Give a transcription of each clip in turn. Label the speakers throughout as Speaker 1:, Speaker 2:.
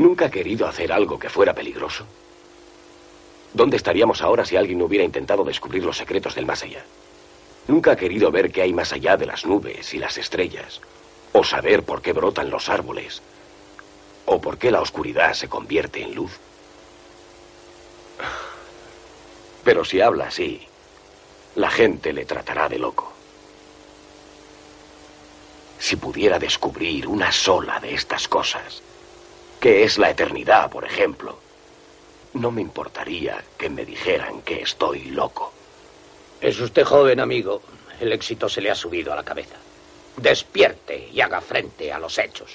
Speaker 1: ¿Nunca ha querido hacer algo que fuera peligroso? ¿Dónde estaríamos ahora si alguien hubiera intentado descubrir los secretos del más allá? Nunca ha querido ver qué hay más allá de las nubes y las estrellas, o saber por qué brotan los árboles, o por qué la oscuridad se convierte en luz. Pero si habla así, la gente le tratará de loco. Si pudiera descubrir una sola de estas cosas, que es la eternidad, por ejemplo, no me importaría que me dijeran que estoy loco.
Speaker 2: Es usted joven, amigo. El éxito se le ha subido a la cabeza. Despierte y haga frente a los hechos.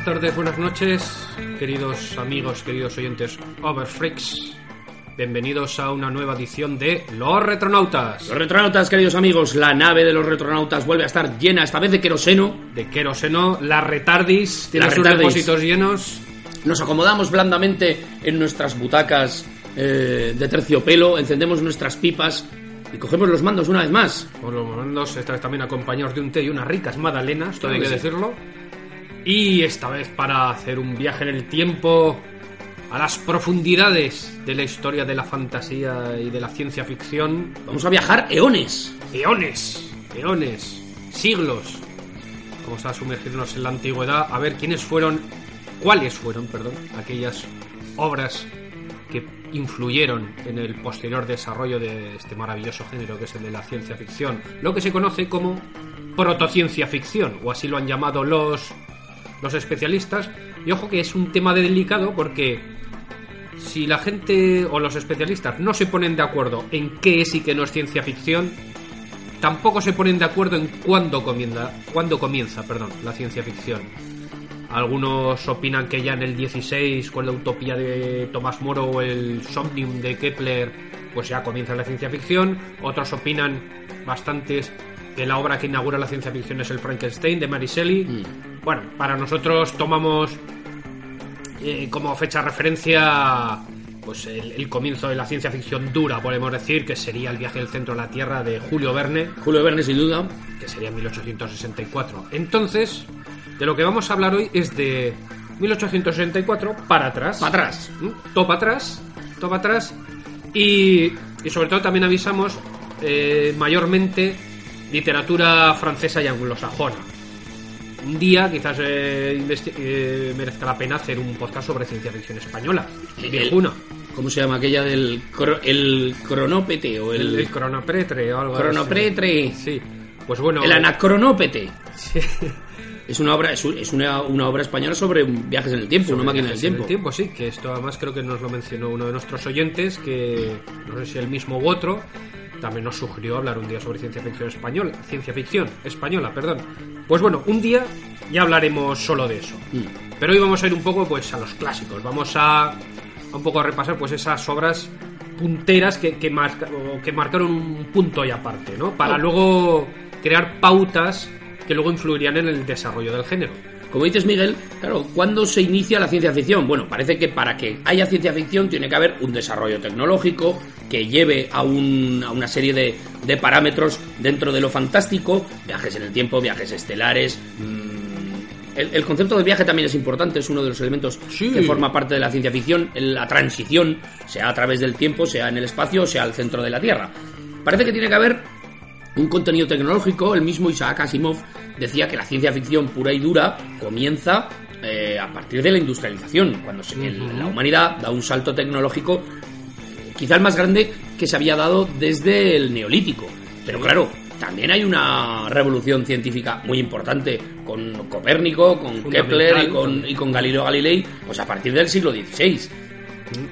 Speaker 3: Buenas tardes, buenas noches, queridos amigos, queridos oyentes Overfreaks. Bienvenidos a una nueva edición de Los Retronautas.
Speaker 4: Los retronautas, queridos amigos, la nave de los retronautas vuelve a estar llena, esta vez de queroseno.
Speaker 3: De queroseno, la retardis, tiene
Speaker 4: La
Speaker 3: sus
Speaker 4: retardis.
Speaker 3: depósitos llenos.
Speaker 4: Nos acomodamos blandamente en nuestras butacas eh, de terciopelo, encendemos nuestras pipas y cogemos los mandos una vez más.
Speaker 3: Por lo menos esta vez también acompañados de un té y unas ricas magdalenas, todo
Speaker 4: Claro
Speaker 3: hay que
Speaker 4: que sí.
Speaker 3: decirlo. Y esta vez para hacer un viaje en el tiempo a las profundidades de la historia de la fantasía y de la ciencia ficción.
Speaker 4: Vamos a viajar eones.
Speaker 3: eones, eones, siglos. Vamos a sumergirnos en la antigüedad a ver quiénes fueron, cuáles fueron, perdón, aquellas obras que influyeron en el posterior desarrollo de este maravilloso género que es el de la ciencia ficción, lo que se conoce como protociencia ficción, o así lo han llamado los, los especialistas. Y ojo que es un tema delicado porque si la gente o los especialistas no se ponen de acuerdo en qué es y qué no es ciencia ficción, tampoco se ponen de acuerdo en cuándo comienza, cuándo comienza perdón, la ciencia ficción. Algunos opinan que ya en el 16, con la utopía de Tomás Moro o el Somnium de Kepler, pues ya comienza la ciencia ficción. Otros opinan bastantes que la obra que inaugura la ciencia ficción es el Frankenstein de Mary Shelley. Bueno, para nosotros tomamos eh, como fecha referencia pues el, el comienzo de la ciencia ficción dura, podemos decir, que sería el viaje del centro de la Tierra de Julio Verne,
Speaker 4: Julio Verne, sin duda.
Speaker 3: que sería en 1864. Entonces, de lo que vamos a hablar hoy es de 1864 para atrás.
Speaker 4: Para atrás.
Speaker 3: ¿Mm? Todo para atrás. Todo para atrás. Y, y sobre todo también avisamos eh, mayormente literatura francesa y anglosajona. Un día quizás eh, eh, merezca la pena hacer un podcast sobre ciencia ficción española. Viejuna.
Speaker 4: ¿Cómo se llama aquella del cro- el cronópete o
Speaker 3: El,
Speaker 4: el,
Speaker 3: el cronopretre o algo así.
Speaker 4: cronopretre?
Speaker 3: Sí. Pues bueno.
Speaker 4: El anacronópete.
Speaker 3: Sí.
Speaker 4: Es una obra, es, un- es una, una obra española sobre viajes en el tiempo, una máquina del
Speaker 3: Viajes en
Speaker 4: tiempo.
Speaker 3: el tiempo, sí, que esto además creo que nos lo mencionó uno de nuestros oyentes, que no sé si el mismo u otro, también nos sugirió hablar un día sobre ciencia ficción española, ciencia ficción española, perdón. Pues bueno, un día ya hablaremos solo de eso.
Speaker 4: Mm.
Speaker 3: Pero hoy vamos a ir un poco pues a los clásicos, vamos a, a un poco a repasar pues esas obras punteras que, que, marca- que marcaron un punto y aparte, ¿no? Para
Speaker 4: Oh.
Speaker 3: luego crear pautas que luego influirían en el desarrollo del género.
Speaker 4: Como dices, Miguel, claro, ¿cuándo se inicia la ciencia ficción? Bueno, parece que para que haya ciencia ficción tiene que haber un desarrollo tecnológico que lleve a, un- a una serie de, de parámetros dentro de lo fantástico, viajes en el tiempo, viajes estelares. mm, El, el concepto del viaje también es importante, es uno de los elementos
Speaker 3: Sí.
Speaker 4: que forma parte de la ciencia ficción, la transición, sea a través del tiempo, sea en el espacio, sea al centro de la Tierra. Parece que tiene que haber un contenido tecnológico, el mismo Isaac Asimov decía que la ciencia ficción pura y dura comienza eh, a partir de la industrialización, cuando se- el- la humanidad da un salto tecnológico eh, quizá el más grande que se había dado desde el neolítico. Pero claro, también hay una revolución científica muy importante con Copérnico, con. Kepler y con, y con Galileo Galilei, pues a partir del siglo XVI.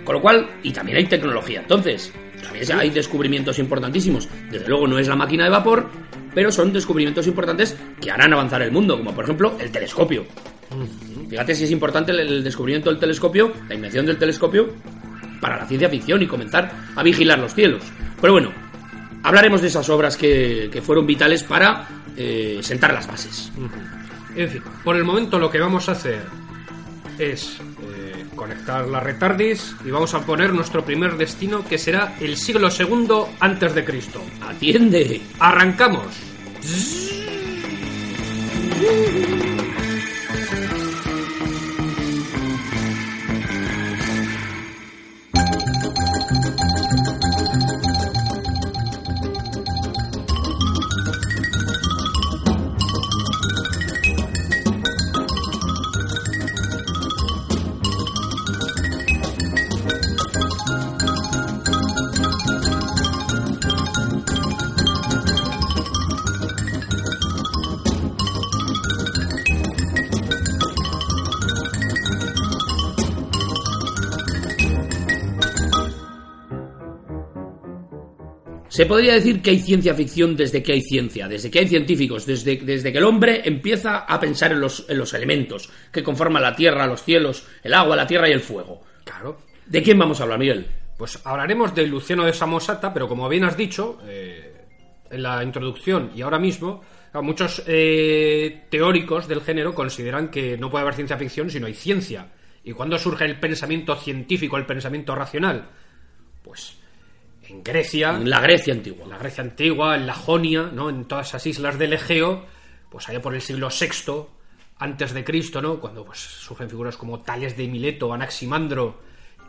Speaker 4: Con lo cual, y también hay tecnología. Entonces, también hay descubrimientos importantísimos. Desde luego no es la máquina de vapor, pero son descubrimientos importantes que harán avanzar el mundo, como por ejemplo el telescopio. Fíjate si es importante el, descubrimiento del telescopio, la invención del telescopio, para la ciencia ficción y comenzar a vigilar los cielos. Pero bueno, hablaremos de esas obras que, que fueron vitales para eh, sentar las bases.
Speaker 3: En fin, por el momento lo que vamos a hacer es eh, conectar la retardis y vamos a poner nuestro primer destino que será el siglo segundo antes de Cristo.
Speaker 4: Atiende.
Speaker 3: Arrancamos.
Speaker 4: Se podría decir que hay ciencia ficción desde que hay ciencia, desde que hay científicos, desde, desde que el hombre empieza a pensar en los, en los elementos que conforman la tierra, los cielos, el agua, la tierra y el fuego.
Speaker 3: Claro.
Speaker 4: ¿De quién vamos a hablar, Miguel?
Speaker 3: Pues hablaremos de Luciano de Samosata, pero como bien has dicho eh, en la introducción y ahora mismo, muchos eh, teóricos del género consideran que no puede haber ciencia ficción si no hay ciencia. ¿Y cuándo surge el pensamiento científico, el pensamiento racional? Pues en Grecia,
Speaker 4: En la Grecia antigua.
Speaker 3: en la Grecia antigua, en la Jonia, ¿no? en todas esas islas del Egeo, pues allá por el siglo VI antes de Cristo, ¿no? Cuando pues, surgen figuras como Tales de Mileto, Anaximandro,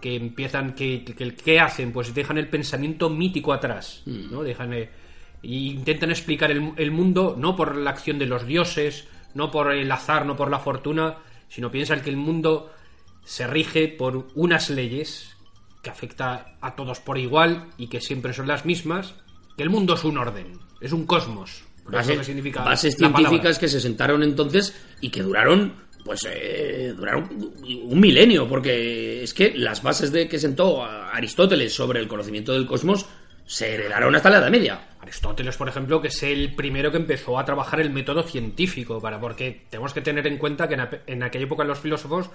Speaker 3: que empiezan, que, que, que hacen? Pues dejan el pensamiento mítico atrás, ¿no? Dejan, eh, y intentan explicar el, el mundo no por la acción de los dioses, no por el azar, no por la fortuna, sino piensan que el mundo se rige por unas leyes que afecta a todos por igual y que siempre son las mismas, que el mundo es un orden, es un cosmos. Eso
Speaker 4: Base-
Speaker 3: que significa
Speaker 4: bases científicas
Speaker 3: palabra.
Speaker 4: que se sentaron entonces y que duraron pues eh, duraron un milenio porque es que las bases de que sentó Aristóteles sobre el conocimiento del cosmos se heredaron hasta la Edad Media
Speaker 3: Aristóteles, por ejemplo, que es el primero que empezó a trabajar el método científico, para porque tenemos que tener en cuenta que en, en aquella época los filósofos,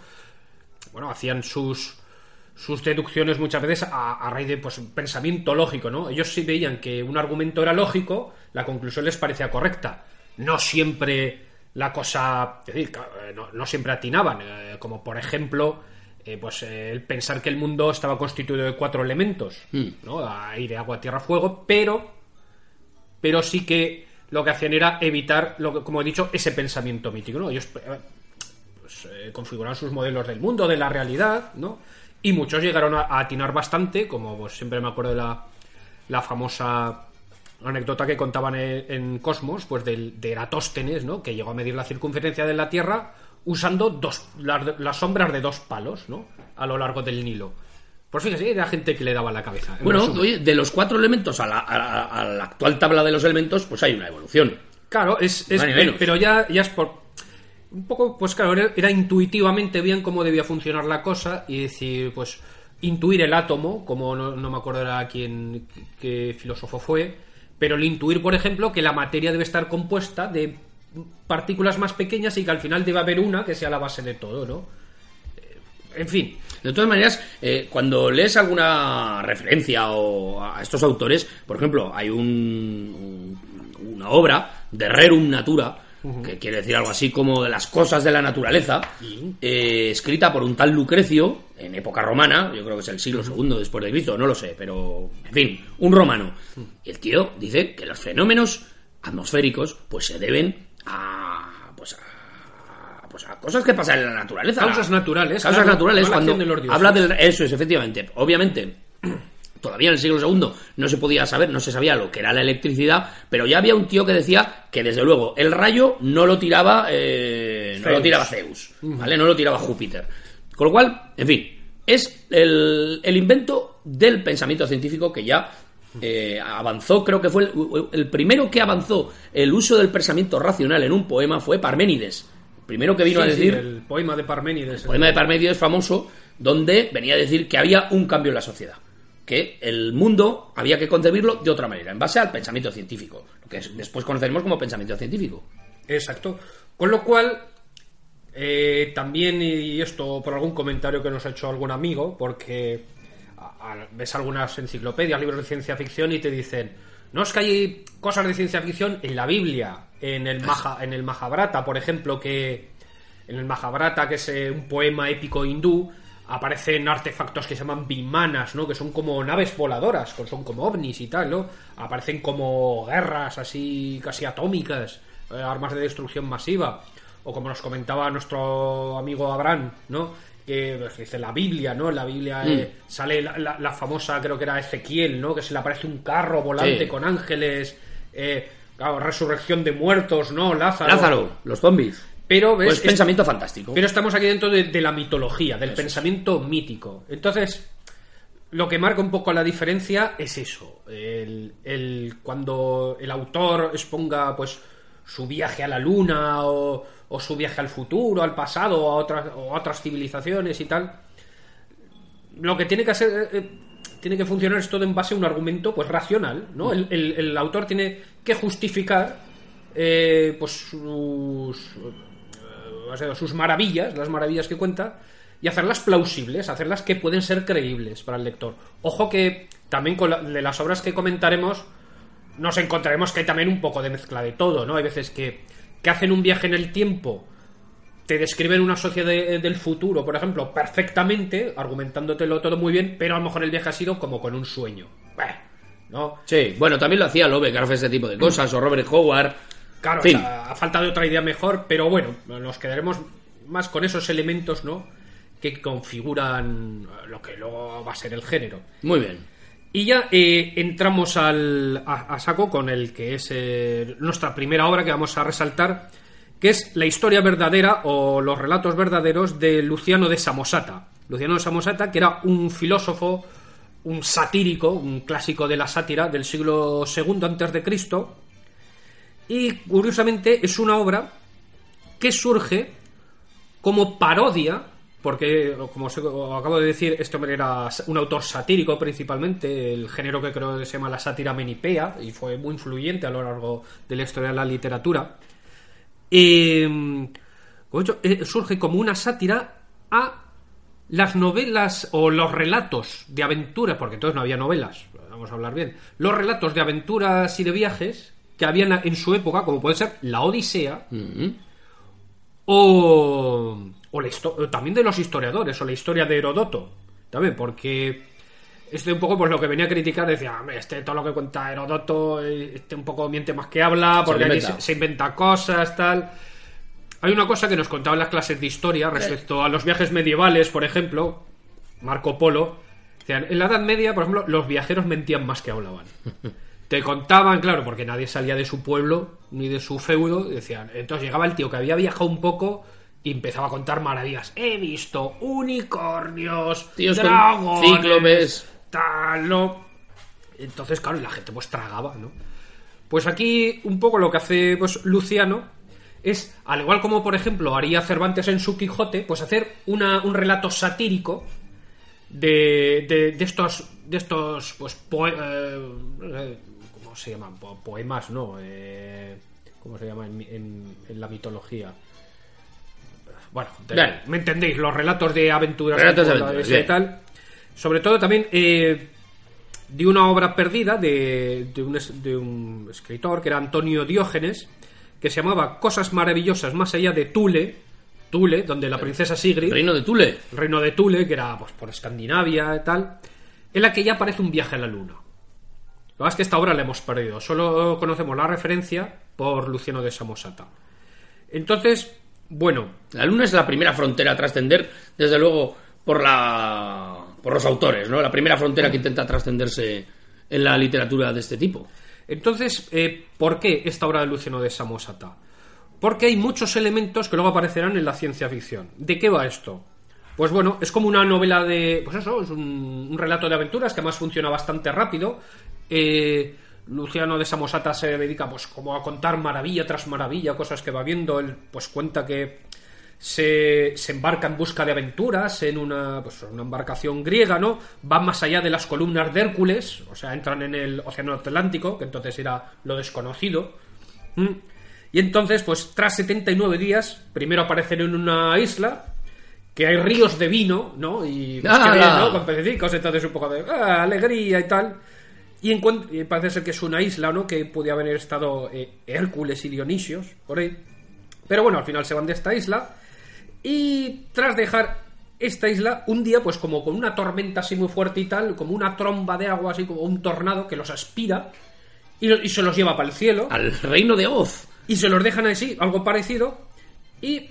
Speaker 3: bueno, hacían sus sus deducciones muchas veces a, a raíz de pues, pensamiento lógico, ¿no? Ellos sí veían que un argumento era lógico, la conclusión les parecía correcta. No siempre la cosa, es decir, eh, no, no siempre atinaban, eh, como por ejemplo, eh, pues eh, el pensar que el mundo estaba constituido de cuatro elementos, ¿no? Aire, agua, tierra, fuego, pero pero sí que lo que hacían era evitar, lo que, como he dicho, ese pensamiento mítico, ¿no? Ellos pues, configuraron sus modelos del mundo, de la realidad, ¿no? Y muchos llegaron a, a atinar bastante, como pues, siempre me acuerdo de la, la famosa anécdota que contaban en, en Cosmos, pues del, de Eratóstenes, ¿no? Que llegó a medir la circunferencia de la Tierra usando dos, las, las sombras de dos palos, ¿no? A lo largo del Nilo. Pues fíjese, era gente que le daba la cabeza. en
Speaker 4: bueno oye, de los cuatro elementos a la, a la- a la actual tabla de los elementos pues hay una evolución
Speaker 3: Claro, es, pero ya, ya es por un poco, pues claro, era, intuitivamente bien cómo debía funcionar la cosa y decir, pues intuir el átomo, como no, no me acuerdo era quién, qué filósofo fue, pero el intuir, por ejemplo, que la materia debe estar compuesta de partículas más pequeñas y que al final debe haber una que sea la base de todo, ¿no? Eh, En fin,
Speaker 4: De todas maneras, eh, cuando lees alguna referencia o a estos autores, por ejemplo, hay un- una obra de Rerum Natura, que quiere decir algo así como de las cosas de la naturaleza, eh, escrita por un tal Lucrecio, en época romana, yo creo que es el siglo segundo después de Cristo, no lo sé, pero, en fin, un romano. Y el tío dice que los fenómenos atmosféricos pues se deben a... pues a pues a cosas que pasan en la naturaleza.
Speaker 3: Causas naturales,
Speaker 4: Causas
Speaker 3: claro,
Speaker 4: naturales. Cuando
Speaker 3: de los
Speaker 4: habla del... Eso es, efectivamente. Obviamente, todavía en el siglo II no se podía saber, no se sabía lo que era la electricidad, pero ya había un tío que decía que, desde luego, el rayo no lo tiraba, eh, no lo
Speaker 3: Zeus.
Speaker 4: tiraba Zeus, ¿vale? No lo tiraba Júpiter. Con lo cual, en fin, es el, el invento del pensamiento científico que ya eh, avanzó, creo que fue el, el primero que avanzó el uso del pensamiento racional en un poema fue Parménides. Primero que vino
Speaker 3: sí,
Speaker 4: a
Speaker 3: sí,
Speaker 4: decir
Speaker 3: el poema de Parménides.
Speaker 4: el poema de Parménides es famoso, donde venía a decir que había un cambio en la sociedad. Que el mundo había que concebirlo de otra manera, en base al pensamiento científico. Lo que es- después conoceremos como pensamiento científico.
Speaker 3: Exacto. Con lo cual, eh, también, y esto por algún comentario que nos ha hecho algún amigo, porque ves algunas enciclopedias, libros de ciencia ficción y te dicen, no es que hay cosas de ciencia ficción en la Biblia, en el, Maha, en el Mahabharata, por ejemplo, que en el Mahabharata, que es eh, un poema épico hindú, aparecen artefactos que se llaman vimanas, ¿no? Que son como naves voladoras, son como ovnis y tal, ¿no? Aparecen como guerras así casi atómicas, eh, armas de destrucción masiva. O como nos comentaba nuestro amigo Abraham, ¿no? Que pues, dice la Biblia, ¿no? En la Biblia eh, sale la, la- la famosa, creo que era Ezequiel, ¿no? Que se le aparece un carro volante
Speaker 4: Sí.
Speaker 3: con ángeles, eh, claro, resurrección de muertos, ¿no? Lázaro.
Speaker 4: Lázaro, los zombies.
Speaker 3: Pero ves,
Speaker 4: Pues
Speaker 3: es-
Speaker 4: pensamiento fantástico.
Speaker 3: pero estamos aquí dentro de, de la mitología, del pensamiento mítico. Entonces, lo que marca un poco la diferencia es eso. El, el- cuando el autor exponga pues su viaje a la luna o, o su viaje al futuro, al pasado o a otras, o a otras civilizaciones y tal, lo que tiene que hacer eh, tiene que funcionar es todo en base a un argumento pues racional no el, el- el autor tiene que justificar eh, pues sus eh, o sea, sus maravillas las maravillas que cuenta y hacerlas plausibles hacerlas que pueden ser creíbles para el lector ojo que también con la- de las obras que comentaremos nos encontraremos que hay también un poco de mezcla de todo no hay veces que que hacen un viaje en el tiempo te describen una sociedad de- del futuro, por ejemplo, perfectamente, argumentándotelo todo muy bien, pero a lo mejor el viaje ha sido como con un sueño. Bah, ¿No?
Speaker 4: Sí, bueno, también lo hacía Lovecraft ese tipo de cosas, o Robert Howard.
Speaker 3: Claro, sea, a falta de otra idea mejor, pero bueno, nos quedaremos más con esos elementos, ¿no? Que configuran lo que luego va a ser el género.
Speaker 4: Muy bien.
Speaker 3: Y ya eh, entramos al, a, a saco con el que es eh, nuestra primera obra que vamos a resaltar, que es la historia verdadera o los relatos verdaderos de Luciano de Samosata. Luciano de Samosata, que era un filósofo, un satírico, un clásico de la sátira del siglo II antes de Cristo. Y curiosamente es una obra que surge como parodia, porque como os acabo de decir, este hombre era un autor satírico principalmente, el género que creo que se llama la sátira menipea, y fue muy influyente a lo largo de la historia de la literatura. Eh, surge como una sátira a las novelas o los relatos de aventuras, porque entonces no había novelas, vamos a hablar bien, los relatos de aventuras y de viajes que habían en su época, como puede ser la Odisea, o, o la también de los historiadores, o la historia de Herodoto, también, porque este un poco pues lo que venía a criticar decía, "Hombre, este todo lo que cuenta Herodoto, eh, este un poco miente más que habla,
Speaker 4: Se
Speaker 3: porque
Speaker 4: lo
Speaker 3: aquí se, se inventa cosas, tal. Hay una cosa que nos contaba en las clases de historia respecto a los viajes medievales, por ejemplo, Marco Polo. Decían, en la Edad Media, por ejemplo, los viajeros mentían más que hablaban. Te contaban, claro, porque nadie salía de su pueblo ni de su feudo. Decían, entonces llegaba el tío que había viajado un poco y empezaba a contar maravillas. He visto unicornios,
Speaker 4: Tíos
Speaker 3: dragones,
Speaker 4: cíclopes.
Speaker 3: tal, no. Entonces, claro, y la gente pues tragaba, ¿no? Pues aquí un poco lo que hace pues Luciano es, al igual como por ejemplo haría Cervantes en su Quijote, pues hacer una- un relato satírico de, de, de estos de estos pues eh, ¿cómo se llaman? Po- poemas, ¿no? Eh, ¿Cómo se llama en, en- en la mitología? Bueno, de- me entendéis, los relatos de aventuras
Speaker 4: Relatos de
Speaker 3: y tal. Sobre todo también eh, de una obra perdida de, de un, de un escritor que era Antonio Diógenes, que se llamaba Cosas maravillosas más allá de Tule, Tule, donde la princesa Sigrid,
Speaker 4: Reino de Tule.
Speaker 3: reino de Tule, que era pues, por Escandinavia y tal, en la que ya aparece un viaje a la luna. Lo que pasa es que esta obra la hemos perdido, solo conocemos la referencia por Luciano de Samosata. Entonces, bueno,
Speaker 4: La luna es la primera frontera a trascender, desde luego, por la por los autores, ¿no? La primera frontera que intenta trascenderse en la literatura de este tipo.
Speaker 3: Entonces, eh, ¿por qué esta obra de Luciano de Samosata? Porque hay muchos elementos que luego aparecerán en la ciencia ficción. ¿De qué va esto? Pues bueno, es como una novela de. Pues eso, es un, un relato de aventuras que además funciona bastante rápido. Eh, Luciano de Samosata se dedica, pues, como a contar maravilla tras maravilla, cosas que va viendo. Él, pues, cuenta que se, se embarca en busca de aventuras en una, pues, una embarcación griega, ¿no? Van más allá de las columnas de Hércules, o sea, entran en el Océano Atlántico, que entonces era lo desconocido. ¿Mm? Y entonces, pues tras 79 días, primero aparecen en una isla, que hay ríos de vino, ¿no? Y pues,
Speaker 4: Ah.
Speaker 3: qué bien, ¿no? Con pececicos, entonces un poco de ah, alegría y tal. Y, y parece ser que es una isla, ¿no? Que podía haber estado eh, Hércules y Dionisios, por ahí. Pero bueno, al final se van de esta isla. Y tras dejar esta isla, un día, pues como con una tormenta así muy fuerte y tal, como una tromba de agua, así como un tornado que los aspira y, se los lleva para el cielo.
Speaker 4: Al reino de Oz.
Speaker 3: Y se los dejan así, algo parecido. Y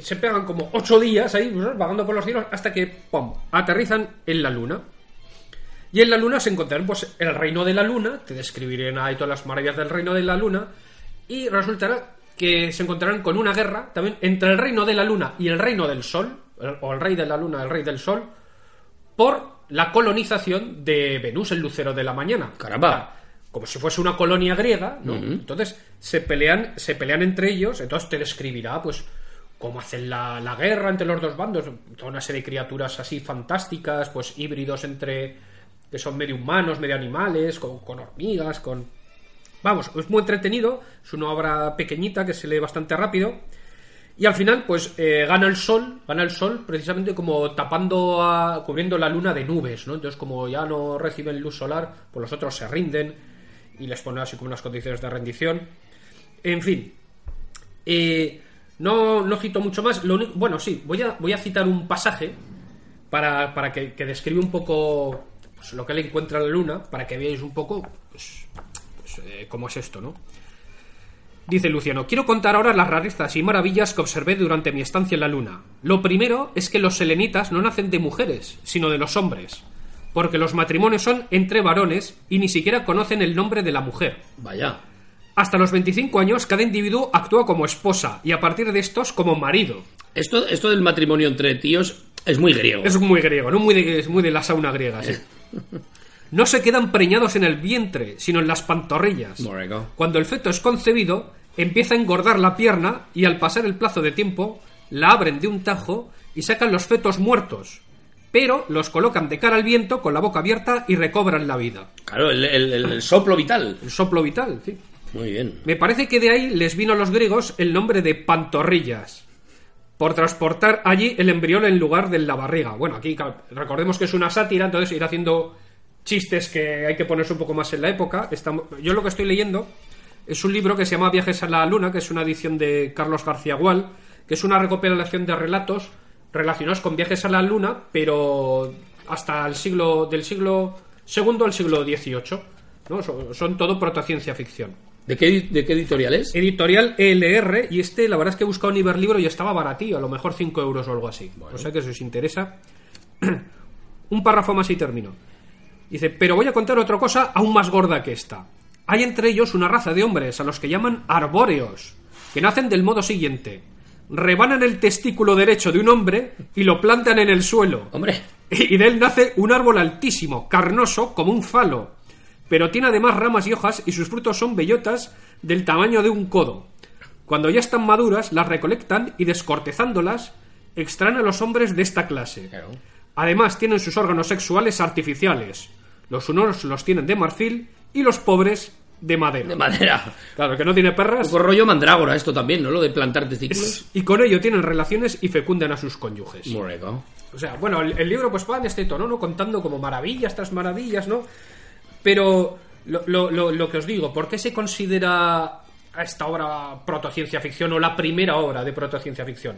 Speaker 3: se pegan como ocho días ahí, vagando por los cielos, hasta que, ¡pum!, aterrizan en la luna. Y en la luna se encontrarán, pues, el reino de la luna. Te describirán ahí todas las maravillas del reino de la luna. Y resultará que se encontrarán con una guerra también entre el reino de la luna y el reino del sol, o el rey de la luna, el rey del sol, por la colonización de Venus, el lucero de la mañana.
Speaker 4: Caramba.
Speaker 3: Como si fuese una colonia griega, ¿no? Entonces se pelean, se pelean entre ellos, entonces te describirá, pues, cómo hacen la, la guerra entre los dos bandos, toda una serie de criaturas así fantásticas, pues híbridos entre que son medio humanos, medio animales, con, con hormigas, con Vamos, es muy entretenido, es una obra pequeñita que se lee bastante rápido. Y al final, pues eh, gana el sol, gana el sol precisamente como tapando, a, cubriendo la luna de nubes, ¿no? Entonces, como ya no reciben luz solar, pues los otros se rinden y les pone así como unas condiciones de rendición. En fin, eh, no, no cito mucho más. Bueno, sí, voy a, voy a citar un pasaje para, para que, que describe un poco pues, lo que le encuentra la luna, para que veáis un poco pues, pues, eh, cómo es esto, ¿no? Dice Luciano, quiero contar ahora las rarezas y maravillas que observé durante mi estancia en la Luna. Lo primero es que los selenitas no nacen de mujeres, sino de los hombres, porque los matrimonios son entre varones y ni siquiera conocen el nombre de la mujer.
Speaker 4: Vaya.
Speaker 3: Hasta los 25 años cada individuo actúa como esposa y a partir de estos como marido.
Speaker 4: Esto, esto del matrimonio entre tíos es muy griego.
Speaker 3: Es muy griego, ¿no? Muy de, es muy de la sauna griega, sí. No se quedan preñados en el vientre, sino en las pantorrillas. Cuando el feto es concebido, empieza a engordar la pierna y al pasar el plazo de tiempo, la abren de un tajo y sacan los fetos muertos. Pero los colocan de cara al viento con la boca abierta y recobran la vida.
Speaker 4: Claro, el, el- el- el soplo vital.
Speaker 3: El soplo vital, sí.
Speaker 4: Muy bien.
Speaker 3: Me parece que de ahí les vino a los griegos el nombre de pantorrillas. Por transportar allí el embrión en lugar de la barriga. Bueno, aquí recordemos que es una sátira, entonces ir haciendo chistes que hay que ponerse un poco más en la época. Estamos- yo lo que estoy leyendo es un libro que se llama Viajes a la Luna, que es una edición de Carlos García Gual, que es una recopilación de relatos relacionados con viajes a la Luna, pero hasta el siglo del siglo segundo al siglo XVIII. ¿no? Son, son todo protociencia ficción.
Speaker 4: ¿De qué, de qué editorial es?
Speaker 3: Editorial ELR, y este, la verdad es que he buscado un Iberlibro y estaba baratillo, a lo mejor 5 euros o algo así. O sea que si os interesa. un párrafo más y termino. Dice, pero voy a contar otra cosa aún más gorda que esta. Hay entre ellos una raza de hombres a los que llaman arbóreos, que nacen del modo siguiente. Rebanan el testículo derecho de un hombre y lo plantan en el suelo.
Speaker 4: Hombre,
Speaker 3: Y de él nace un árbol altísimo, carnoso, como un falo. Pero tiene además ramas y hojas y sus frutos son bellotas del tamaño de un codo. Cuando ya están maduras, las recolectan y descortezándolas, extraen a los hombres de esta clase. Además, tienen sus órganos sexuales artificiales. Los unos los tienen de marfil y los pobres de madera.
Speaker 4: de madera.
Speaker 3: Claro, que no tiene perras.
Speaker 4: poco rollo mandrágora esto también, ¿no? Lo de plantar testículos.
Speaker 3: Y con ello tienen relaciones y fecundan a sus cónyuges.
Speaker 4: Morego.
Speaker 3: O sea, bueno, el, el libro pues va en este tono, ¿no? Contando como maravillas tras maravillas, ¿no? Pero lo, lo- lo- lo que os digo, ¿por qué se considera a esta obra protociencia ficción o la primera obra de protociencia ficción?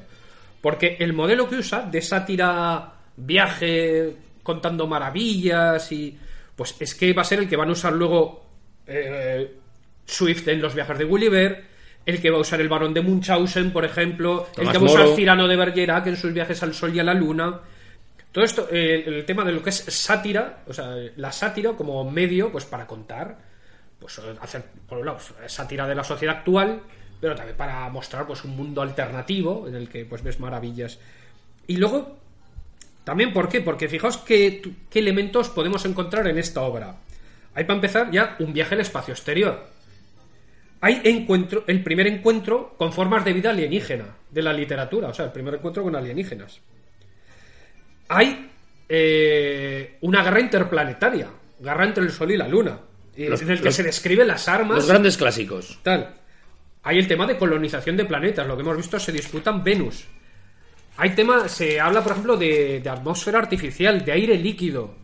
Speaker 3: Porque el modelo que usa de sátira, viaje, contando maravillas y... Pues es que va a ser el que van a usar luego eh, Swift en los viajes de Gulliver, el que va a usar el barón de Munchausen, por ejemplo, el que va a usar
Speaker 4: Moro.
Speaker 3: Cyrano de Bergerac en sus viajes al sol y a la luna. Todo esto, eh, el tema de lo que es sátira, o sea, la sátira como medio, pues para contar, pues hacer, por un lado, pues, sátira de la sociedad actual, pero también para mostrar pues un mundo alternativo en el que pues ves maravillas. Y luego, también, ¿por qué? Porque fijaos qué, qué elementos podemos encontrar en esta obra. Hay para empezar ya un viaje al espacio exterior. Hay encuentro, el primer encuentro con formas de vida alienígena de la literatura, o sea, el primer encuentro con alienígenas. Hay eh, una guerra interplanetaria, guerra entre el Sol y la Luna,
Speaker 4: Los-
Speaker 3: en el que
Speaker 4: los-
Speaker 3: se describen las armas
Speaker 4: Los grandes clásicos.
Speaker 3: tal. hay el tema de colonización de planetas. Lo que hemos visto se disputan Venus. Hay tema, se habla, por ejemplo, de, de atmósfera artificial, de aire líquido.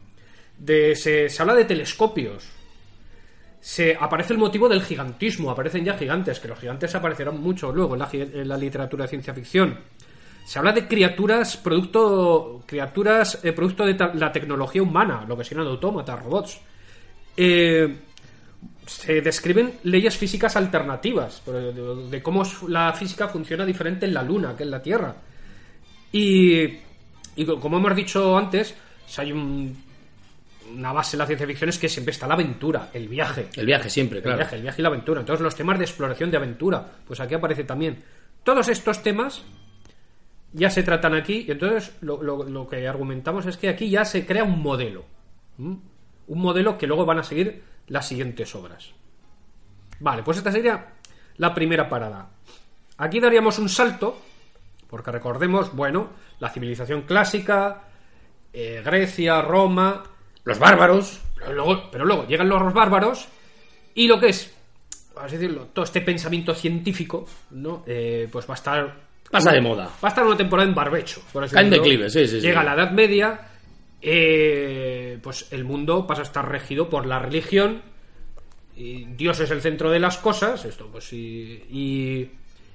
Speaker 3: De, se, se habla de telescopios. Se aparece el motivo del gigantismo. Aparecen ya gigantes, que los gigantes aparecerán mucho luego en la, gi- en la literatura de ciencia ficción. Se habla de criaturas producto criaturas eh, producto de la tecnología humana, lo que serían autómatas, robots. Eh, se describen leyes físicas alternativas de, de- de cómo la física funciona diferente en la Luna que en la Tierra. Y, y co- como hemos dicho antes, si hay un- una base en la ciencia ficción es que siempre está la aventura, el viaje.
Speaker 4: El viaje siempre,
Speaker 3: El
Speaker 4: claro.
Speaker 3: viaje, el viaje y la aventura. Entonces, los temas de exploración de aventura, pues aquí aparece también. Todos estos temas ya se tratan aquí, y entonces lo, lo- lo que argumentamos es que aquí ya se crea un modelo. Un modelo que luego van a seguir las siguientes obras. Vale, pues esta sería la primera parada. Aquí daríamos un salto, porque recordemos, bueno, la civilización clásica, eh, Grecia, Roma,
Speaker 4: Los bárbaros.
Speaker 3: pero luego, pero luego llegan los bárbaros y lo que es, vamos a decirlo, todo este pensamiento científico, ¿no? Eh, pues va a estar.
Speaker 4: Pasa de moda.
Speaker 3: Va a estar una temporada en barbecho. Por así decirlo.
Speaker 4: declive, sí, sí, sí.
Speaker 3: Llega la Edad Media, eh, pues el mundo pasa a estar regido por la religión. Y Dios es el centro de las cosas. Esto, pues y. y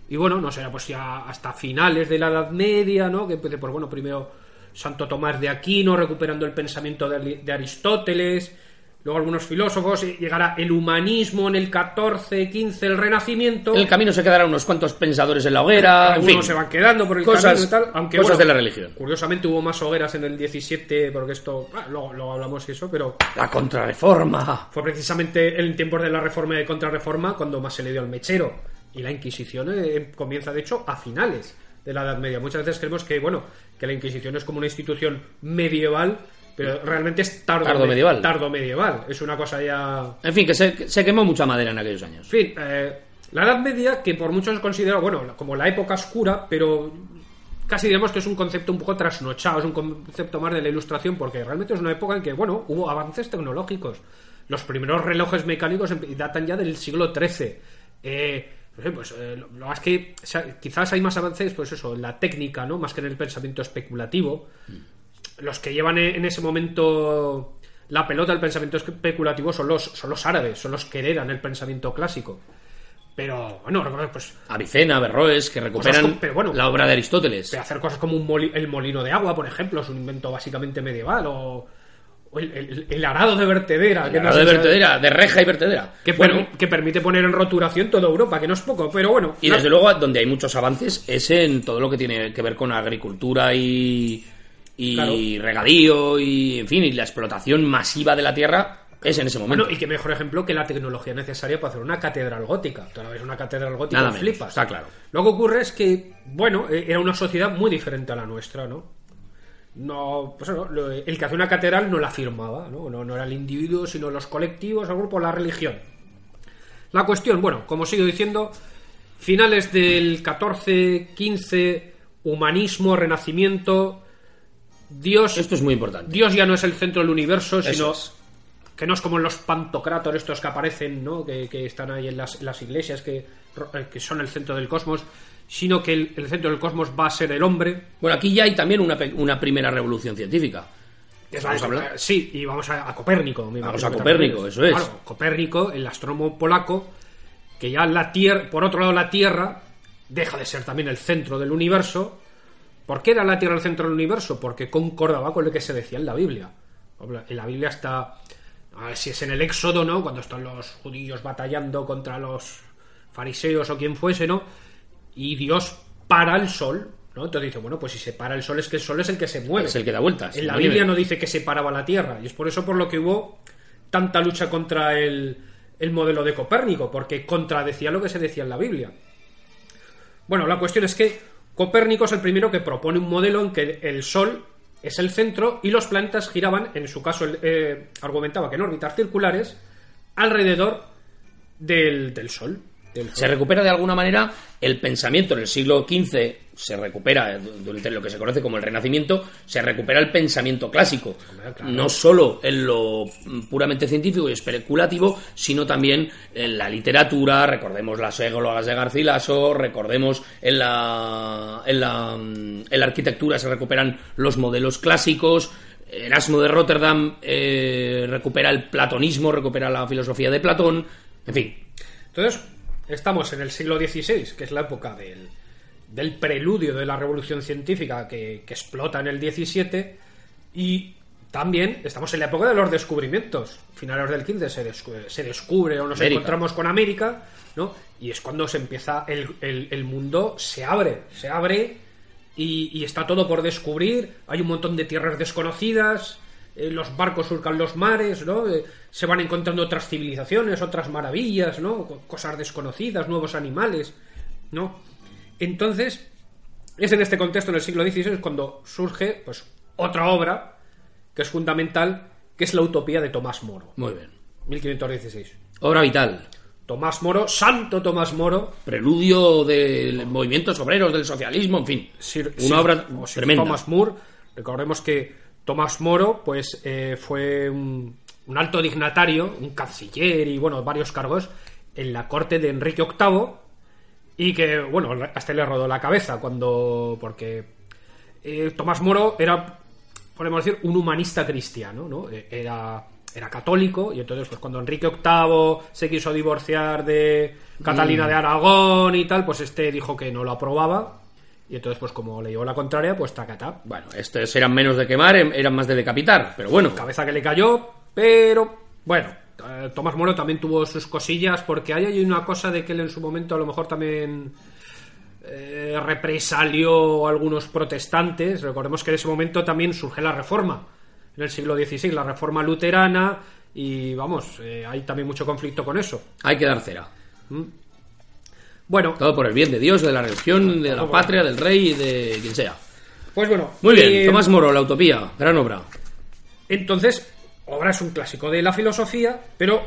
Speaker 3: y bueno, no sé, pues ya hasta finales de la Edad Media, ¿no? Que empiece, pues bueno, primero Santo Tomás de Aquino recuperando el pensamiento de Aristóteles, luego algunos filósofos, y llegará el humanismo en el 14, 15, el Renacimiento.
Speaker 4: En el camino se quedarán unos cuantos pensadores en la hoguera. En
Speaker 3: Algunos
Speaker 4: fin.
Speaker 3: se van quedando por el
Speaker 4: Cosas-
Speaker 3: camino y tal, aunque
Speaker 4: cosas
Speaker 3: bueno,
Speaker 4: de la religión.
Speaker 3: Curiosamente hubo más hogueras en el 17, porque esto, ah, luego, luego hablamos de eso, pero
Speaker 4: La contrarreforma.
Speaker 3: fue precisamente en tiempos de la reforma y de contrarreforma cuando más se le dio al mechero. Y la Inquisición eh, comienza, de hecho, a finales de la Edad Media. Muchas veces creemos que, bueno, que la Inquisición es como una institución medieval, pero realmente es tardo,
Speaker 4: Tardo medieval.
Speaker 3: Tardo medieval. Es una cosa ya
Speaker 4: En fin, que se, se quemó mucha madera en aquellos años.
Speaker 3: en fin, eh, la Edad Media, que por muchos es considerado, bueno, como la época oscura, pero casi digamos que es un concepto un poco trasnochado, es un concepto más de la ilustración, porque realmente es una época en que, bueno, hubo avances tecnológicos. Los primeros relojes mecánicos datan ya del siglo XIII. Eh, pues eh, lo, más que quizás hay más avances, pues eso, en la técnica, ¿no? Más que en el pensamiento especulativo. Los que llevan e- en ese momento la pelota del pensamiento especulativo son los, son los árabes, son los que heredan el pensamiento clásico. Pero, bueno, pues
Speaker 4: Avicena, Berroes, que recuperan
Speaker 3: como- pero bueno.
Speaker 4: la obra de Aristóteles.
Speaker 3: de hacer cosas como un moli- el molino de agua, por ejemplo, es un invento básicamente medieval, o, o el, el- el arado de vertedera. que no
Speaker 4: La
Speaker 3: sé
Speaker 4: de vertedera, de reja y vertedera.
Speaker 3: Que,
Speaker 4: bueno,
Speaker 3: permi- que permite poner en roturación toda Europa, que no es poco, pero bueno.
Speaker 4: y
Speaker 3: no-
Speaker 4: desde luego donde hay muchos avances es en todo lo que tiene que ver con agricultura y, y
Speaker 3: Claro.
Speaker 4: regadío y, en fin, y la explotación masiva de la tierra es en ese momento.
Speaker 3: Bueno, y qué mejor ejemplo que la tecnología necesaria para hacer una catedral gótica. Tú ahora ves una catedral gótica
Speaker 4: Nada menos,
Speaker 3: flipas.
Speaker 4: está claro.
Speaker 3: Lo que ocurre es que, bueno, eh, era una sociedad muy diferente a la nuestra, ¿no? No, pues lo- el que hacía una catedral no la firmaba, ¿no? ¿no? No era el individuo, sino los colectivos, el grupo, la religión. La cuestión, bueno, como sigo diciendo, finales del 14, 15, humanismo, renacimiento, Dios
Speaker 4: Esto es muy importante.
Speaker 3: Dios ya no es el centro del universo,
Speaker 4: Eso
Speaker 3: sino
Speaker 4: es.
Speaker 3: que no es como los pantocrátor estos que aparecen, ¿no? Que, que están ahí en las, en las iglesias, que, eh, que son el centro del cosmos, sino que el, el centro del cosmos va a ser el hombre.
Speaker 4: Bueno, aquí ya hay también una, una primera revolución científica.
Speaker 3: Vamos a hablar- Sí, y vamos a, a Copérnico. me
Speaker 4: Vamos a Copérnico, eso es.
Speaker 3: Claro, Copérnico, el astrónomo polaco, que ya la Tierra, por otro lado la Tierra, deja de ser también el centro del universo. ¿Por qué era la Tierra el centro del universo? Porque concordaba con lo que se decía en la Biblia. En la Biblia está, a ver si es en el Éxodo, ¿no? Cuando están los judíos batallando contra los fariseos o quien fuese, ¿no? Y Dios para el sol, ¿no? Entonces dice, bueno, pues si se para el sol es que el sol es el que se mueve.
Speaker 4: Es el que da vueltas.
Speaker 3: En la
Speaker 4: no
Speaker 3: Biblia no dice que se paraba la Tierra. Y es por eso por lo que hubo tanta lucha contra el, el modelo de Copérnico, porque contradecía lo que se decía en la Biblia. Bueno, la cuestión es que Copérnico es el primero que propone un modelo en que el Sol es el centro y los planetas giraban, en su caso eh, argumentaba que en órbitas circulares, alrededor del, del Sol.
Speaker 4: Se recupera de alguna manera el pensamiento en el siglo XV, se recupera eh, durante lo que se conoce como el Renacimiento, se recupera el pensamiento clásico,
Speaker 3: claro.
Speaker 4: no solo en lo mm, puramente científico y especulativo, sino también en la literatura, recordemos las églogas de Garcilaso, recordemos en la, en la, mm, en la arquitectura se recuperan los modelos clásicos, Erasmo de Rotterdam eh, recupera el platonismo, recupera la filosofía de Platón, en fin,
Speaker 3: Entonces, estamos en el siglo XVI, que es la época del, del preludio de la revolución científica que, que explota en el XVII, y también estamos en la época de los descubrimientos. Finales del XV se, descu- se descubre o nos
Speaker 4: América.
Speaker 3: encontramos con América, ¿no? Y es cuando se empieza, el, el- el mundo se abre, se abre y, y está todo por descubrir. Hay un montón de tierras desconocidas, eh, los barcos surcan los mares, ¿no? Eh, se van encontrando otras civilizaciones, otras maravillas, ¿no? Co- Cosas desconocidas, nuevos animales, ¿no? Entonces, es en este contexto, en el siglo XVI, cuando surge, pues, otra obra que es fundamental, que es la utopía de Tomás Moro,
Speaker 4: muy bien.
Speaker 3: 1516.
Speaker 4: Obra vital.
Speaker 3: Tomás Moro, Santo Tomás Moro,
Speaker 4: preludio de movimientos obreros, del socialismo, en fin.
Speaker 3: Sir-
Speaker 4: una
Speaker 3: Sir-
Speaker 4: obra
Speaker 3: o Sir
Speaker 4: tremenda.
Speaker 3: Thomas More. Recordemos que Thomas Moro, pues, eh, fue un, un alto dignatario, un canciller y, bueno, varios cargos en la corte de Enrique VIII y que, bueno, hasta le rodó la cabeza cuando... porque eh, Tomás Moro era, podemos decir, un humanista cristiano, ¿no? Eh, Era, era católico y entonces, pues cuando Enrique VIII se quiso divorciar de Catalina de Aragón y tal, pues este dijo que no lo aprobaba y entonces, pues como le llevó la contraria, pues tacatá.
Speaker 4: Bueno, estos eran menos de quemar, em- eran más de decapitar, pero bueno.
Speaker 3: Cabeza que le cayó, pero bueno, eh, Tomás Moro también tuvo sus cosillas porque hay ahí una cosa de que él en su momento a lo mejor también eh, represalió a algunos protestantes. Recordemos que en ese momento también surge la reforma, en el siglo XVI, la reforma luterana, y vamos, eh, hay también mucho conflicto con eso.
Speaker 4: Hay que dar cera.
Speaker 3: Bueno,
Speaker 4: Todo por el bien de Dios, de la religión, de la patria, del rey y de quien sea.
Speaker 3: pues bueno.
Speaker 4: Muy bien,
Speaker 3: eh,
Speaker 4: Tomás Moro, La Utopía, gran obra.
Speaker 3: Entonces, obra es un clásico de la filosofía, pero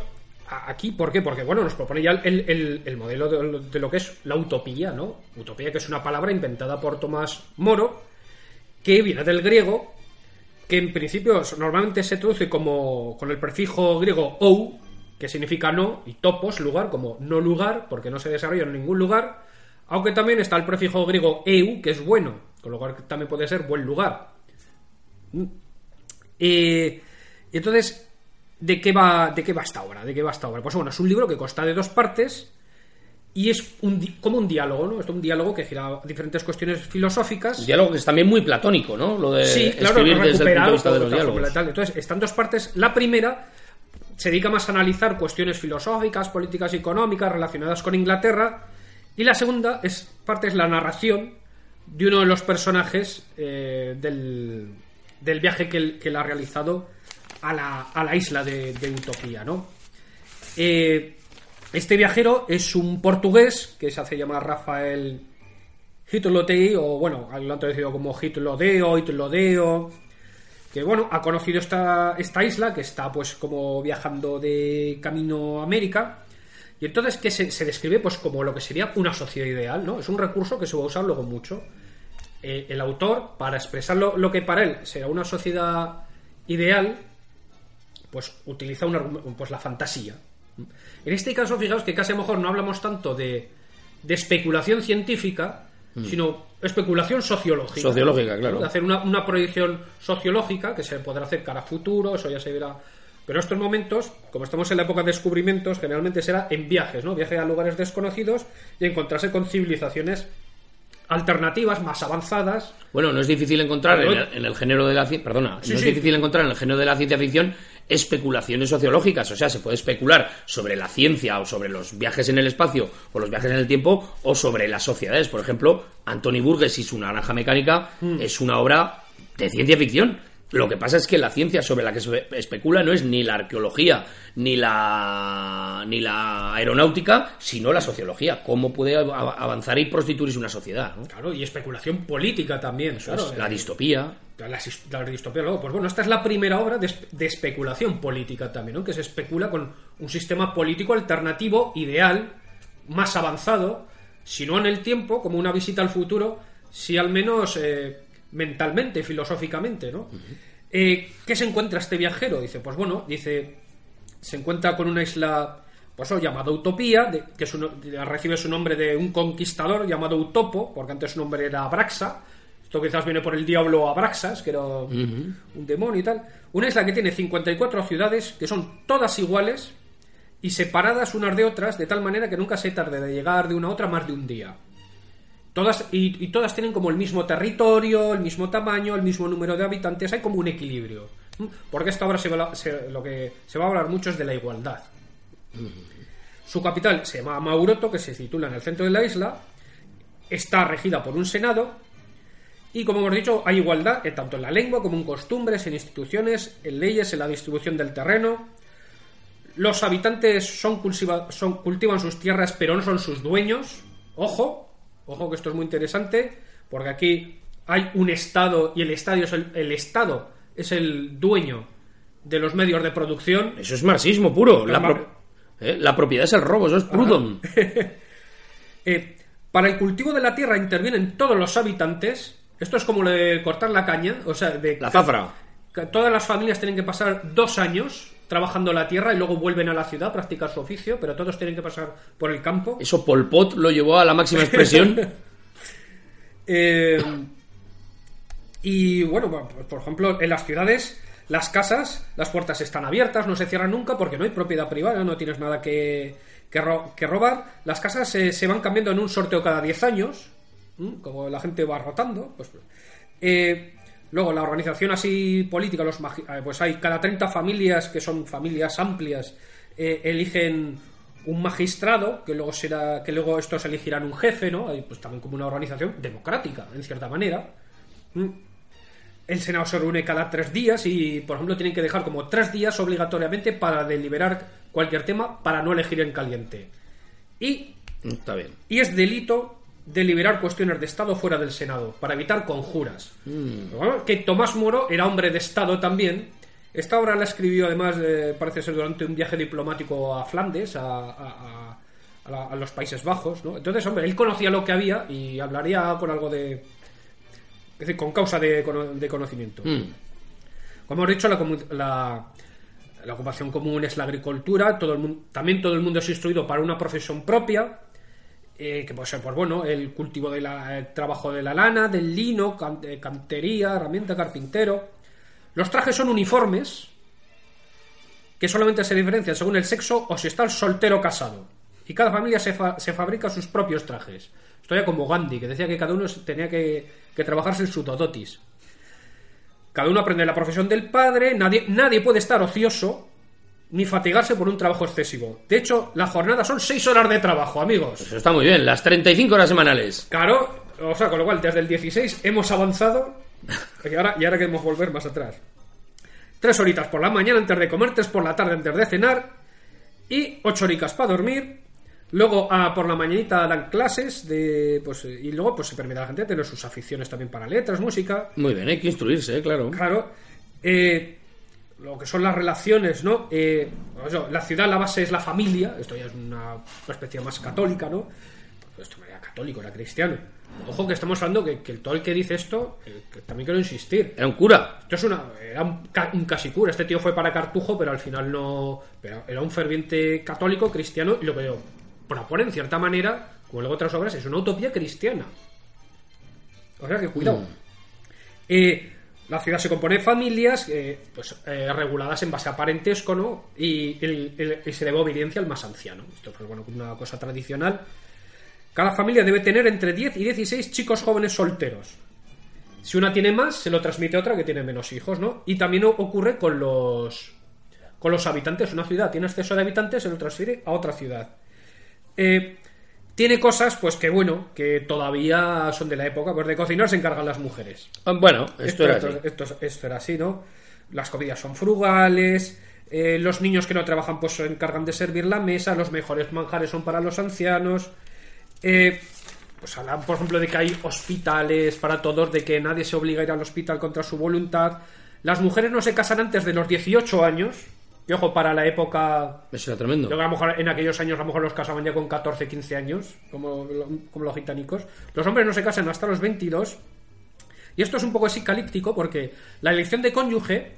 Speaker 3: aquí, ¿por qué? Porque, bueno, nos propone ya el, el- el modelo de, lo- de lo que es la utopía, ¿no? Utopía, que es una palabra inventada por Tomás Moro, que viene del griego, que en principio normalmente se traduce como con el prefijo griego ou, que significa no, y topos, lugar, como no lugar, porque no se desarrolla en ningún lugar, aunque también está el prefijo griego eu, que es bueno, con lo cual también puede ser buen lugar. Eh, y entonces, ¿de qué, va, ¿de qué va esta obra? ¿De qué va esta obra? Pues bueno, es un libro que consta de dos partes y es un di- como un diálogo, ¿no? Es un diálogo que gira diferentes cuestiones filosóficas.
Speaker 4: Un diálogo que es también muy platónico, ¿no? Lo de
Speaker 3: Sí, claro,
Speaker 4: escribir desde el punto de vista de los diálogos.
Speaker 3: tal. Entonces, están dos partes. La primera se dedica más a analizar cuestiones filosóficas, políticas y económicas relacionadas con Inglaterra. Y la segunda es parte es la narración de uno de los personajes eh, del, del viaje que él, que ha realizado a la, a la isla de, de Utopía, ¿no? Eh, este viajero es un portugués que se hace llamar Rafael Hitlotei, o bueno, lo han traducido como Hitlodeo, Hitlodeo, que bueno, ha conocido esta, esta isla, que está pues como viajando de camino a América, y entonces que se, describe pues como lo que sería una sociedad ideal, ¿no? Es un recurso que se va a usar luego mucho. Eh, el autor, para expresar lo, lo que para él será una sociedad ideal, pues utiliza un argumento- pues la fantasía. En este caso, fijaos que casi a lo mejor no hablamos tanto de, de especulación científica, sino especulación sociológica.
Speaker 4: Sociológica, claro.
Speaker 3: De hacer una, una proyección sociológica que se podrá hacer cara a futuro, eso ya se verá. Pero en estos momentos, como estamos en la época de descubrimientos, generalmente será en viajes, ¿no? Viaje a lugares desconocidos y encontrarse con civilizaciones alternativas, más avanzadas,
Speaker 4: Bueno, no es difícil encontrar en el, en el género de la perdona,
Speaker 3: Sí,
Speaker 4: no es
Speaker 3: sí.
Speaker 4: difícil encontrar en el género de la ciencia ficción especulaciones sociológicas, o sea, se puede especular sobre la ciencia o sobre los viajes en el espacio o los viajes en el tiempo o sobre las sociedades. Por ejemplo, Anthony Burgess y su naranja mecánica
Speaker 3: Mm.
Speaker 4: es una obra de ciencia ficción. Lo que pasa es que la ciencia sobre la que se especula no es ni la arqueología ni la ni la aeronáutica, sino la sociología. Cómo puede av- avanzar y prostituirse una sociedad, ¿no?
Speaker 3: claro, y especulación política también, claro.
Speaker 4: la
Speaker 3: eh,
Speaker 4: distopía.
Speaker 3: la, la distopía luego, pues bueno, esta es la primera obra de, de especulación política también, ¿no? Que se especula con un sistema político alternativo ideal más avanzado, si no en el tiempo, como una visita al futuro, si al menos eh, mentalmente, filosóficamente, ¿no? Eh, ¿Qué se encuentra este viajero? Dice, pues bueno, dice, se encuentra con una isla, pues oh, llamada Utopía, de- que recibe su nombre de un conquistador llamado Utopo, porque antes su nombre era Abraxa. Esto quizás viene por el diablo Abraxas, que era un demonio y tal. Una isla que tiene 54 ciudades, que son todas iguales y separadas unas de otras, de tal manera que nunca se tarde de llegar de una a otra más de un día. Todas, y, todas tienen como el mismo territorio, el mismo tamaño, el mismo número de habitantes, hay como un equilibrio. Porque esta obra se va, lo que se va a hablar mucho es de la igualdad. Su capital se llama Mauroto, que se titula en el centro de la isla, está regida por un senado y, como hemos dicho, hay igualdad tanto en la lengua como en costumbres, en instituciones, en leyes, en la distribución del terreno. Los habitantes son- cultivan sus tierras, pero no son sus dueños. Ojo, ojo que esto es muy interesante, porque aquí hay un Estado y el, estadio es el, el Estado es el dueño de los medios de producción.
Speaker 4: Eso es marxismo puro. La,
Speaker 3: Mar-
Speaker 4: pro- ¿eh? la propiedad es el robo, eso es Proudhon.
Speaker 3: Eh, para el cultivo de la tierra intervienen todos los habitantes. Esto es como lo de cortar la caña, o sea, de
Speaker 4: La zafra.
Speaker 3: todas las familias tienen que pasar dos años trabajando la tierra y luego vuelven a la ciudad a practicar su oficio, pero todos tienen que pasar por el campo.
Speaker 4: Eso Pol Pot lo llevó a la máxima expresión.
Speaker 3: Eh, y bueno, por ejemplo, en las ciudades, las casas, las puertas están abiertas, no se cierran nunca porque no hay propiedad privada, no tienes nada que, que, ro- que robar. Las casas eh, se van cambiando en un sorteo cada 10 años, ¿m? como la gente va rotando. Pues, eh, luego, la organización así política, los eh, pues hay cada 30 familias que son familias amplias, eh, eligen un magistrado, que luego será, que luego estos elegirán un jefe, ¿no? Hay, Pues también como una organización democrática, en cierta manera. ¿m? El Senado se reúne cada tres días y, por ejemplo, tienen que dejar como tres días obligatoriamente para deliberar cualquier tema para no elegir en caliente. Y,
Speaker 4: Está bien.
Speaker 3: y es delito deliberar cuestiones de Estado fuera del Senado, para evitar conjuras. Bueno, que Tomás Moro era hombre de Estado también. Esta obra la escribió, además, eh, parece ser durante un viaje diplomático a Flandes, a, a- a- la- a los Países Bajos. ¿no? Entonces, hombre, él conocía lo que había y hablaría con algo de. Es decir, con causa de, de conocimiento.
Speaker 4: Mm.
Speaker 3: Como hemos dicho, la, la- la ocupación común es la agricultura. Todo el mundo, también todo el mundo es instruido para una profesión propia, eh, que puede ser, pues bueno, el cultivo del trabajo de la lana, del lino, can- cantería, herramienta, carpintero. Los trajes son uniformes, que solamente se diferencian según el sexo o si está el soltero casado. Y cada familia se, se fabrica sus propios trajes. Esto ya como Gandhi, que decía que cada uno tenía que, que trabajarse en su todotis. Cada uno aprende la profesión del padre, nadie, nadie puede estar ocioso ni fatigarse por un trabajo excesivo. De hecho, la jornada son seis horas de trabajo, amigos.
Speaker 4: Eso está muy bien. Las 35 horas semanales.
Speaker 3: Claro, o sea, con lo cual, desde el 16 hemos avanzado y ahora, y ahora queremos volver más atrás. Tres horitas por la mañana antes de comer, tres por la tarde antes de cenar y ocho horitas para dormir. Luego ah, por la mañanita dan clases de, pues, y luego pues se permite a la gente tener sus aficiones también para letras, música.
Speaker 4: Muy bien, hay que instruirse, ¿eh? claro.
Speaker 3: Claro. eh, lo que son las relaciones, ¿no? Eh, pues la ciudad, la base es la familia. Esto ya es una perspectiva más católica, ¿no? Esto no era católico, era cristiano. Ojo que estamos hablando que, que el- todo el que dice esto, eh, que también quiero insistir.
Speaker 4: Era un cura.
Speaker 3: Esto es una. Era un, un casi cura. Este tío fue para Cartujo, pero al final no. Pero era un ferviente católico, cristiano, y lo que propone en cierta manera, como luego otras obras, es una utopía cristiana. O sea que cuidado. Eh, la ciudad se compone de familias eh, pues, eh, reguladas en base a parentesco, ¿no? Y, se debe obediencia al más anciano. Esto es bueno, una cosa tradicional. Cada familia debe tener entre 10 y 16 chicos jóvenes solteros. Si una tiene más, se lo transmite a otra que tiene menos hijos, ¿no? Y también ocurre con los con los habitantes. Una ciudad tiene exceso de habitantes, se lo transfiere a otra ciudad. Eh, tiene cosas, pues que bueno, que todavía son de la época, pues de cocinar se encargan las mujeres.
Speaker 4: Ah, Bueno, esto era así.
Speaker 3: esto, esto era así, ¿no? Las comidas son frugales, eh, los niños que no trabajan pues se encargan de servir la mesa, los mejores manjares son para los ancianos. Eh, pues hablan, por ejemplo, de que hay hospitales para todos, de que nadie se obliga a ir al hospital contra su voluntad. Las mujeres no se casan antes de los 18 años. Y ojo, para la época
Speaker 4: Eso era tremendo.
Speaker 3: Yo creo que a lo mejor en aquellos años a lo mejor los casaban ya con 14, 15 años, como, como los gitanicos. Los hombres no se casan hasta los 22. Y esto es un poco psicalíptico porque la elección de cónyuge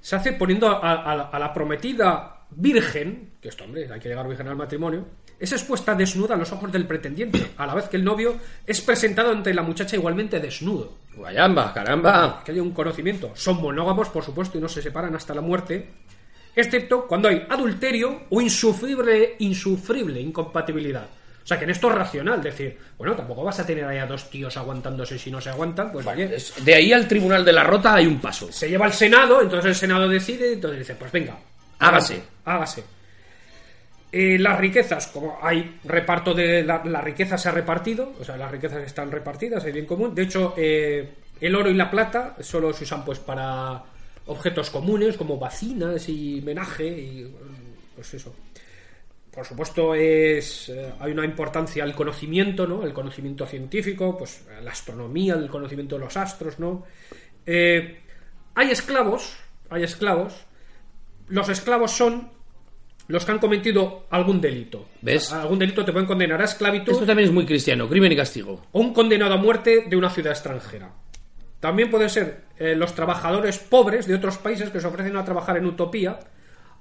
Speaker 3: se hace poniendo a, a- a la prometida virgen, que esto, hombre, hay que llegar virgen al matrimonio, es expuesta desnuda a los ojos del pretendiente, a la vez que el novio es presentado ante la muchacha igualmente desnudo.
Speaker 4: Guayamba, caramba.
Speaker 3: Que haya un conocimiento. Son monógamos, por supuesto, y no se separan hasta la muerte, excepto cuando hay adulterio o insufrible, insufrible incompatibilidad. O sea, que en esto es racional, decir, bueno, tampoco vas a tener ahí a dos tíos aguantándose si no se aguantan, pues vaya.
Speaker 4: Es- De ahí al Tribunal de la Rota hay un paso.
Speaker 3: Se lleva al Senado, entonces el Senado decide, entonces dice, pues venga,
Speaker 4: Hágase.
Speaker 3: Hágase. Eh, las riquezas, como hay reparto de la, la riqueza se ha repartido, o sea, las riquezas están repartidas, hay bien común. De hecho, eh, el oro y la plata solo se usan pues para objetos comunes como vacinas y menaje y pues eso. Por supuesto, es eh, hay una importancia al conocimiento, ¿no? El conocimiento científico, pues la astronomía, el conocimiento de los astros, ¿no? Eh, hay esclavos, hay esclavos. Los esclavos son los que han cometido algún delito.
Speaker 4: ¿Ves?
Speaker 3: Algún delito te pueden condenar a esclavitud
Speaker 4: Esto también es muy cristiano, crimen y castigo.
Speaker 3: o un condenado a muerte de una ciudad extranjera. También pueden ser eh, los trabajadores pobres de otros países que se ofrecen a trabajar en utopía,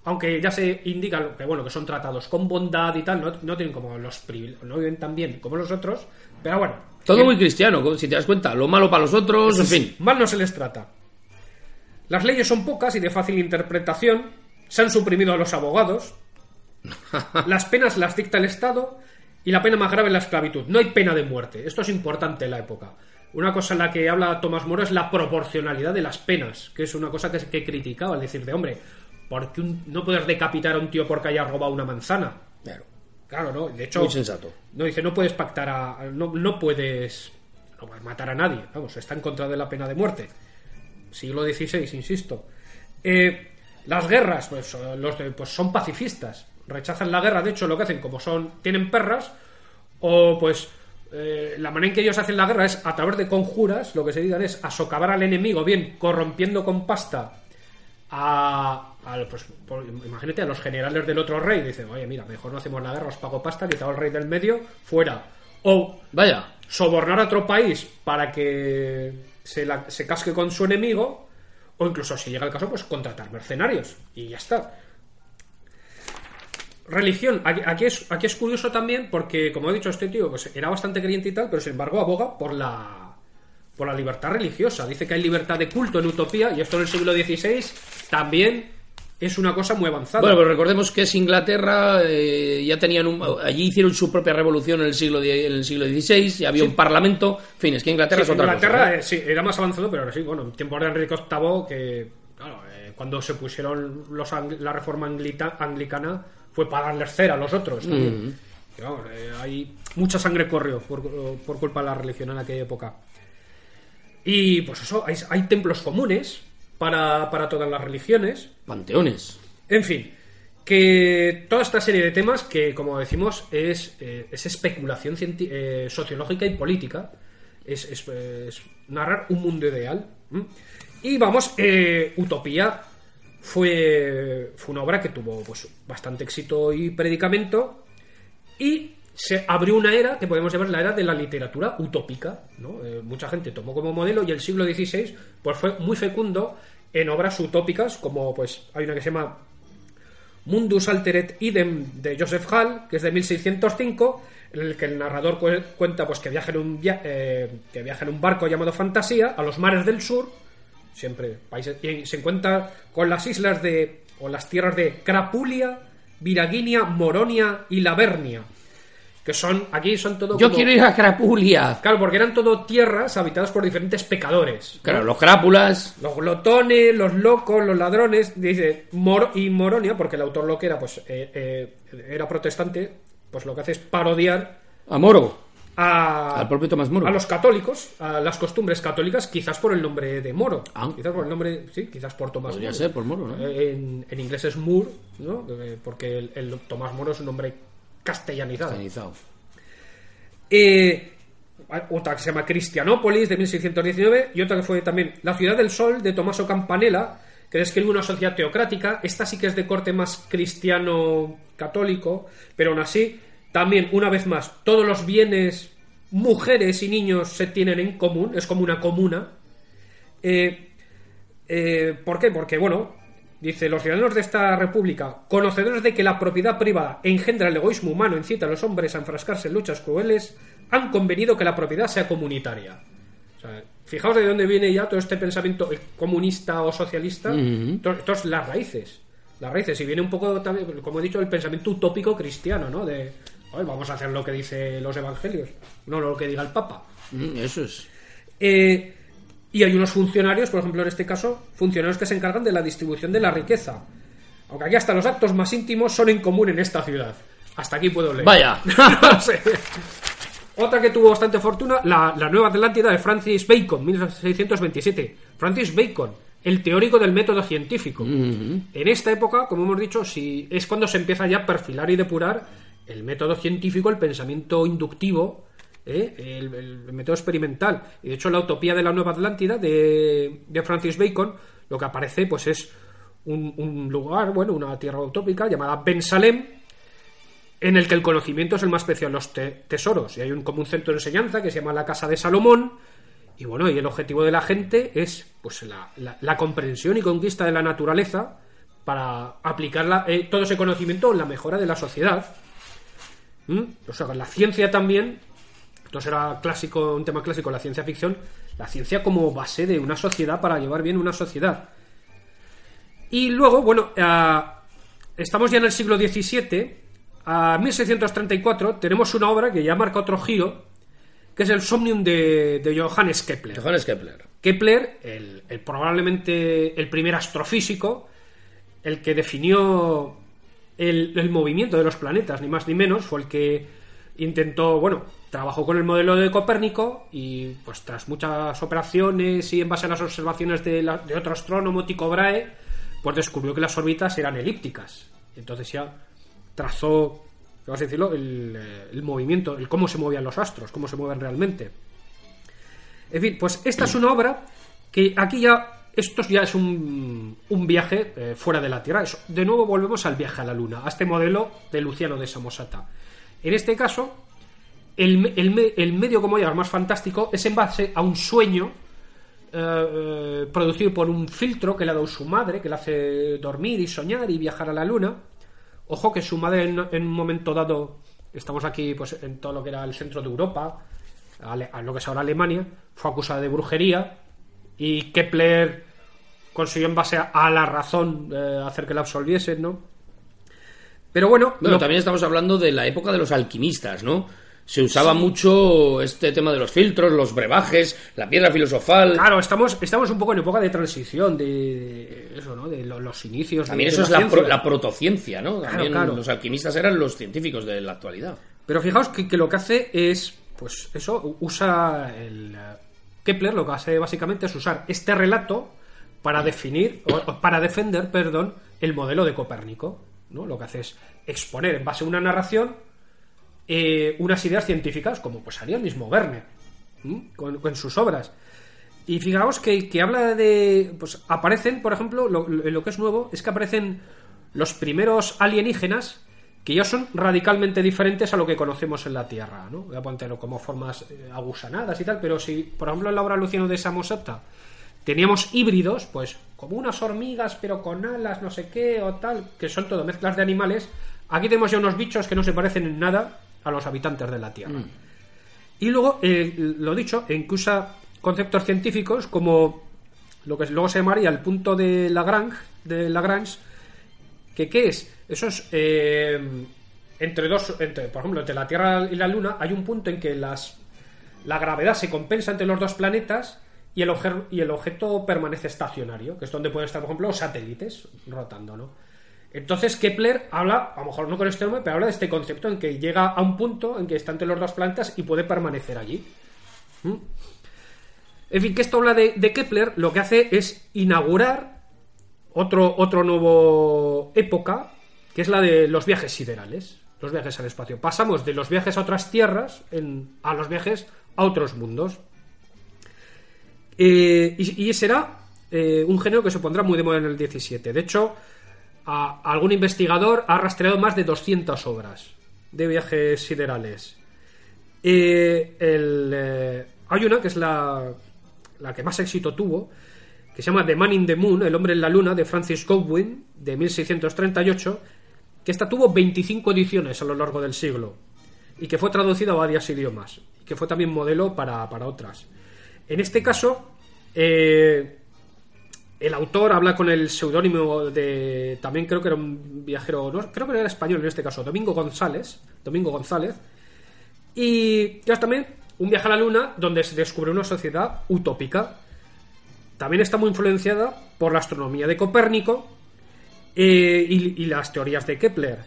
Speaker 3: aunque ya se indica que bueno que son tratados con bondad y tal, no, no tienen como los privilegios, no viven tan bien como los otros, pero bueno.
Speaker 4: Todo
Speaker 3: bien,
Speaker 4: muy cristiano, si te das cuenta. Lo malo para los otros, en fin.
Speaker 3: Mal no se les trata. Las leyes son pocas y de fácil interpretación. Se han suprimido a los abogados. Las penas las dicta el Estado. Y la pena más grave es la esclavitud. No hay pena de muerte. Esto es importante en la época. Una cosa en la que habla Tomás Moro es la proporcionalidad de las penas, que es una cosa que, que criticaba, al decir de hombre, ¿por qué un- no puedes decapitar a un tío porque haya robado una manzana?
Speaker 4: Claro.
Speaker 3: Claro, ¿no? De hecho,
Speaker 4: Muy sensato.
Speaker 3: no dice, no puedes pactar a. No, no puedes. No puedes matar a nadie. Vamos, está en contra de la pena de muerte. Siglo XVI, insisto. Eh, las guerras, pues, los de- pues son pacifistas. Rechazan la guerra, de hecho, lo que hacen, como son. tienen perras, o pues. Eh, la manera en que ellos hacen la guerra es a través de conjuras, lo que se digan es a socavar al enemigo, bien corrompiendo con pasta a, al, pues, por- imagínate a los generales del otro rey. Dicen oye mira mejor no hacemos la guerra os pago pasta quitado al rey del medio fuera o
Speaker 4: Vaya.
Speaker 3: sobornar a otro país para que se, la- se casque con su enemigo o incluso si llega el caso pues contratar mercenarios y ya está religión aquí, aquí es aquí es curioso también porque como he dicho este tío pues era bastante creyente y tal pero sin embargo aboga por la por la libertad religiosa. Dice que hay libertad de culto en Utopía y esto en el siglo XVI también es una cosa muy avanzada.
Speaker 4: Bueno, pero recordemos que es Inglaterra, eh, ya tenían un, allí hicieron su propia revolución en el siglo en el siglo XVI, ya había un parlamento, en fin, es que Inglaterra
Speaker 3: Sí,
Speaker 4: es otra
Speaker 3: Inglaterra
Speaker 4: cosa. ¿eh?
Speaker 3: eh, sí, era más avanzado, pero ahora sí, bueno, en tiempos de Enrique VIII, que claro, eh, cuando se pusieron los la reforma anglita- anglicana fue para darles cera a los otros. también. Vamos, eh, hay mucha sangre corrió por, por culpa de la religión en aquella época. Y pues eso, hay, hay templos comunes para, para todas las religiones.
Speaker 4: Panteones.
Speaker 3: En fin, que toda esta serie de temas que, como decimos, es, eh, es especulación eh, sociológica y política. Es, es- es narrar un mundo ideal. Y vamos, eh, Utopía fue, fue una obra que tuvo pues, bastante éxito y predicamento. Y se abrió una era que podemos llamar la era de la literatura utópica. ¿no? Eh, mucha gente tomó como modelo y el siglo XVI pues, fue muy fecundo en obras utópicas, como pues hay una que se llama Mundus Alteret Idem de Joseph Hall, que es de 1605, en el que el narrador cu- cuenta pues, que, viaja en un via- eh, que viaja en un barco llamado Fantasía a los mares del sur, siempre países, y se encuentra con las islas de, o las tierras de Crapulia, Viraginia, Moronia y Lavernia, que son, aquí son todo
Speaker 4: Yo
Speaker 3: como-
Speaker 4: quiero ir a Crapulia.
Speaker 3: Claro, porque eran todo tierras habitadas por diferentes pecadores. ¿no?
Speaker 4: Claro, los crápulas.
Speaker 3: Los glotones, los locos, los ladrones, dice Mor y Moronia, porque el autor lo que era, pues eh, eh, era protestante, pues lo que hace es parodiar
Speaker 4: A Moro.
Speaker 3: A,
Speaker 4: Al propio Tomás Moro.
Speaker 3: a los católicos, a las costumbres católicas, quizás por el nombre de Moro.
Speaker 4: Ah.
Speaker 3: Quizás por el nombre, sí, quizás por Tomás
Speaker 4: Podría
Speaker 3: Moro.
Speaker 4: ser por Moro, ¿no?
Speaker 3: En, en inglés es Moore, ¿no? Porque el, el Tomás Moro es un nombre castellanizado.
Speaker 4: Castanizado.
Speaker 3: Eh, otra que se llama Cristianópolis de 1619 y otra que fue también La ciudad del sol de Tommaso Campanella que describe una sociedad teocrática. Esta sí que es de corte más cristiano-católico, pero aún así, también, una vez más, todos los bienes, mujeres y niños se tienen en común, es como una comuna. Eh, eh, ¿Por qué? Porque, bueno, dice, los ciudadanos de esta república, conocedores de que la propiedad privada engendra el egoísmo humano, incita a los hombres a enfrascarse en luchas crueles, han convenido que la propiedad sea comunitaria. O sea, fijaos de dónde viene ya todo este pensamiento comunista o socialista, todas las raíces. Las raíces, y viene un poco también, como he dicho, el pensamiento utópico cristiano, ¿no? De, vamos a hacer lo que dice los evangelios, no lo que diga el Papa.
Speaker 4: Mm, eso es.
Speaker 3: Eh, y hay unos funcionarios, por ejemplo en este caso, funcionarios que se encargan de la distribución de la riqueza. Aunque aquí hasta los actos más íntimos son en común en esta ciudad. Hasta aquí puedo leer.
Speaker 4: Vaya.
Speaker 3: No sé. Otra que tuvo bastante fortuna, la, la Nueva Atlántida de Francis Bacon, 1627. Francis Bacon, el teórico del método científico. En esta época, como hemos dicho, si es cuando se empieza ya a perfilar y depurar el método científico, el pensamiento inductivo, ¿eh? el, método experimental. Y de hecho, la utopía de la Nueva Atlántida de, Francis Bacon, lo que aparece, pues es un, lugar, bueno, una tierra utópica llamada Ben Salem, en el que el conocimiento es el más especial de los te- tesoros. Y hay un, como un centro de enseñanza que se llama la Casa de Salomón. Y bueno, y el objetivo de la gente es pues la, comprensión y conquista de la naturaleza para aplicar la- eh, todo ese conocimiento en la mejora de la sociedad. ¿Mm? O sea, la ciencia también, esto será clásico, un tema clásico, la ciencia ficción, la ciencia como base de una sociedad para llevar bien una sociedad. Y luego, bueno, ah, estamos ya en el siglo XVII, a 1634, tenemos una obra que ya marca otro giro, que es el Somnium de, de Johannes Kepler.
Speaker 4: Johannes Kepler.
Speaker 3: Kepler, el, el probablemente el primer astrofísico, el que definió el, movimiento de los planetas, ni más ni menos, fue el que intentó, bueno, trabajó con el modelo de Copérnico y pues tras muchas operaciones y en base a las observaciones de, de otro astrónomo, Tycho Brahe, pues descubrió que las órbitas eran elípticas. Entonces ya trazó, vamos a decirlo, el, el movimiento, el cómo se movían los astros, cómo se mueven realmente. En fin, pues esta es una obra que aquí ya. Esto ya es un, un viaje eh, fuera de la Tierra. Eso, de nuevo volvemos al viaje a la Luna, a este modelo de Luciano de Samosata. En este caso, el, el el medio como llamar más fantástico es en base a un sueño eh, eh, producido por un filtro que le ha dado su madre, que le hace dormir y soñar y viajar a la Luna. Ojo que su madre en, un momento dado, estamos aquí pues en todo lo que era el centro de Europa, Ale- a lo que es ahora Alemania, fue acusada de brujería y Kepler consiguió en base a, a la razón eh, hacer que la absolviesen, ¿no? Pero bueno,
Speaker 4: Bueno,
Speaker 3: lo-
Speaker 4: también estamos hablando de la época de los alquimistas, ¿no? Se usaba mucho este tema de los filtros, los brebajes, la piedra filosofal.
Speaker 3: claro, estamos, estamos un poco en época de transición, de, de eso, ¿no? De lo- los inicios. de-
Speaker 4: También
Speaker 3: de
Speaker 4: eso es la,
Speaker 3: ciencia.
Speaker 4: pro- la protociencia, ¿no? También
Speaker 3: claro.
Speaker 4: los alquimistas eran los científicos de la actualidad.
Speaker 3: Pero fijaos que, que lo que hace es, pues eso, usa el... Kepler lo que hace básicamente es usar este relato para definir, o, para defender, perdón, el modelo de Copérnico. ¿no? Lo que hace es exponer en base a una narración eh, unas ideas científicas, como pues haría el mismo Werner, ¿m? con, sus obras. Y fijaos que, que habla de. Pues aparecen, por ejemplo, lo, lo- lo que es nuevo es que aparecen los primeros alienígenas que ya son radicalmente diferentes a lo que conocemos en la Tierra, ¿no? Voy a ponerlo como formas eh, agusanadas y tal, pero si, por ejemplo, en la obra Luciano de Samosata teníamos híbridos, pues como unas hormigas, pero con alas, no sé qué, o tal, que son todo mezclas de animales, aquí tenemos ya unos bichos que no se parecen en nada a los habitantes de la Tierra. Y luego, eh, lo dicho, en que usa conceptos científicos como lo que luego se llamaría el punto de Lagrange, de Lagrange que ¿qué es? Eso es eh, entre dos, por ejemplo, entre la Tierra y la Luna hay un punto en que las, la gravedad se compensa entre los dos planetas y el, obje- y el objeto permanece estacionario, que es donde pueden estar, por ejemplo, los satélites rotando, ¿no? Entonces Kepler habla, a lo mejor no con este nombre, pero habla de este concepto en que llega a un punto en que está entre los dos planetas y puede permanecer allí. ¿Mm? En fin, que esto habla de, de Kepler, lo que hace es inaugurar otro, otro nuevo época, que es la de los viajes siderales, los viajes al espacio. Pasamos de los viajes a otras tierras a los viajes a otros mundos. Eh, y, será eh, un género que se pondrá muy de moda en el 17. De hecho, algún investigador ha rastreado más de 200 obras de viajes siderales. Eh, el, hay una que es la, la que más éxito tuvo, que se llama The Man in the Moon, El hombre en la luna, de Francis Godwin, de 1638, que esta tuvo 25 ediciones a lo largo del siglo y que fue traducida a varios idiomas, y que fue también modelo para, para otras. En este caso, eh, el autor habla con el seudónimo de. También creo que era un viajero. No, creo que era español en este caso, Domingo González. Domingo González. Y ya también un viaje a la luna donde se descubre una sociedad utópica. También está muy influenciada por la astronomía de Copérnico eh, y, y las teorías de Kepler.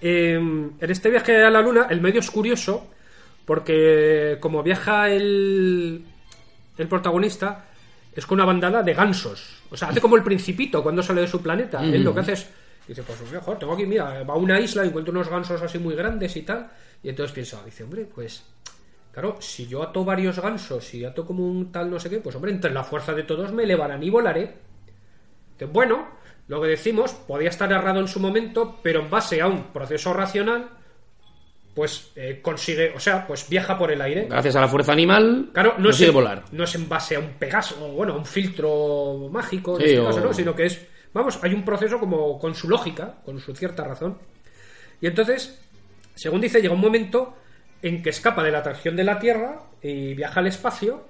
Speaker 3: Eh, en este viaje a la luna, el medio es curioso porque como viaja el, el protagonista, es con una bandada de gansos. O sea, hace como el principito cuando sale de su planeta. Él lo que hace es, dice, pues mejor, tengo aquí, mira, va a una isla, encuentro unos gansos así muy grandes y tal. Y entonces piensa, dice, hombre, pues, claro, si yo ato varios gansos y ato como un tal no sé qué, pues hombre, entre la fuerza de todos me elevarán y volaré. Que bueno, lo que decimos podía estar errado en su momento, pero en base a un proceso racional, pues eh, consigue, o sea, pues viaja por el aire.
Speaker 4: Gracias a la fuerza animal,
Speaker 3: Claro, no es,
Speaker 4: consigue
Speaker 3: en,
Speaker 4: volar.
Speaker 3: no es en base a un Pegaso, o bueno, a un filtro mágico, en este
Speaker 4: o-
Speaker 3: caso, ¿no? sino que es, vamos, hay un proceso como con su lógica, con su cierta razón. Y entonces, según dice, llega un momento en que escapa de la atracción de la Tierra y viaja al espacio.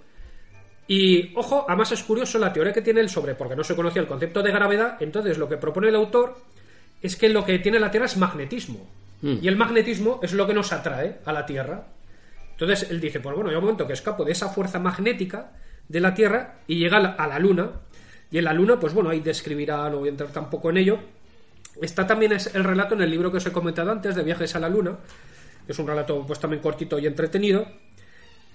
Speaker 3: Y, ojo, además es curioso la teoría que tiene él sobre, porque no se conocía el concepto de gravedad, entonces lo que propone el autor es que lo que tiene la Tierra es magnetismo. Y el magnetismo es lo que nos atrae a la Tierra. Entonces él dice, pues bueno, llega un momento que escapo de esa fuerza magnética de la Tierra y llega a la, Luna. Y en la Luna, pues bueno, ahí describirá, no voy a entrar tampoco en ello. Está también el relato en el libro que os he comentado antes, de Viajes a la Luna, es un relato pues también cortito y entretenido.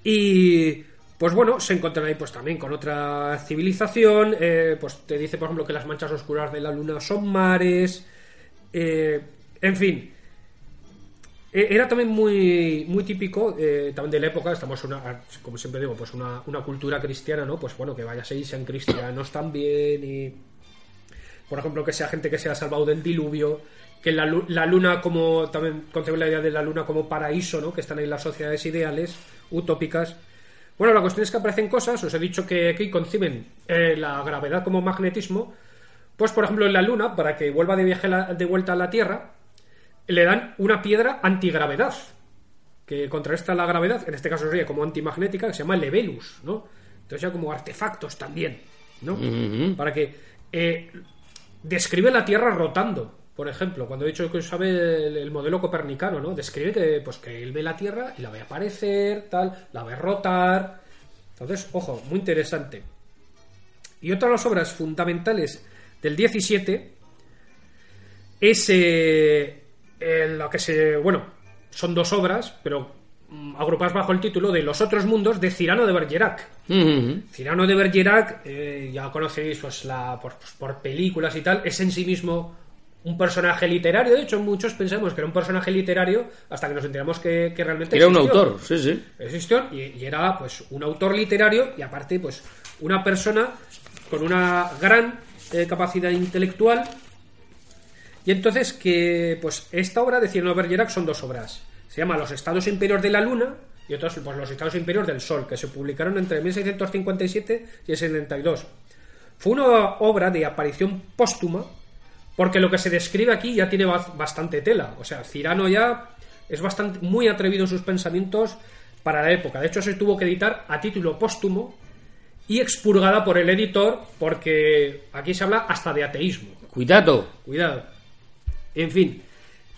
Speaker 3: Y pues bueno, se encuentran ahí pues también con otra civilización. eh, pues te dice, por ejemplo, que las manchas oscuras de la luna son mares. eh, en fin. Eh, Era también muy, muy típico eh, también de la época, estamos una, como siempre digo, pues una, una cultura cristiana, ¿no? Pues bueno, que vaya y sean cristianos también y por ejemplo, que sea gente que se ha salvado del diluvio, que la, la luna como, también concebe la idea de la luna como paraíso, ¿no? Que están ahí las sociedades ideales, utópicas. Bueno, la cuestión es que aparecen cosas, os he dicho que aquí conciben eh, la gravedad como magnetismo, pues por ejemplo en la luna, para que vuelva de viaje la- de vuelta a la Tierra, le dan una piedra antigravedad, que contrarresta la gravedad, en este caso sería como antimagnética, que se llama Levelus, ¿no? Entonces ya como artefactos también, ¿no? Para que eh, describe la Tierra rotando, por ejemplo, cuando he dicho que sabe el, el modelo copernicano, ¿no? Describe que, pues, que él ve la Tierra y la ve aparecer, tal, la ve rotar. Entonces, ojo, muy interesante. Y otra de las obras fundamentales del 17 es eh, lo que se. Bueno, son dos obras, pero mm, agrupadas bajo el título de Los otros mundos de Cirano de Bergerac.
Speaker 4: Ujú.
Speaker 3: Cirano de Bergerac, eh, ya conocéis pues, la, por, pues, por películas y tal, es en sí mismo un personaje literario. De hecho, muchos pensamos que era un personaje literario hasta que nos enteramos que, que realmente
Speaker 4: Era un autor, sí, sí.
Speaker 3: Existió y, y era pues un autor literario y aparte pues una persona con una gran eh, capacidad intelectual y entonces que pues esta obra de Cirano de Bergerac son dos obras se llama Los estados imperios de la luna y otros pues los estados imperios del sol que se publicaron entre 1657 y el 72 fue una obra de aparición póstuma porque lo que se describe aquí ya tiene ba- bastante tela. O sea, Cirano ya es bastante muy atrevido en sus pensamientos para la época. De hecho, se tuvo que editar a título póstumo y expurgada por el editor porque aquí se habla hasta de ateísmo.
Speaker 4: Cuidado.
Speaker 3: Cuidado. En fin.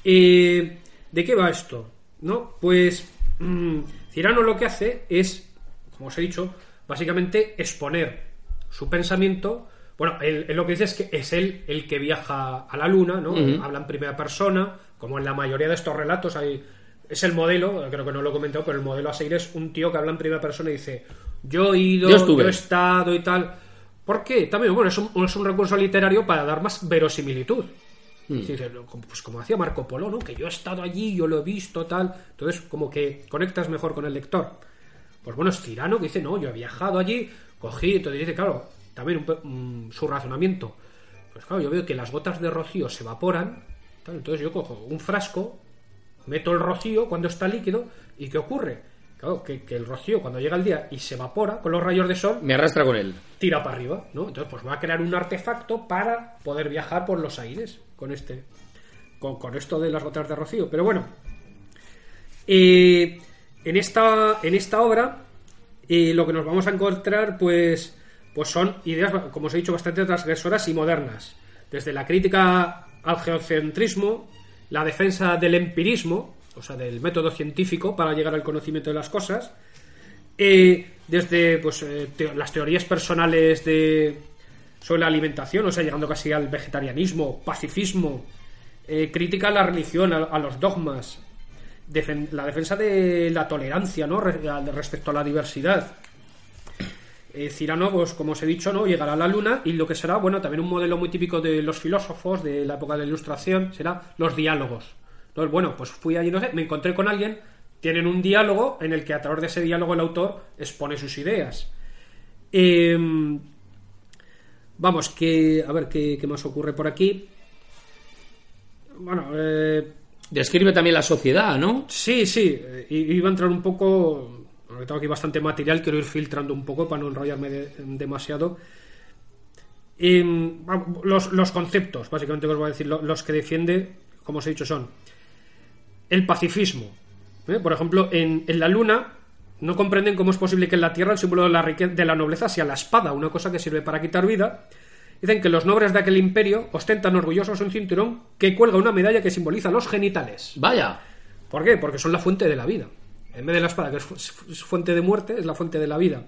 Speaker 3: eh, ¿De qué va esto? ¿No? Pues mm, Cirano lo que hace es, como os he dicho, básicamente exponer su pensamiento. Bueno, él, él lo que dice es que es él el que viaja a la luna, ¿no? Habla en primera persona, como en la mayoría de estos relatos hay. Es el modelo, creo que no lo he comentado, pero el modelo a seguir es un tío que habla en primera persona y dice: Yo he ido,
Speaker 4: Yo estuve".
Speaker 3: yo he estado y tal. ¿Por qué? También, bueno, es un, es un recurso literario para dar más verosimilitud. Sí, como- pues como hacía Marco Polo, ¿no? Que yo he estado allí, yo lo he visto, tal. Entonces, como que conectas mejor con el lector. Pues bueno, es Tirano que dice, no, yo he viajado allí, cogí, entonces dice, claro, también un su razonamiento. Pues claro, yo veo que las gotas de rocío se evaporan, tal, entonces yo cojo un frasco, meto el rocío cuando está líquido, ¿y qué ocurre? Claro, que, que el rocío cuando llega el día y se evapora con los rayos de sol,
Speaker 4: Me arrastra con él.
Speaker 3: tira para arriba, ¿no? Entonces, pues va a crear un artefacto para poder viajar por los aires con este, con, con esto de las gotas de rocío. Pero bueno, eh, en esta, en esta obra, eh, lo que nos vamos a encontrar, pues, pues son ideas, como os he dicho, bastante transgresoras y modernas. Desde la crítica al geocentrismo, la defensa del empirismo, o sea, del método científico para llegar al conocimiento de las cosas, desde pues, eh, las teorías personales de, sobre la alimentación, o sea, llegando casi al vegetarianismo, pacifismo, eh, crítica a la religión, a, los dogmas, la defensa de la tolerancia ¿no? Re- respecto a la diversidad. Eh, Cirano, pues como os he dicho, ¿no? llegará a la luna y lo que será, bueno, también un modelo muy típico de los filósofos de la época de la ilustración será los diálogos. ¿no? Bueno, pues fui allí, no sé, me encontré con alguien, tienen un diálogo en el que a través de ese diálogo el autor expone sus ideas. Em, vamos, que a ver qué, qué más ocurre por aquí. Bueno, eh,
Speaker 4: Describe también la sociedad, ¿no?
Speaker 3: Sí, sí, eh, iba a entrar un poco. Porque Tengo aquí bastante material, quiero ir filtrando un poco para no enrollarme de- demasiado. Em, los, los conceptos, básicamente, que os voy a decir, lo- los que defiende, como os he dicho, son el pacifismo. ¿eh? Por ejemplo, en, en la Luna no comprenden cómo es posible que en la Tierra el símbolo de la, de la nobleza sea la espada, una cosa que sirve para quitar vida. Dicen que los nobles de aquel imperio ostentan orgullosos un cinturón que cuelga una medalla que simboliza los genitales.
Speaker 4: Vaya.
Speaker 3: ¿Por qué? Porque son la fuente de la vida. En vez de la espada, que es fu- es fuente de muerte, es la fuente de la vida.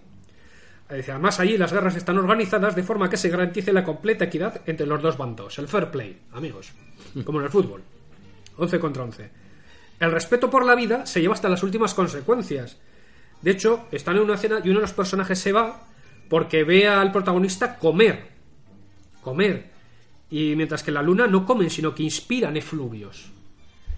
Speaker 3: Además, allí las guerras están organizadas de forma que se garantice la completa equidad entre los dos bandos. El fair play, amigos. Como en el fútbol. 11 contra 11. El respeto por la vida se lleva hasta las últimas consecuencias. De hecho, están en una cena y uno de los personajes se va porque ve al protagonista comer. Comer. Y mientras que la luna no comen, sino que inspiran efluvios.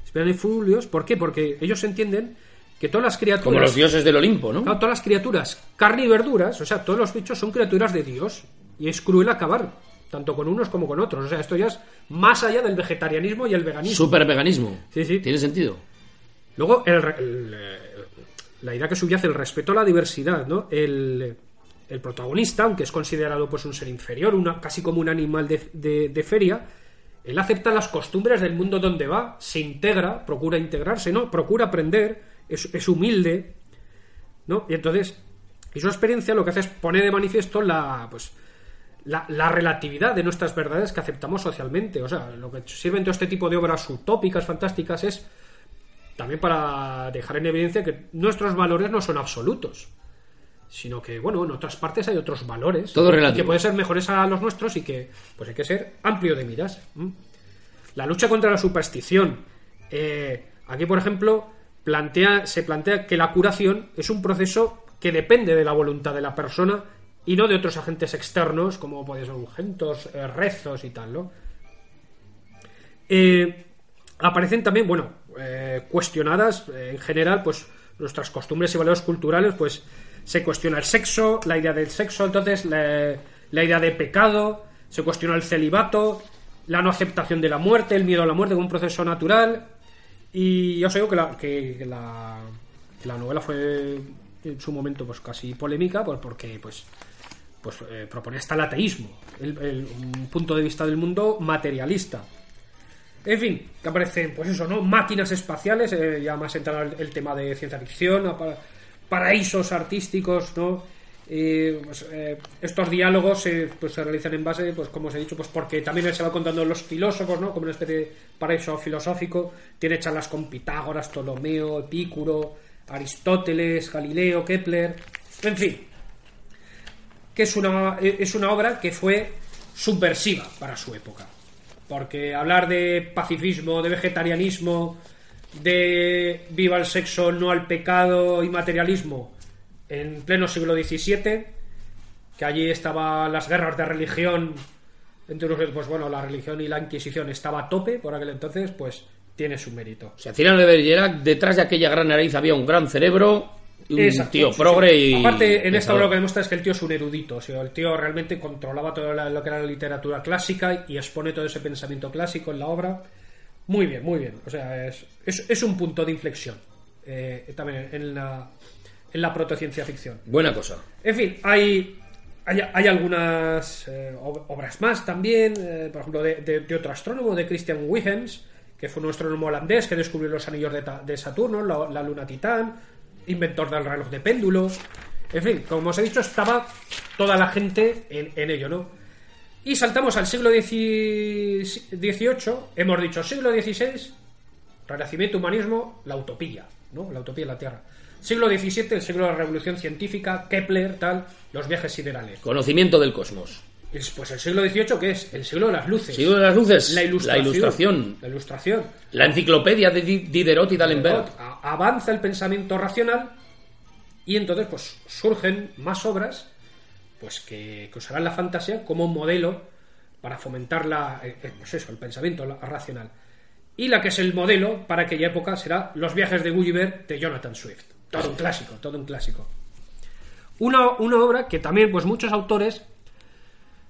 Speaker 3: Inspiran efluvios, ¿por qué? Porque ellos entienden que todas las criaturas.
Speaker 4: Como los dioses del Olimpo, ¿no?
Speaker 3: Claro, todas las criaturas, carne y verduras, o sea, todos los bichos son criaturas de Dios. Y es cruel acabar, tanto con unos como con otros. O sea, esto ya es más allá del vegetarianismo y el veganismo.
Speaker 4: Super veganismo.
Speaker 3: Sí, sí.
Speaker 4: Tiene sentido.
Speaker 3: Luego, el el, eh, la idea que subyace, el respeto a la diversidad, ¿no? El, el protagonista, aunque es considerado pues un ser inferior, una, casi como un animal de, de- de feria, él acepta las costumbres del mundo donde va, se integra, procura integrarse, ¿no? Procura aprender, es, es humilde, ¿no? Y entonces, y su experiencia lo que hace es poner de manifiesto la, pues, la, la relatividad de nuestras verdades que aceptamos socialmente. O sea, lo que sirven todo este tipo de obras utópicas, fantásticas, es también para dejar en evidencia que nuestros valores no son absolutos, sino que, bueno, en otras partes hay otros valores
Speaker 4: Todo
Speaker 3: que pueden ser mejores a los nuestros y que pues hay que ser amplio de miras. La lucha contra la superstición. Eh, aquí, por ejemplo, plantea, se plantea que la curación es un proceso que depende de la voluntad de la persona y no de otros agentes externos, como pueden ser urgentos, eh, rezos y tal. Eh, aparecen también, bueno, eh, cuestionadas en general, pues nuestras costumbres y valores culturales, pues se cuestiona el sexo, la idea del sexo, entonces la, la idea de pecado, se cuestiona el celibato, la no aceptación de la muerte, el miedo a la muerte como un proceso natural. Y yo os digo que la, que, la, la novela fue en su momento pues casi polémica, pues porque pues pues eh, propone hasta el ateísmo, el- un punto de vista del mundo materialista. En fin, que aparecen, pues eso, ¿no? Máquinas espaciales, eh, ya más entrado el, tema de ciencia ficción, a pa- paraísos artísticos, ¿no? Pues, eh, estos diálogos pues, se realizan en base, pues como os he dicho, pues porque también se va contando los filósofos, ¿no? Como una especie de paraíso filosófico. Tiene charlas con Pitágoras, Ptolomeo, Epicuro, Aristóteles, Galileo, Kepler, en fin, que es una, es una obra que fue subversiva para su época. Porque hablar de pacifismo, de vegetarianismo, de viva el sexo, no al pecado y materialismo en pleno siglo XVII, que allí estaban las guerras de religión, entre los, pues bueno, la religión y la Inquisición estaba a tope por aquel entonces, pues tiene su mérito.
Speaker 4: O sea, Cyrano de Bergerac, detrás de aquella gran nariz había un gran cerebro un
Speaker 3: Exacto,
Speaker 4: tío
Speaker 3: sí,
Speaker 4: progre
Speaker 3: sí.
Speaker 4: y.
Speaker 3: Aparte, en esta obra lo que demuestra es que el tío es un erudito. O sea, el tío realmente controlaba todo lo que era la literatura clásica y expone todo ese pensamiento clásico en la obra. Muy bien, muy bien. O sea, es, es, es un punto de inflexión eh, también en la, en la protociencia ficción.
Speaker 4: Buena cosa.
Speaker 3: En fin, hay, hay, hay algunas eh, ob- obras más también, eh, por ejemplo, de, de- de otro astrónomo, de Christian Huygens, que fue un astrónomo holandés que descubrió los anillos de, de Saturno, la, la luna Titán, inventor del reloj de péndulos. En fin, como os he dicho, estaba toda la gente en, en ello, ¿no? Y saltamos al siglo XVIII, hemos dicho siglo XVI, Renacimiento, humanismo, la utopía, ¿no? La utopía de la Tierra. Siglo XVII, el siglo de la revolución científica, Kepler, tal, los viajes siderales.
Speaker 4: Conocimiento del cosmos.
Speaker 3: Pues el siglo XVIII, ¿qué es? El siglo de las luces.
Speaker 4: Siglo de las luces.
Speaker 3: La ilustración.
Speaker 4: La ilustración.
Speaker 3: La ilustración.
Speaker 4: La enciclopedia de Di- Diderot y D'Alembert.
Speaker 3: Avanza el pensamiento racional y entonces pues surgen más obras pues que, que usarán la fantasía como modelo para fomentar la, eh, eh, pues eso, el pensamiento racional. Y la que es el modelo para aquella época será Los viajes de Gulliver de Jonathan Swift. Todo un clásico, todo un clásico. Una, una obra que también pues muchos autores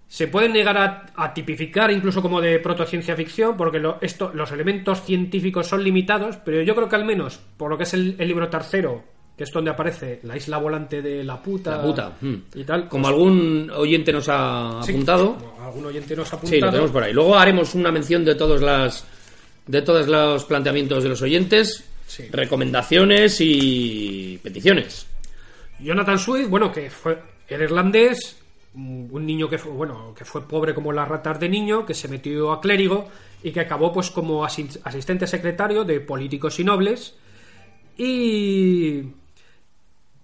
Speaker 3: se pueden negar a, a tipificar incluso como de protociencia ficción porque lo- esto, los elementos científicos son limitados, pero yo creo que al menos por lo que es el, el libro tercero, que es donde aparece la isla volante de la puta,
Speaker 4: La puta. mm.
Speaker 3: y tal,
Speaker 4: Como
Speaker 3: pues,
Speaker 4: algún oyente nos ha
Speaker 3: sí,
Speaker 4: apuntado.
Speaker 3: como algún oyente nos ha
Speaker 4: Sí, lo
Speaker 3: apuntado.
Speaker 4: tenemos por ahí. Luego haremos una mención de todos las de todos los planteamientos de los oyentes,
Speaker 3: Sí.
Speaker 4: recomendaciones y peticiones.
Speaker 3: Jonathan Swift, bueno, que fue era irlandés, un niño que fue, bueno, que fue pobre como las ratas de niño, que se metió a clérigo y que acabó pues como asi- asistente secretario de políticos y nobles y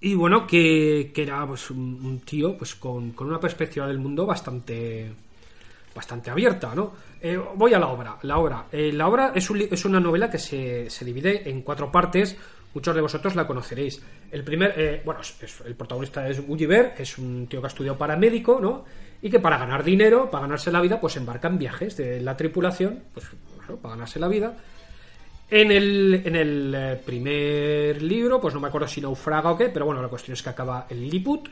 Speaker 3: y bueno, que, que era pues un, un tío pues con, con una perspectiva del mundo bastante bastante abierta, ¿no? Eh, voy a la obra. La obra, Eh, la obra es, un es una novela que se, divide en cuatro partes. Muchos de vosotros la conoceréis. El primer, eh, bueno, el protagonista es Gulliver, que es un tío que ha estudiado para médico, ¿no? Y que para ganar dinero, para ganarse la vida, pues embarca en viajes de la tripulación, pues eso, para ganarse la vida. En el, en el eh, primer libro, pues no me acuerdo si naufraga o qué, pero bueno, la cuestión es que acaba en Lilliput,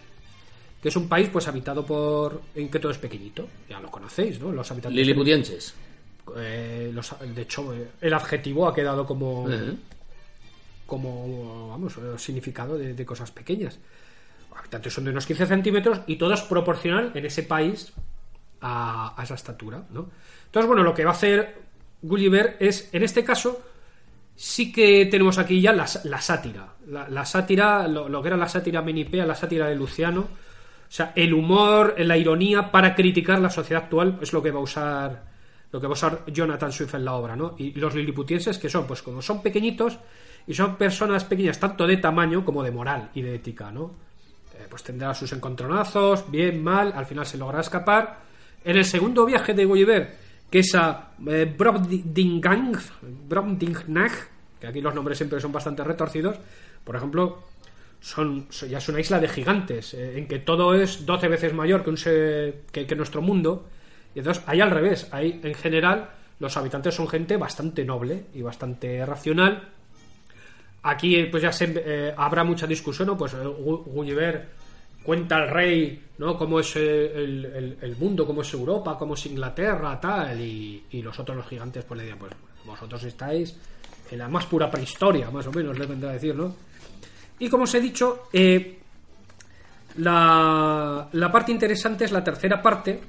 Speaker 3: que es un país pues habitado por... en que todo es pequeñito, ya lo conocéis, ¿no? Los habitantes...
Speaker 4: Liliputienses.
Speaker 3: Eh, los- de hecho, el adjetivo ha quedado como,
Speaker 4: Eh.
Speaker 3: como vamos, eh, significado de, de cosas pequeñas. Los habitantes son de unos 15 centímetros y todos proporcional en ese país a, a esa estatura, ¿no? Entonces, bueno, lo que va a hacer Gulliver es, en este caso, sí que tenemos aquí ya la, la sátira. La, la sátira, lo, lo que era la sátira menipea, la sátira de Luciano. O sea, el humor, la ironía para criticar la sociedad actual es lo que va a usar lo que va a usar Jonathan Swift en la obra, ¿no? Y los liliputienses que son, pues como son pequeñitos y son personas pequeñas tanto de tamaño como de moral y de ética, ¿no? Eh, pues tendrá sus encontronazos, bien, mal, al final se logra escapar. En el segundo viaje de Gulliver, que es a eh, Brobdingnag, que aquí los nombres siempre son bastante retorcidos, por ejemplo, son, ya es una isla de gigantes, eh, en que todo es 12 veces mayor que, un se- que, nuestro mundo. Y entonces, ahí al revés, ahí en general los habitantes son gente bastante noble y bastante racional. Aquí pues ya se, eh, habrá mucha discusión, ¿no? Pues eh, Gu- Gulliver cuenta al rey, ¿no? Cómo es el mundo, cómo es Europa, cómo es Inglaterra, tal, y, y los otros los gigantes pues le dirán, pues vosotros estáis en la más pura prehistoria, más o menos, le vendrá a decir, ¿no? Y como os he dicho, eh, la, la parte interesante es la tercera parte,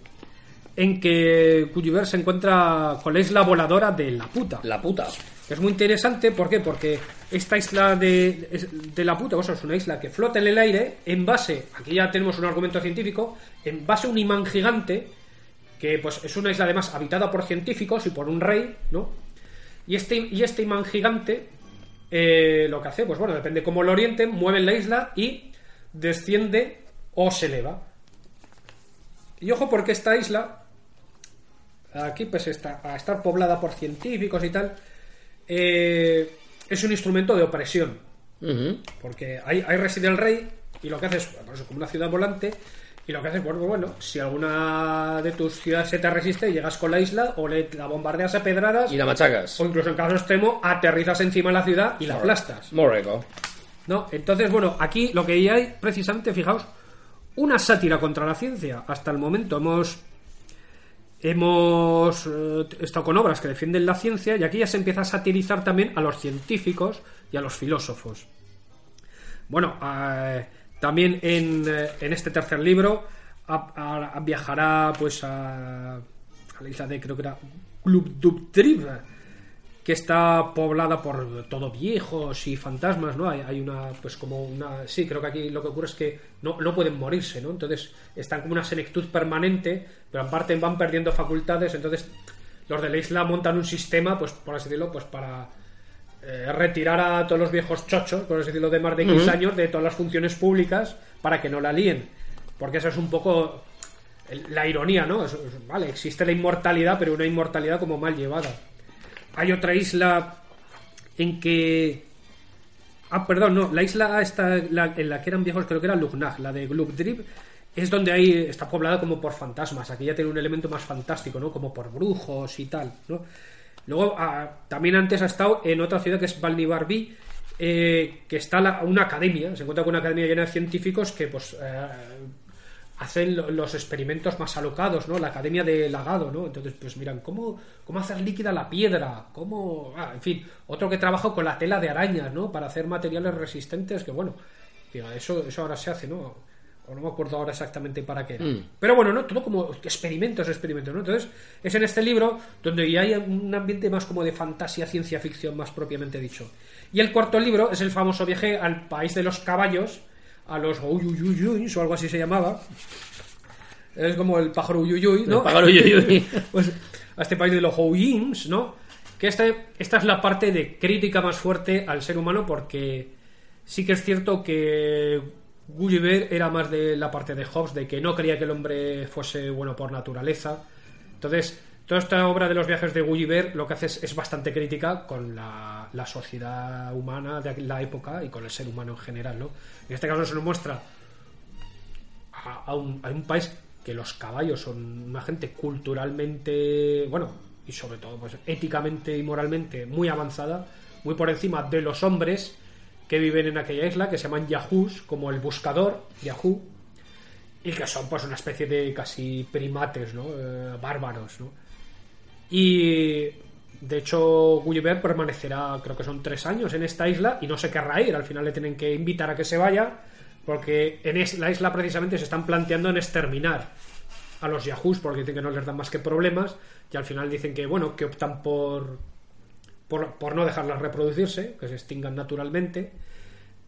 Speaker 3: en que Gulliver se encuentra con la isla voladora de la puta.
Speaker 4: La puta.
Speaker 3: Es muy interesante, ¿por qué? Porque esta isla de, de la puta, o sea, es una isla que flota en el aire en base, aquí ya tenemos un argumento científico, en base a un imán gigante, que pues es una isla además habitada por científicos y por un rey, ¿no? Y este, y este imán gigante eh, lo que hace, pues bueno, depende cómo lo orienten, mueve la isla y desciende o se eleva. Y ojo porque esta isla, aquí pues está, a estar poblada por científicos y tal, eh, es un instrumento de opresión. Porque ahí, ahí reside el rey y lo que hace es, por eso, como una ciudad volante, y lo que hace es, bueno, bueno, si alguna de tus ciudades se te resiste, llegas con la isla o le, la bombardeas a pedradas,
Speaker 4: Y la machacas.
Speaker 3: o incluso en caso extremo, aterrizas encima de la ciudad y la aplastas.
Speaker 4: Morego.
Speaker 3: ¿no? Entonces, bueno, aquí lo que hay, precisamente, fijaos, una sátira contra la ciencia. Hasta el momento hemos hemos eh, estado con obras que defienden la ciencia y aquí ya se empieza a satirizar también a los científicos y a los filósofos. Bueno, eh, también en, eh, en este tercer libro viajará pues a, la isla de creo que era Club que está poblada por todo viejos y fantasmas, ¿no? Hay, hay una, pues como una... Sí, creo que aquí lo que ocurre es que no, no pueden morirse, ¿no? Entonces están como una senectud permanente, pero aparte van perdiendo facultades, entonces los de la isla montan un sistema, pues por así decirlo, pues para eh, retirar a todos los viejos chochos, por así decirlo, de más de X años, de todas las funciones públicas, para que no la líen. Porque eso es un poco la ironía, ¿no? Es- es- vale, existe la inmortalidad, pero una inmortalidad como mal llevada. Hay otra isla en que. Ah, perdón, no. La isla esta, la- en la que eran viejos, creo que era Lugnag, la de Glubdrib, es donde hay, está poblada como por fantasmas. Aquí ya tiene un elemento más fantástico, ¿no? Como por brujos y tal, ¿no? Luego, ah, también antes ha estado en otra ciudad que es Balnibarbi, eh, que está la- una academia, se encuentra con una academia llena de científicos que, pues, eh, hacen lo- los experimentos más alocados, ¿no? La academia de lagado, ¿no? Entonces, pues miran, ¿cómo, cómo hacer líquida la piedra? ¿Cómo...? Ah, en fin, otro que trabaja con la tela de arañas, ¿no? Para hacer materiales resistentes, que bueno, eso, eso ahora se hace, ¿no? O no me acuerdo ahora exactamente para qué. era. Pero bueno, ¿no? Todo como experimentos, experimentos, ¿no? Entonces, es en este libro donde ya hay un ambiente más como de fantasía, ciencia ficción, más propiamente dicho. Y el cuarto libro es el famoso viaje al país de los caballos, a los Uyuyuyuys o algo así se llamaba. Es como el pájaro Uyuyuy, ¿no?
Speaker 4: El pájaro Uyuyuy.
Speaker 3: pues, a este país de los Houyins, ¿no? Que este, esta es la parte de crítica más fuerte al ser humano porque sí que es cierto que Gulliver era más de la parte de Hobbes, de que no creía que el hombre fuese bueno por naturaleza. Entonces, toda esta obra de los viajes de Gulliver lo que hace es, es bastante crítica con la, sociedad humana de la época y con el ser humano en general, ¿no? En este caso se nos muestra a, a un, a un país que los caballos son una gente culturalmente, bueno, y sobre todo pues éticamente y moralmente muy avanzada, muy por encima de los hombres que viven en aquella isla, que se llaman Yahoos, como el buscador, Yahoo, y que son pues una especie de casi primates, ¿no? Eh, bárbaros, ¿no? Y de hecho Gulliver permanecerá, creo que son tres años en esta isla y no se querrá ir. Al final le tienen que invitar a que se vaya porque en la isla precisamente se están planteando en exterminar a los yahoos porque dicen que no les dan más que problemas y al final dicen que bueno que optan por por, por no dejarlas reproducirse que se extingan naturalmente.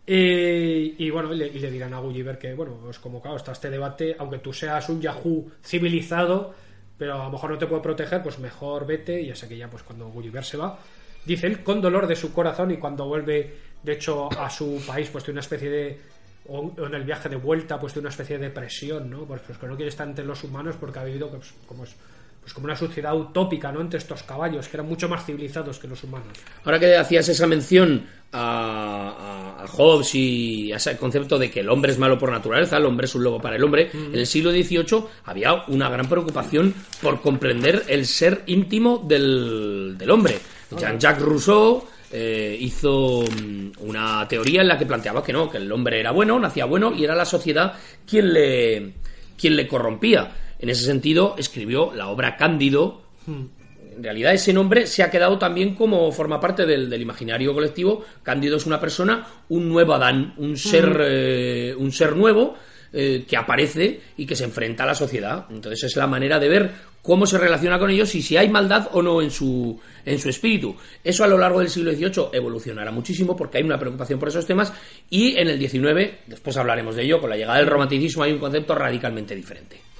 Speaker 3: Eh, y bueno y le, y dirán a Gulliver que bueno pues como claro está este debate aunque tú seas un yahoo civilizado pero a lo mejor no te puede proteger pues mejor vete y sé que ya pues cuando Gulliver se va dice él con dolor de su corazón y cuando vuelve de hecho a su país pues tiene una especie de o en el viaje de vuelta pues tiene una especie de depresión no pues, pues que no quiere estar entre los humanos porque ha vivido pues, como es pues como una sociedad utópica no entre estos caballos que eran mucho más civilizados que los humanos
Speaker 4: Ahora que hacías esa mención a, Hobbes y a ese concepto de que el hombre es malo por naturaleza, el hombre es un lobo para el hombre, en el siglo XVIII había una gran preocupación por comprender el ser íntimo del, del hombre. Jean-Jacques Rousseau eh, hizo mm, una teoría en la que planteaba que no, que el hombre era bueno, nacía bueno y era la sociedad quien le, quien le corrompía. En ese sentido, escribió la obra Cándido, en realidad ese nombre se ha quedado también como forma parte del, del imaginario colectivo. Cándido es una persona, un nuevo Adán, un ser, eh, un ser nuevo eh, que aparece y que se enfrenta a la sociedad. Entonces es la manera de ver cómo se relaciona con ellos y si hay maldad o no en su, en su espíritu. Eso a lo largo del siglo XVIII evolucionará muchísimo porque hay una preocupación por esos temas y en el XIX, después hablaremos de ello, con la llegada del romanticismo hay un concepto radicalmente diferente.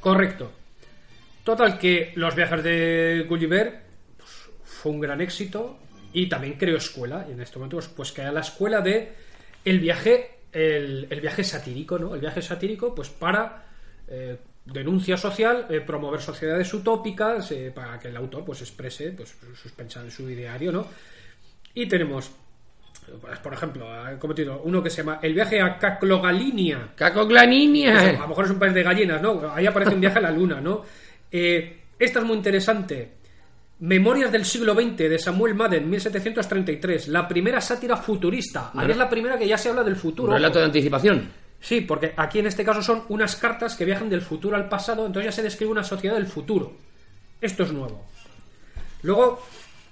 Speaker 3: Correcto. Total que los viajes de Gulliver pues, fue un gran éxito y también creó escuela. Y en este momento pues, pues crea la escuela de el viaje, el, el viaje satírico, ¿no? El viaje satírico, pues para eh, denuncia social, eh, promover sociedades utópicas, eh, para que el autor pues exprese pues, sus pensamientos, su ideario, ¿no? Y tenemos, por ejemplo, ha cometido uno que se llama El viaje a Caclogalinia.
Speaker 4: ¡Cacoclaninia!
Speaker 3: A lo mejor es un país de gallinas, ¿no? Ahí aparece un viaje a la luna, ¿no? Eh, esta es muy interesante Memorias del siglo XX de Samuel Madden, 1733. La primera sátira futurista. Ahí es la primera que ya se habla del futuro.
Speaker 4: Un relato de anticipación.
Speaker 3: Sí, porque aquí en este caso son unas cartas que viajan del futuro al pasado, entonces ya se describe una sociedad del futuro. Esto es nuevo. Luego,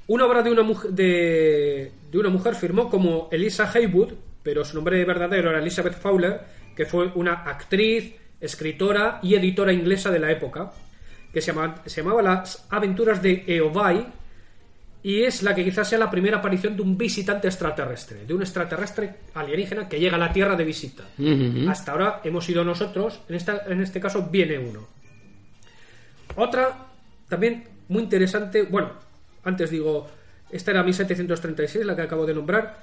Speaker 3: una obra de una, mujer, de, de una mujer firmó como Elisa Haywood, pero su nombre verdadero era Elizabeth Fowler, que fue una actriz, escritora y editora inglesa de la época, que se llamaba, se llamaba Las aventuras de Eobai, y es la que quizás sea la primera aparición de un visitante extraterrestre, de un extraterrestre alienígena que llega a la Tierra de visita. Hasta ahora hemos ido nosotros, en, esta, en este caso viene uno. Otra, también muy interesante, bueno, antes digo, esta era 1736, la que acabo de nombrar.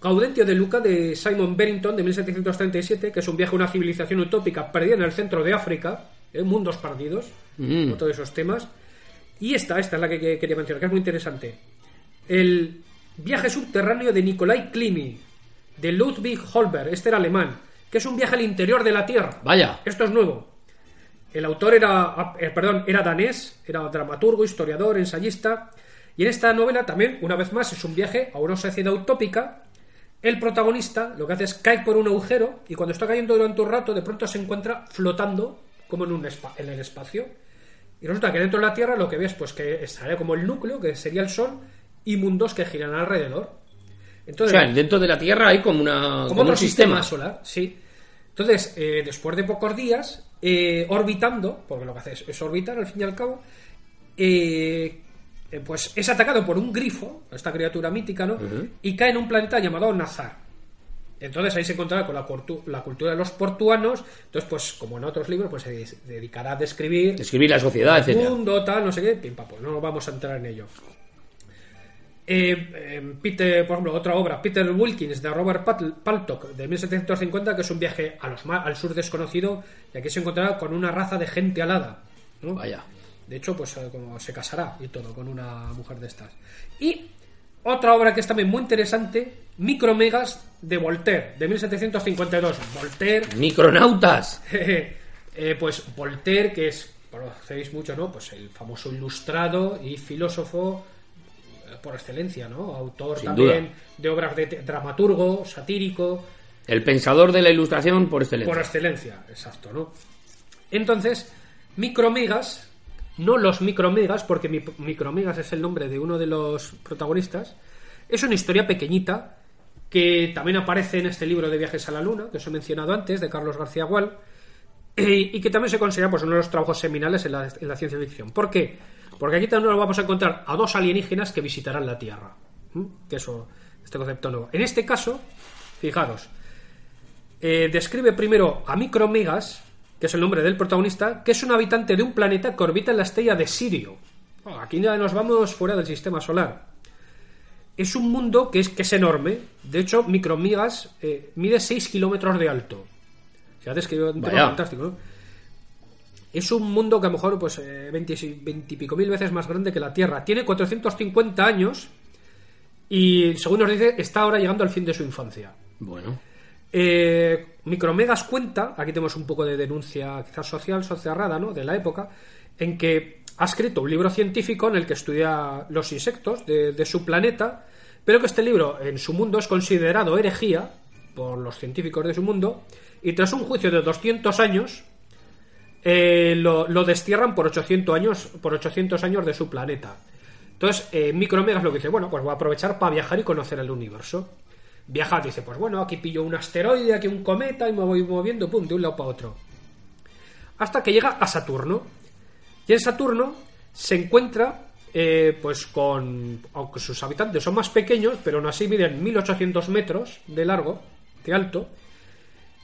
Speaker 3: Gaudentio de Luca de Simon Barrington de 1737, que es un viaje a una civilización utópica perdida en el centro de África, ¿eh? mundos perdidos,
Speaker 4: Mm.
Speaker 3: todos esos temas. Y esta, esta es la que que quería mencionar, que es muy interesante. El viaje subterráneo de Nikolai Klimi, de Ludwig Holberg, este era alemán, que es un viaje al interior de la Tierra.
Speaker 4: Vaya.
Speaker 3: Esto es nuevo. El autor era, eh, perdón, era danés, era dramaturgo, historiador, ensayista. Y en esta novela también, una vez más, es un viaje a una sociedad utópica. El protagonista lo que hace es caer por un agujero y cuando está cayendo durante un rato, de pronto se encuentra flotando como en, un en el espacio. Y resulta que dentro de la Tierra lo que ves, pues que estaría como el núcleo, que sería el Sol, y mundos que giran alrededor.
Speaker 4: O
Speaker 3: Entonces,
Speaker 4: sea, dentro de la Tierra hay como una
Speaker 3: como otro
Speaker 4: un
Speaker 3: sistema. solar, sí. Entonces, eh, después de pocos días, eh, orbitando, porque lo que hace es, es orbitar al fin y al cabo, eh, eh, pues es atacado por un grifo, esta criatura mítica, ¿no? Y cae en un planeta llamado Nazar. Entonces ahí se encontrará con la, cultura de los portuanos. Entonces, pues como en otros libros, pues se dedicará a describir
Speaker 4: Describir la sociedad,
Speaker 3: el
Speaker 4: etcétera.
Speaker 3: mundo, tal, no sé qué, pim, pues no vamos a entrar en ello. Eh, eh, Peter, por ejemplo, otra obra, Peter Wilkins de Robert Pal- Paltok de 1750, que es un viaje a los al sur desconocido, y aquí se encontrará con una raza de gente alada. ¿no?
Speaker 4: Vaya.
Speaker 3: De hecho, pues eh, como se casará y todo con una mujer de estas. Y otra obra que es también muy interesante, Micromegas de Voltaire, de 1752. Voltaire
Speaker 4: Micronautas.
Speaker 3: eh, pues Voltaire, que es, conocéis mucho, ¿no? Pues el famoso ilustrado y filósofo por excelencia, ¿no? Autor
Speaker 4: Sin
Speaker 3: también
Speaker 4: duda.
Speaker 3: de obras de dramaturgo, satírico,
Speaker 4: El pensador de la ilustración por excelencia.
Speaker 3: por excelencia, exacto, ¿no? Entonces, Micromegas, no los Micromegas, porque mi- Micromegas es el nombre de uno de los protagonistas, es una historia pequeñita que también aparece en este libro de Viajes a la Luna, que os he mencionado antes, de Carlos García Gual, y, y que también se considera pues, uno de los trabajos seminales en la, en la ciencia ficción. ¿Por qué? Porque aquí también nos vamos a encontrar a dos alienígenas que visitarán la Tierra. ¿Mm? Que eso, este concepto nuevo. En este caso, fijaros, eh, describe primero a Micromegas, que es el nombre del protagonista, que es un habitante de un planeta que orbita en la estrella de Sirio. Aquí ya nos vamos fuera del sistema solar. Es un mundo que es, que es enorme. De hecho, Micromegas eh, mide 6 kilómetros de alto. O sea, describe un tema
Speaker 4: Vaya.
Speaker 3: fantástico, ¿no? Es un mundo que a lo mejor, pues, eh, 20, y- 20 y pico mil veces más grande que la Tierra. Tiene 450 años y, según nos dice, está ahora llegando al fin de su infancia.
Speaker 4: Bueno.
Speaker 3: Eh, Micromegas cuenta, aquí tenemos un poco de denuncia quizás social, socerrada, ¿no? De la época, en que ha escrito un libro científico en el que estudia los insectos de, de su planeta, pero que este libro en su mundo es considerado herejía por los científicos de su mundo, y tras un juicio de 200 años, eh, lo, destierran por 800 años, por 800 años de su planeta. Entonces, eh, Micromegas lo que dice, bueno, pues voy a aprovechar para viajar y conocer el universo. Viaja, dice, pues bueno, aquí pillo un asteroide, aquí un cometa y me voy moviendo, pum, de un lado para otro. Hasta que llega a Saturno. Y en Saturno se encuentra, eh, pues con, aunque sus habitantes son más pequeños, pero aún así miden 1800 metros de largo, de alto,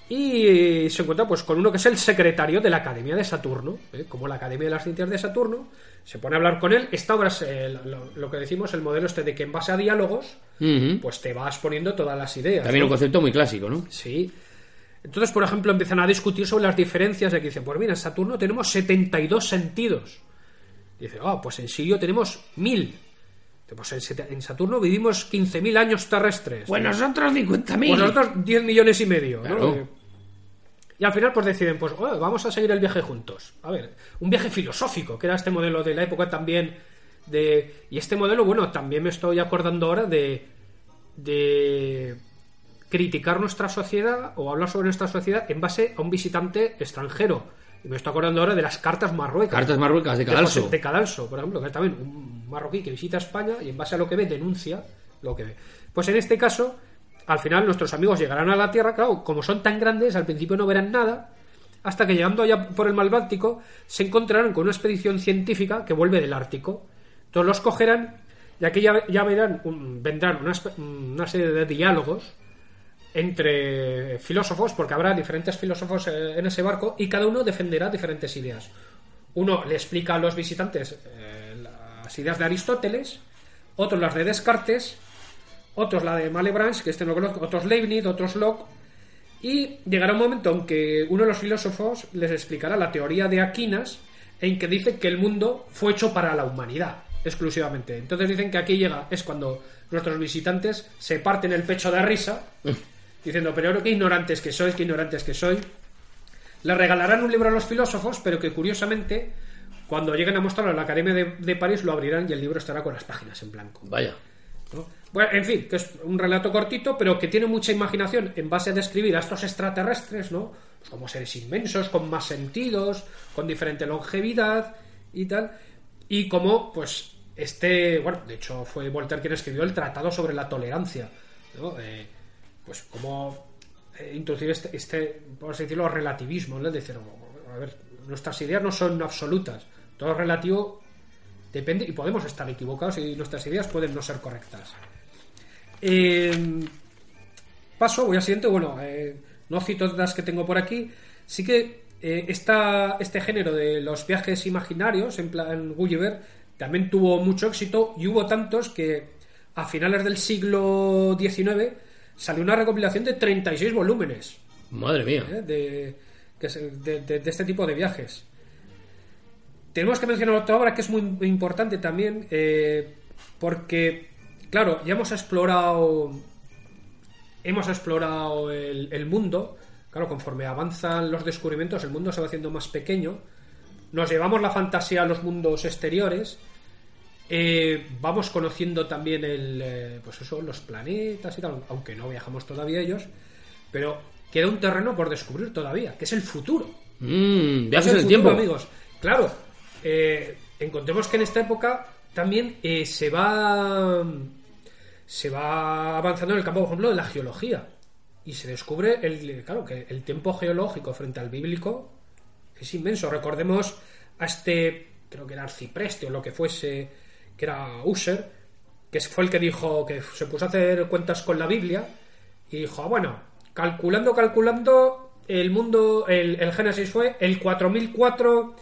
Speaker 3: y se encuentra pues con uno que es el secretario de la Academia de Saturno, ¿eh? como la Academia de las Ciencias de Saturno, se pone a hablar con él. Esta obra es eh, lo, lo que decimos, el modelo este de que en base a diálogos, pues te vas poniendo todas las ideas.
Speaker 4: También
Speaker 3: ¿no?
Speaker 4: un concepto muy clásico, ¿no?
Speaker 3: Sí. Entonces, por ejemplo, empiezan a discutir sobre las diferencias de que dicen, pues mira, en Saturno tenemos 72 sentidos. Dice, ah, pues en Sirio tenemos 1000. Pues en, Saturno vivimos 15.000 años terrestres.
Speaker 4: Pues nosotros 50.000.
Speaker 3: Pues nosotros 10 millones y medio. ¿no?
Speaker 4: Claro.
Speaker 3: Eh, Y al final pues deciden, pues "Oh, vamos a seguir el viaje juntos. A ver, un viaje filosófico, que era este modelo de la época también de y este modelo, bueno, también me estoy acordando ahora de de criticar nuestra sociedad o hablar sobre nuestra sociedad en base a un visitante extranjero. Y me estoy acordando ahora de las cartas marruecas.
Speaker 4: Cartas marruecas de Cadalso.
Speaker 3: De Cadalso, por ejemplo, que es también un marroquí que visita España y en base a lo que ve denuncia lo que ve. Pues en este caso, al final nuestros amigos llegarán a la Tierra, claro, como son tan grandes, al principio no verán nada, hasta que llegando allá por el Mar Báltico se encontrarán con una expedición científica que vuelve del Ártico. Entonces los cogerán y aquí ya, verán, vendrán una, serie de diálogos entre filósofos, porque habrá diferentes filósofos eh, en ese barco y cada uno defenderá diferentes ideas. Uno le explica a los visitantes eh, las ideas de Aristóteles, otros las de Descartes, otros la de Malebranche, que este no lo conozco, otros Leibniz, otros Locke, y llegará un momento en que uno de los filósofos les explicará la teoría de Aquinas, en que dice que el mundo fue hecho para la humanidad, exclusivamente. Entonces dicen que aquí llega, es cuando nuestros visitantes se parten el pecho de risa, diciendo, pero qué ignorantes que sois, qué ignorantes que sois. Le regalarán un libro a los filósofos, pero que curiosamente, cuando lleguen a mostrarlo en la Academia de, de París, lo abrirán y el libro estará con las páginas en blanco.
Speaker 4: Vaya.
Speaker 3: ¿no? Bueno, en fin, que es un relato cortito, pero que tiene mucha imaginación en base a describir a estos extraterrestres, ¿no? Pues como seres inmensos, con más sentidos, con diferente longevidad y tal. Y como, pues, este, bueno, de hecho fue Voltaire quien escribió el Tratado sobre la Tolerancia, ¿no? Eh, pues como eh, introducir este, este, por así decirlo, relativismo, ¿no? Es decir, a ver, nuestras ideas no son absolutas, todo relativo Depende, y podemos estar equivocados y nuestras ideas pueden no ser correctas. Eh, paso, voy al siguiente. Bueno, eh, no cito las que tengo por aquí. Sí que eh, esta, este género de los viajes imaginarios, en plan Gulliver, también tuvo mucho éxito y hubo tantos que a finales del siglo XIX salió una recopilación de 36 volúmenes
Speaker 4: Madre mía.
Speaker 3: ¿eh? de- de este tipo de viajes. Tenemos que mencionar otra obra que es muy importante también, eh, porque, claro, ya hemos explorado. Hemos explorado el, el mundo. Claro, conforme avanzan los descubrimientos, el mundo se va haciendo más pequeño. Nos llevamos la fantasía a los mundos exteriores. Eh, vamos conociendo también el, eh, pues eso, los planetas y tal, aunque no viajamos todavía ellos. Pero queda un terreno por descubrir todavía, que es el futuro.
Speaker 4: Mmm, viajes el
Speaker 3: futuro,
Speaker 4: tiempo.
Speaker 3: amigos. Claro, eh, encontremos que en esta época también se va se va avanzando en el campo, por ejemplo, de la geología y se descubre el claro que el tiempo geológico frente al bíblico es inmenso. Recordemos a este creo que era Arcipreste o lo que fuese que era User que fue el que dijo que se puso a hacer cuentas con la Biblia y dijo, ah, bueno, calculando, calculando, el mundo, el, el Génesis fue el 4004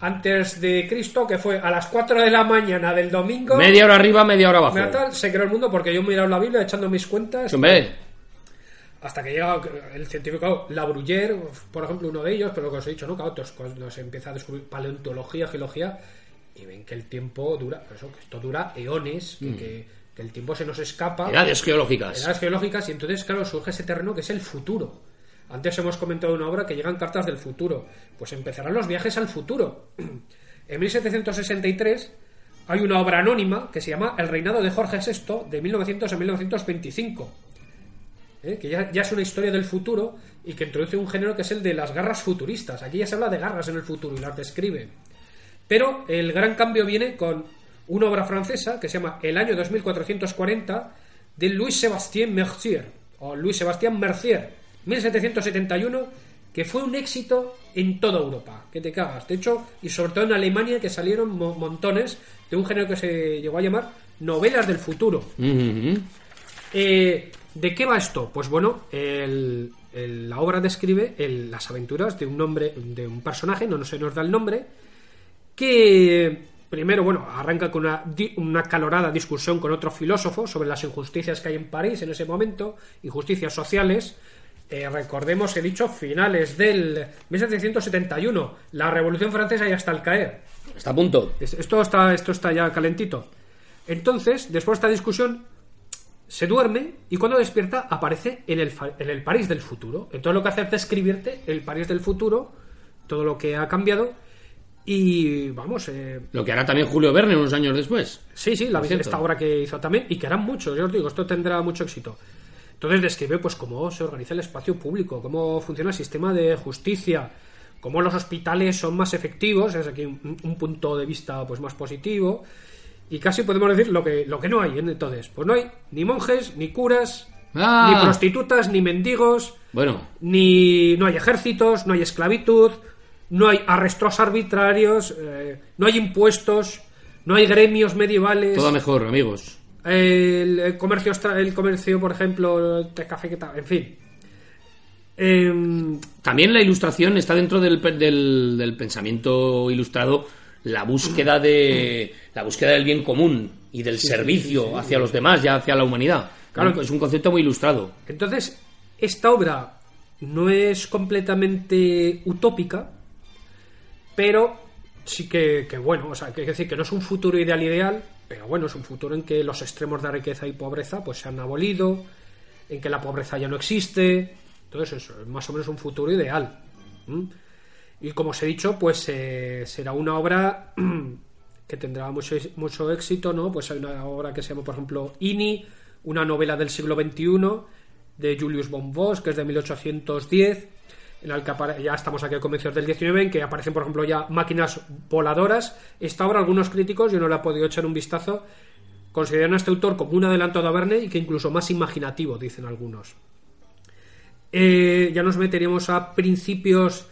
Speaker 3: antes de Cristo, que fue a las 4 de la mañana del domingo.
Speaker 4: Media hora arriba, media hora abajo.
Speaker 3: Se creó el mundo porque yo he mirado la Biblia echando mis cuentas. Hasta que llega el científico Labruyère, por ejemplo, uno de ellos, pero lo que os he dicho, ¿no? Claro, otros cuando se empieza a descubrir paleontología, geología, y ven que el tiempo dura, eso, que esto dura eones, que, que- que el tiempo se nos escapa.
Speaker 4: edades geológicas.
Speaker 3: Edades geológicas, y entonces, claro, surge ese terreno que es el futuro. Antes hemos comentado una obra que llegan cartas del futuro. Pues empezarán los viajes al futuro. En 1763 hay una obra anónima que se llama El reinado de Jorge VI de 1900 a 1925. ¿eh? que ya, es una historia del futuro y que introduce un género que es el de las garras futuristas. Aquí ya se habla de garras en el futuro y las describe. Pero el gran cambio viene con una obra francesa que se llama El año 2440 de Louis Sébastien Mercier, o Louis Sébastien Mercier, 1771, que fue un éxito en toda Europa, que te cagas. De hecho, y sobre todo en Alemania, que salieron mo- montones de un género que se llegó a llamar novelas del futuro. Eh, ¿De qué va esto? Pues bueno, el- el- la obra describe el- las aventuras de un nombre, de un personaje, no, no se nos da el nombre, que primero, bueno, arranca con una, una calorada discusión con otro filósofo sobre las injusticias que hay en París en ese momento, injusticias sociales. Eh, recordemos, he dicho, finales del 1771, la Revolución Francesa ya está al caer.
Speaker 4: Está a punto.
Speaker 3: Es- Esto está, esto está ya calentito. Entonces, después de esta discusión, se duerme y cuando despierta aparece en el, en el París del futuro. Entonces lo que hace es describirte el París del futuro, todo lo que ha cambiado. Y vamos, eh,
Speaker 4: Lo que hará también Julio Verne unos años después.
Speaker 3: Sí, sí, la, esta obra que hizo también, y que harán muchos, yo os digo, esto tendrá mucho éxito. Entonces describe pues cómo se organiza el espacio público, cómo funciona el sistema de justicia, cómo los hospitales son más efectivos, es aquí un, un punto de vista pues más positivo, y casi podemos decir lo que, lo que no hay ¿eh? entonces. Pues no hay ni monjes, ni curas,
Speaker 4: Ah.
Speaker 3: ni prostitutas, ni mendigos,
Speaker 4: Bueno,
Speaker 3: ni no hay ejércitos, no hay esclavitud, no hay arrestos arbitrarios, eh, no hay impuestos, no hay gremios medievales.
Speaker 4: todo mejor, amigos.
Speaker 3: El, el comercio, el comercio, por ejemplo, de café, que tal, en fin. Em,
Speaker 4: También la ilustración está dentro del, del, del pensamiento ilustrado la búsqueda de la búsqueda del bien común y del servicio hacia los demás, ya hacia la humanidad.
Speaker 3: Claro.
Speaker 4: es un concepto muy ilustrado.
Speaker 3: entonces, esta obra no es completamente utópica, pero sí que, que bueno, o sea, que, que decir que no es un futuro ideal ideal, pero bueno, es un futuro en que los extremos de riqueza y pobreza pues se han abolido, en que la pobreza ya no existe, entonces eso, es más o menos un futuro ideal. Y como os he dicho, pues eh, será una obra que tendrá mucho, mucho éxito, ¿no? Pues hay una obra que se llama, por ejemplo, Ini, una novela del siglo XXI de Julius von Voss, que es de 1810, en el que ya estamos aquí a comienzos del XIX, en que aparecen, por ejemplo, ya máquinas voladoras. Esta obra, algunos críticos, yo no le he podido echar un vistazo, consideran a este autor como un adelantado a Verne y que incluso más imaginativo, dicen algunos. Eh, ya nos meteríamos a principios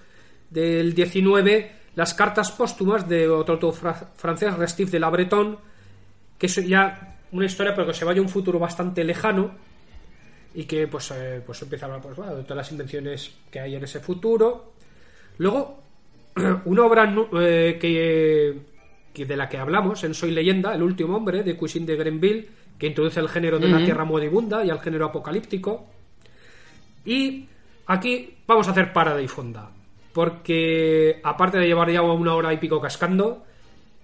Speaker 3: del 19, las cartas póstumas de otro autor fra- francés, Restif de la Breton, que es ya una historia pero que se vaya a un futuro bastante lejano y que pues, eh, pues empieza a hablar pues, bueno, de todas las invenciones que hay en ese futuro. Luego, una obra eh, que, que de la que hablamos en Soy leyenda, El último hombre, de Cuisine de Grenville, que introduce el género de la tierra moribunda y al género apocalíptico. Y aquí vamos a hacer parada y fonda. Porque aparte de llevar ya una hora y pico cascando,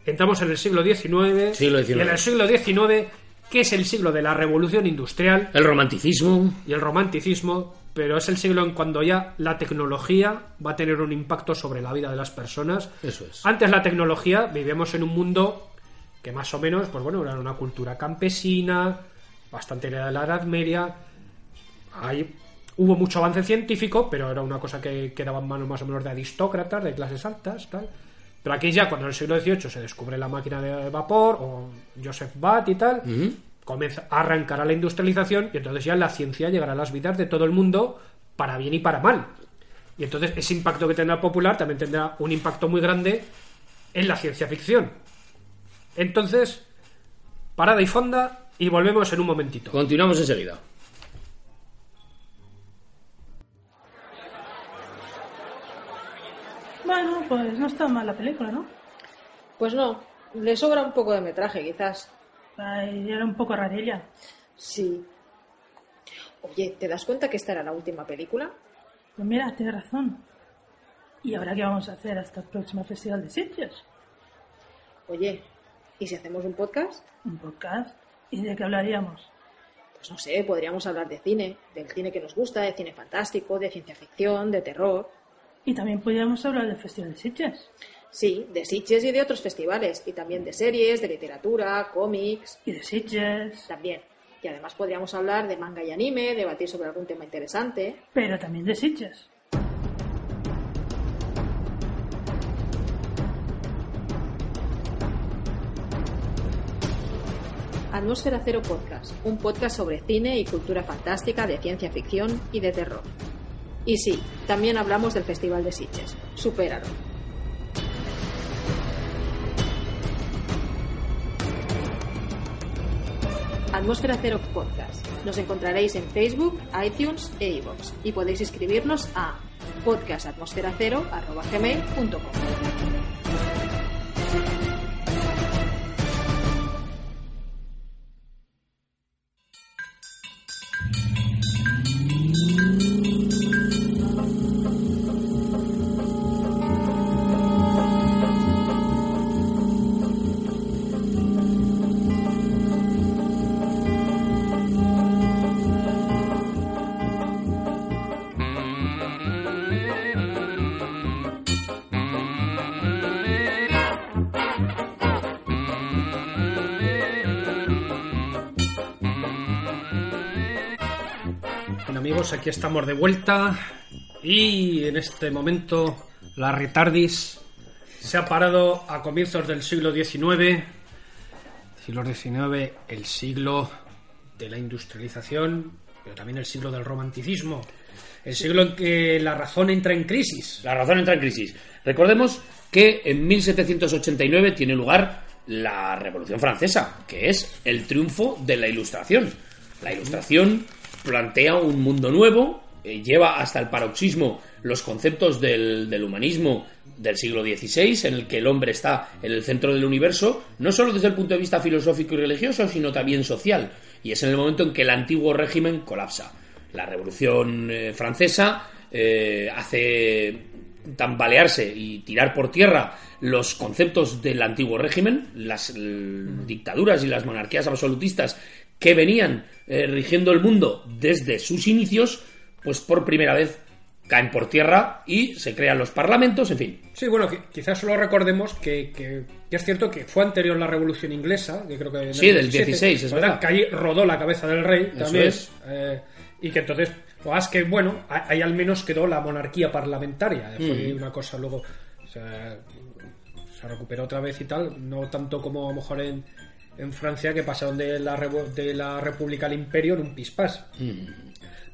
Speaker 3: entramos en el siglo XIX.
Speaker 4: Siglo XIX.
Speaker 3: Y en el siglo XIX, que es el siglo de la revolución industrial
Speaker 4: El romanticismo,
Speaker 3: y el romanticismo, pero es el siglo en cuando ya la tecnología va a tener un impacto sobre la vida de las personas.
Speaker 4: eso es.
Speaker 3: Antes la tecnología vivíamos en un mundo que más o menos, pues bueno, era una cultura campesina, bastante heredada de la Edad Media. Ahí hubo mucho avance científico, pero era una cosa que quedaba en manos más o menos de aristócratas, de clases altas, tal. Pero aquí ya, cuando en el siglo XVIII se descubre la máquina de vapor, o Joseph Watt y tal, comienza a arrancar a la industrialización y entonces ya la ciencia llegará a las vidas de todo el mundo para bien y para mal. Y entonces ese impacto que tendrá popular también tendrá un impacto muy grande en la ciencia ficción. Entonces, parada y fonda y volvemos en un momentito.
Speaker 4: Continuamos enseguida.
Speaker 5: Bueno, pues no está mal la película, ¿no?
Speaker 6: Pues no, le sobra un poco de metraje, quizás.
Speaker 5: Ay, era un poco rarilla.
Speaker 6: Sí. Oye, ¿te das cuenta que esta era la última película?
Speaker 5: Pues mira, tienes razón. ¿Y ahora qué vamos a hacer hasta el próximo Festival de Sitges?
Speaker 6: Oye, ¿y si hacemos un podcast?
Speaker 5: ¿Un podcast? ¿Y de qué hablaríamos?
Speaker 6: Pues no sé, podríamos hablar de cine, del cine que nos gusta, de cine fantástico, de ciencia ficción, de terror.
Speaker 5: Y también podríamos hablar del Festival de Sitges.
Speaker 6: Sí, de Sitges y de otros festivales, y también de series, de literatura, cómics,
Speaker 5: Y de Sitges.
Speaker 6: también. Y además podríamos hablar de manga y anime, debatir sobre algún tema interesante.
Speaker 5: Pero también de Sitges.
Speaker 6: Atmósfera Cero Podcast, un podcast sobre cine y cultura fantástica, de ciencia ficción y de terror. Y sí, también hablamos del Festival de Sitges. Supéralo. Atmósfera Cero Podcast. Nos encontraréis en Facebook, iTunes e iVoox y podéis escribirnos a podcastatmosferacero.gmail.com
Speaker 3: aquí estamos de vuelta y en este momento la retardis se ha parado a comienzos del siglo XIX, siglo XIX, el siglo de la industrialización, pero también el siglo del romanticismo, el siglo en que la razón entra en crisis.
Speaker 4: La razón entra en crisis. Recordemos que en 1789 tiene lugar la Revolución Francesa, que es el triunfo de la Ilustración. La Ilustración plantea un mundo nuevo, eh, lleva hasta el paroxismo los conceptos del, del humanismo del siglo XVI, en el que el hombre está en el centro del universo, no solo desde el punto de vista filosófico y religioso, sino también social. Y es en el momento en que el antiguo régimen colapsa. La Revolución eh, Francesa eh, hace tambalearse y tirar por tierra los conceptos del antiguo régimen, las dictaduras y las monarquías absolutistas que venían eh, rigiendo el mundo desde sus inicios, pues por primera vez caen por tierra y se crean los parlamentos, en fin.
Speaker 3: Sí, bueno, qui- quizás solo recordemos que, que- que es cierto que fue anterior la Revolución Inglesa, que creo que... en el
Speaker 4: Sí, del 16, es verdad.
Speaker 3: Que allí rodó la cabeza del rey
Speaker 4: Eso
Speaker 3: también.
Speaker 4: es.
Speaker 3: eh, y que entonces, pues que bueno, ahí al menos quedó la monarquía parlamentaria. Fue
Speaker 4: Mm.
Speaker 3: una cosa luego... o sea, se recuperó otra vez y tal, no tanto como a lo mejor en, en Francia, que pasaron de la, de la República al Imperio en un pispás.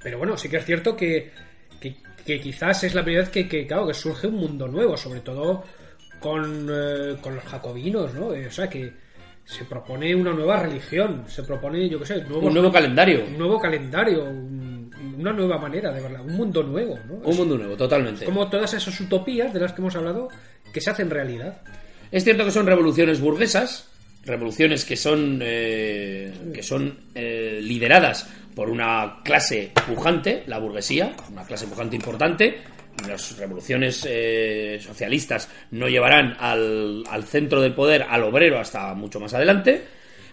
Speaker 3: Pero bueno, sí que es cierto que, que, que quizás es la primera vez que, que, claro, que surge un mundo nuevo, sobre todo con, eh, con los jacobinos, ¿no? Eh, o sea, que se propone una nueva religión, se propone, yo qué sé, nuevos-
Speaker 4: Un nuevo calendario.
Speaker 3: un nuevo calendario, un- una nueva manera de verla, un mundo nuevo, ¿no?
Speaker 4: Un
Speaker 3: Es
Speaker 4: mundo nuevo, totalmente.
Speaker 3: como todas esas utopías de las que hemos hablado que se hacen realidad.
Speaker 4: Es cierto que son revoluciones burguesas, revoluciones que son, eh, que son eh, lideradas por una clase pujante, la burguesía, una clase pujante importante. Las revoluciones eh, socialistas no llevarán al, al centro del poder al obrero hasta mucho más adelante,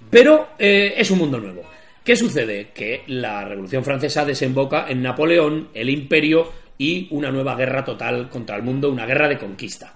Speaker 4: pero eh, es un mundo nuevo. ¿Qué sucede? Que la Revolución Francesa desemboca en Napoleón, el imperio y una nueva guerra total contra el mundo, una guerra de conquista.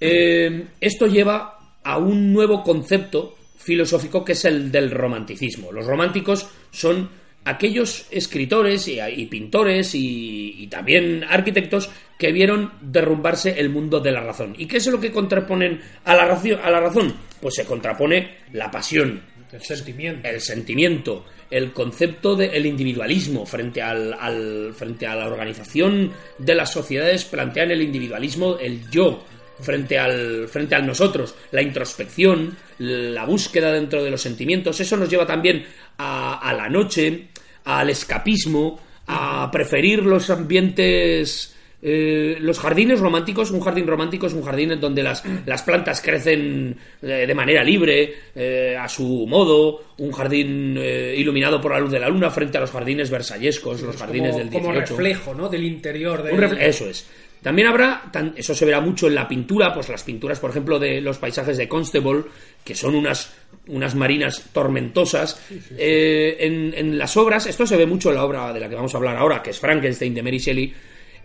Speaker 4: Eh, esto lleva a un nuevo concepto filosófico que es el del romanticismo. Los románticos son aquellos escritores y, y pintores y, y también arquitectos que vieron derrumbarse el mundo de la razón. ¿Y qué es lo que contraponen a la, a la razón? Pues se contrapone la pasión,
Speaker 3: El sentimiento.
Speaker 4: el sentimiento, el concepto del individualismo frente, al, al- frente a la organización de las sociedades plantean el individualismo, el yo frente al, frente al nosotros, la introspección, la búsqueda dentro de los sentimientos. Eso nos lleva también a, a la noche, al escapismo, a preferir los ambientes eh, los jardines románticos, un jardín romántico es un jardín en donde las, las plantas crecen eh, de manera libre, eh, a su modo, un jardín eh, iluminado por la luz de la luna frente a los jardines versallescos, los jardines
Speaker 3: como,
Speaker 4: del 18.
Speaker 3: como reflejo, ¿no? Del interior de
Speaker 4: Eso es. También habrá, eso se verá mucho en la pintura, pues las pinturas, por ejemplo, de los paisajes de Constable, que son unas, unas marinas tormentosas. Eh, en, en las obras, esto se ve mucho en la obra de la que vamos a hablar ahora, que es Frankenstein de Mary Shelley.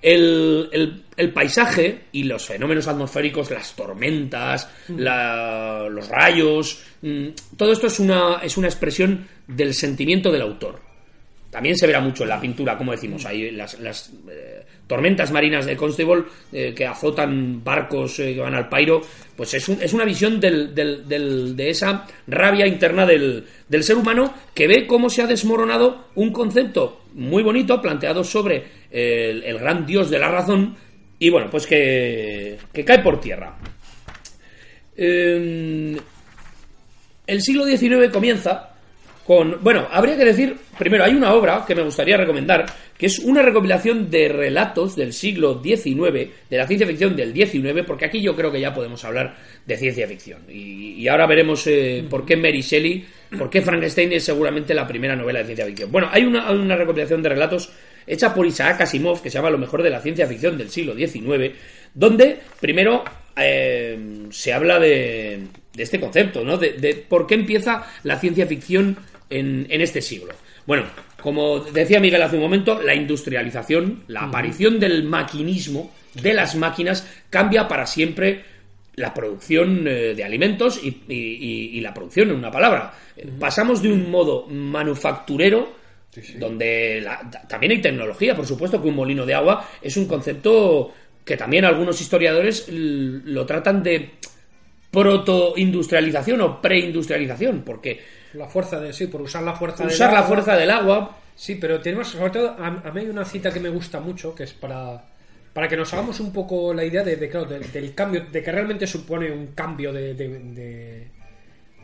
Speaker 4: El, el- el paisaje y los fenómenos atmosféricos, las tormentas, la- los rayos, mm, todo esto es una, es una expresión del sentimiento del autor. También se verá mucho en la pintura, como decimos, hay las, las, eh, tormentas marinas de Constable eh, que azotan barcos eh, que van al pairo, pues es, un- es una visión de esa rabia interna del, del ser humano que ve cómo se ha desmoronado un concepto muy bonito planteado sobre el, gran dios de la razón y bueno, pues que, que cae por tierra. Eh, el siglo XIX comienza con... Bueno, habría que decir, primero, hay una obra que me gustaría recomendar, que es una recopilación de relatos del siglo XIX, de la ciencia ficción del XIX, porque aquí yo creo que ya podemos hablar de ciencia ficción. Y, y ahora veremos eh, por qué Mary Shelley, por qué Frankenstein es seguramente la primera novela de ciencia ficción. Bueno, hay una, una recopilación de relatos hecha por Isaac Asimov, que se llama Lo mejor de la ciencia ficción del siglo XIX, donde primero eh, se habla de, de este concepto, ¿no? De, de por qué empieza la ciencia ficción en, en este siglo. Bueno, como decía Miguel hace un momento, la industrialización, la aparición del maquinismo, de las máquinas, cambia para siempre la producción eh, de alimentos y, y- y- y la producción, en una palabra. Pasamos de un modo manufacturero donde la- también hay tecnología, por supuesto que un molino de agua es un concepto que también algunos historiadores lo tratan de proto-industrialización o preindustrialización, porque
Speaker 3: La fuerza de sí, por usar la fuerza del
Speaker 4: usar la
Speaker 3: agua.
Speaker 4: fuerza del agua
Speaker 3: Sí, pero tenemos, sobre todo, a, a mí hay una cita que me gusta mucho, que es para, para que nos hagamos un poco la idea de, de, claro, del- del cambio, de que realmente supone un cambio de, de, de-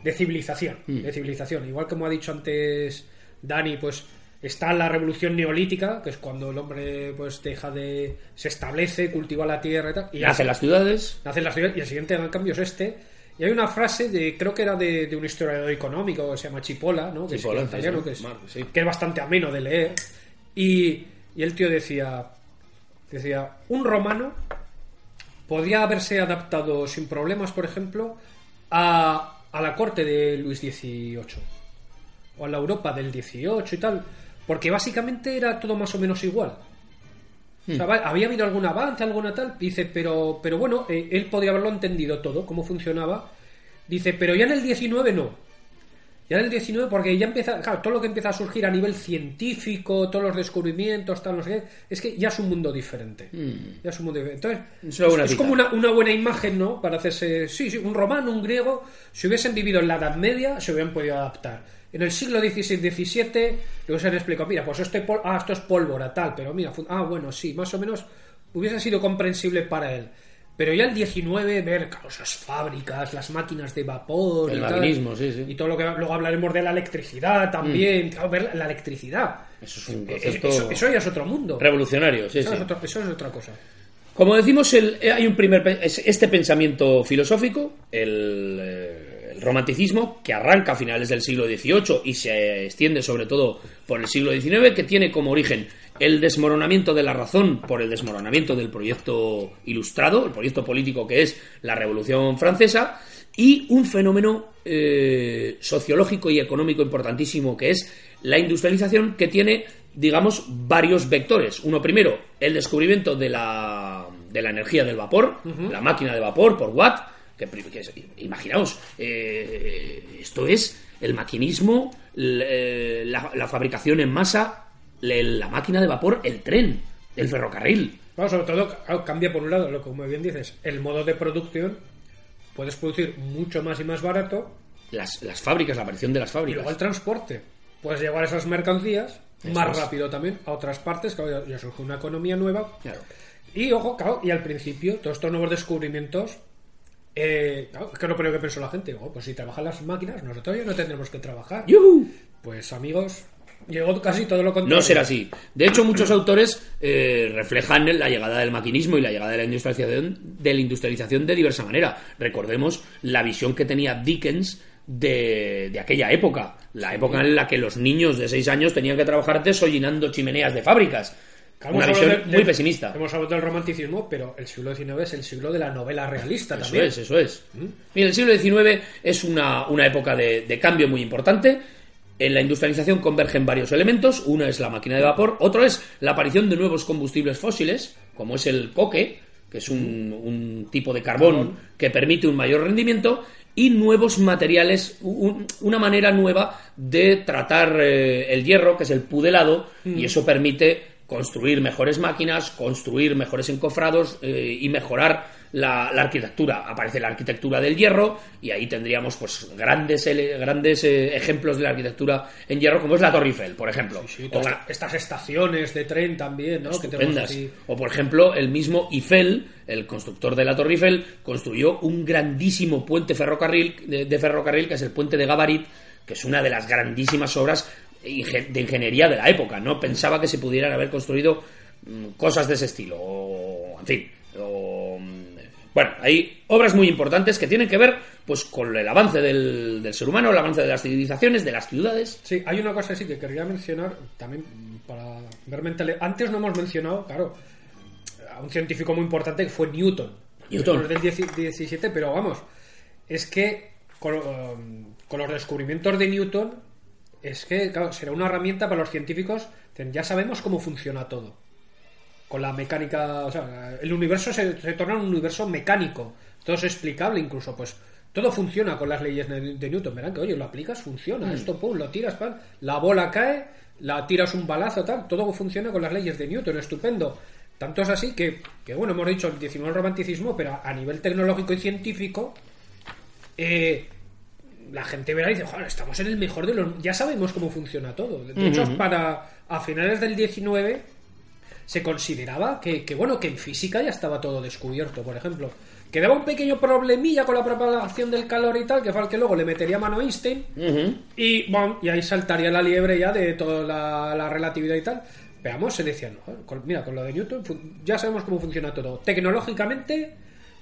Speaker 3: de civilización, de civilización. Igual como ha dicho antes Dani, pues está la revolución neolítica, que es cuando el hombre pues deja de... se establece, cultiva la tierra y tal. Y
Speaker 4: nacen las ciudades.
Speaker 3: Nacen las ciudades y el siguiente gran cambio es este. Y hay una frase de, creo que era de, de un historiador económico que se llama Chipola, ¿no? Que
Speaker 4: Cipolla,
Speaker 3: es italiano,
Speaker 4: sí,
Speaker 3: que, es,
Speaker 4: Mar- sí.
Speaker 3: que es bastante ameno de leer. Y, y el tío decía, decía, un romano podría haberse adaptado sin problemas, por ejemplo, a, a la corte de Luis XVIII o a la Europa del XVIII y tal, porque básicamente era todo más o menos igual. O sea, va- había habido algún avance, alguna tal, dice, pero, pero bueno, eh, él podría haberlo entendido todo, cómo funcionaba. Dice, pero ya en el 19 no. Ya en el 19, porque ya empieza, claro, todo lo que empieza a surgir a nivel científico, todos los descubrimientos, tal, no sé qué, es que ya es un mundo diferente. Ya es un mundo diferente. Entonces,
Speaker 4: Es una
Speaker 3: es, como una, una buena imagen, ¿no? Para hacerse, sí, sí, un romano, un griego, si hubiesen vivido en la Edad Media, se hubieran podido adaptar. En el siglo XVI-XVII le hubiesen explicado, mira, pues esto, ah, esto es pólvora, tal, pero mira, ah, bueno, sí, más o menos hubiese sido comprensible para él. Pero ya el 19, ver esas fábricas, las máquinas de vapor,
Speaker 4: El
Speaker 3: y tal,
Speaker 4: sí, sí.
Speaker 3: y todo lo que luego hablaremos de la electricidad también, claro, ver la, electricidad.
Speaker 4: Eso es un
Speaker 3: Eh,
Speaker 4: concepto
Speaker 3: Eso, eso ya es otro mundo.
Speaker 4: revolucionario, sí,
Speaker 3: Eso,
Speaker 4: sí.
Speaker 3: es otro- eso es otra cosa.
Speaker 4: Como decimos, el- eh, hay un primer este pensamiento filosófico, el, eh, el romanticismo, que arranca a finales del siglo XVIII y se extiende sobre todo por el siglo XIX, que tiene como origen el desmoronamiento de la razón por el desmoronamiento del proyecto ilustrado, el proyecto político que es la Revolución Francesa, y un fenómeno eh, sociológico y económico importantísimo que es la industrialización que tiene, digamos, varios vectores. Uno primero, el descubrimiento de la, de la energía del vapor, la máquina de vapor por Watt, que, que imaginaos, eh, esto es el maquinismo, eh, la, la fabricación en masa, la máquina de vapor, el tren, el ferrocarril.
Speaker 3: Claro, sobre todo claro, cambia por un lado, lo que como bien dices, el modo de producción. Puedes producir mucho más y más barato.
Speaker 4: Las, las fábricas, la aparición de las
Speaker 3: Y
Speaker 4: fábricas.
Speaker 3: luego el transporte. Puedes llevar esas mercancías
Speaker 4: Eso
Speaker 3: más
Speaker 4: es.
Speaker 3: rápido también a otras partes. Claro, ya, ya surge una economía nueva.
Speaker 4: Claro.
Speaker 3: Y ojo, claro, y al principio, todos estos nuevos descubrimientos. Eh, claro, es que lo primero que pensó la gente, oh, pues si trabajan las máquinas, nosotros ya no tendremos que trabajar. Pues amigos, llegó casi todo lo contrario.
Speaker 4: No será así. De hecho, muchos autores eh, reflejan la llegada del maquinismo y la llegada de la industrialización de la industrialización de diversa manera. Recordemos la visión que tenía Dickens de, de aquella época, la época en la que los niños de 6 años tenían que trabajar desollinando chimeneas de fábricas.
Speaker 3: Claro,
Speaker 4: Una visión muy pesimista.
Speaker 3: Hemos hablado del romanticismo, pero el siglo XIX es el siglo de la novela realista
Speaker 4: Eso
Speaker 3: también.
Speaker 4: es, eso es. Mira, el siglo XIX es una, una época de, de cambio muy importante. En la industrialización convergen varios elementos. Uno es la máquina de vapor, otro es la aparición de nuevos combustibles fósiles, como es el coque, que es un, un tipo de carbón que permite un mayor rendimiento, y nuevos materiales, un- una manera nueva de tratar eh, el hierro, que es el pudelado, y eso permite construir mejores máquinas, construir mejores encofrados eh, y mejorar la, la arquitectura. Aparece la arquitectura del hierro y ahí tendríamos pues grandes grandes eh, ejemplos de la arquitectura en hierro como es la Torre Eiffel, por ejemplo.
Speaker 3: Sí,
Speaker 4: O
Speaker 3: todas
Speaker 4: la-
Speaker 3: estas estaciones de tren también, ¿no? Que.
Speaker 4: O por ejemplo, el mismo Eiffel, el constructor de la Torre Eiffel, construyó un grandísimo puente ferrocarril de, de ferrocarril que es el puente de Gabarit, que es una de las grandísimas obras de ingeniería de la época. No pensaba que se pudieran haber construido mm, cosas de ese estilo. O, en fin. o, mm, bueno, hay obras muy importantes que tienen que ver pues con el avance del, del ser humano, el avance de las civilizaciones, de las ciudades.
Speaker 3: Sí, hay una cosa así que quería mencionar también para ver mental. Antes no hemos mencionado, claro, a un científico muy importante que fue Newton.
Speaker 4: Newton.
Speaker 3: Del 10 17, pero vamos, es que con, um, con los descubrimientos de Newton, es que, claro, será una herramienta para los científicos. Ya sabemos cómo funciona todo. Con la mecánica, o sea, el universo se, se torna un universo mecánico. Todo es explicable, incluso, pues, todo funciona con las leyes de, de Newton. Verán que, oye, lo aplicas, funciona. Esto, pum, lo tiras, pan, la bola cae, la tiras un balazo, tal. Todo funciona con las leyes de Newton, estupendo. Tanto es así que, que bueno, hemos dicho el 19 romanticismo, pero a nivel tecnológico y científico, eh, la gente verá y dice, joder, estamos en el mejor de los... Ya sabemos cómo funciona todo. De hecho, para a finales del 19 se consideraba que, que, bueno, que en física ya estaba todo descubierto, por ejemplo. Quedaba un pequeño problemilla con la propagación del calor y tal, que fue al que luego le metería mano a Einstein, y, bueno, y ahí saltaría la liebre ya de toda la, la relatividad y tal. Veamos, se decía, no, con- mira, con lo de Newton ya sabemos cómo funciona todo. Tecnológicamente,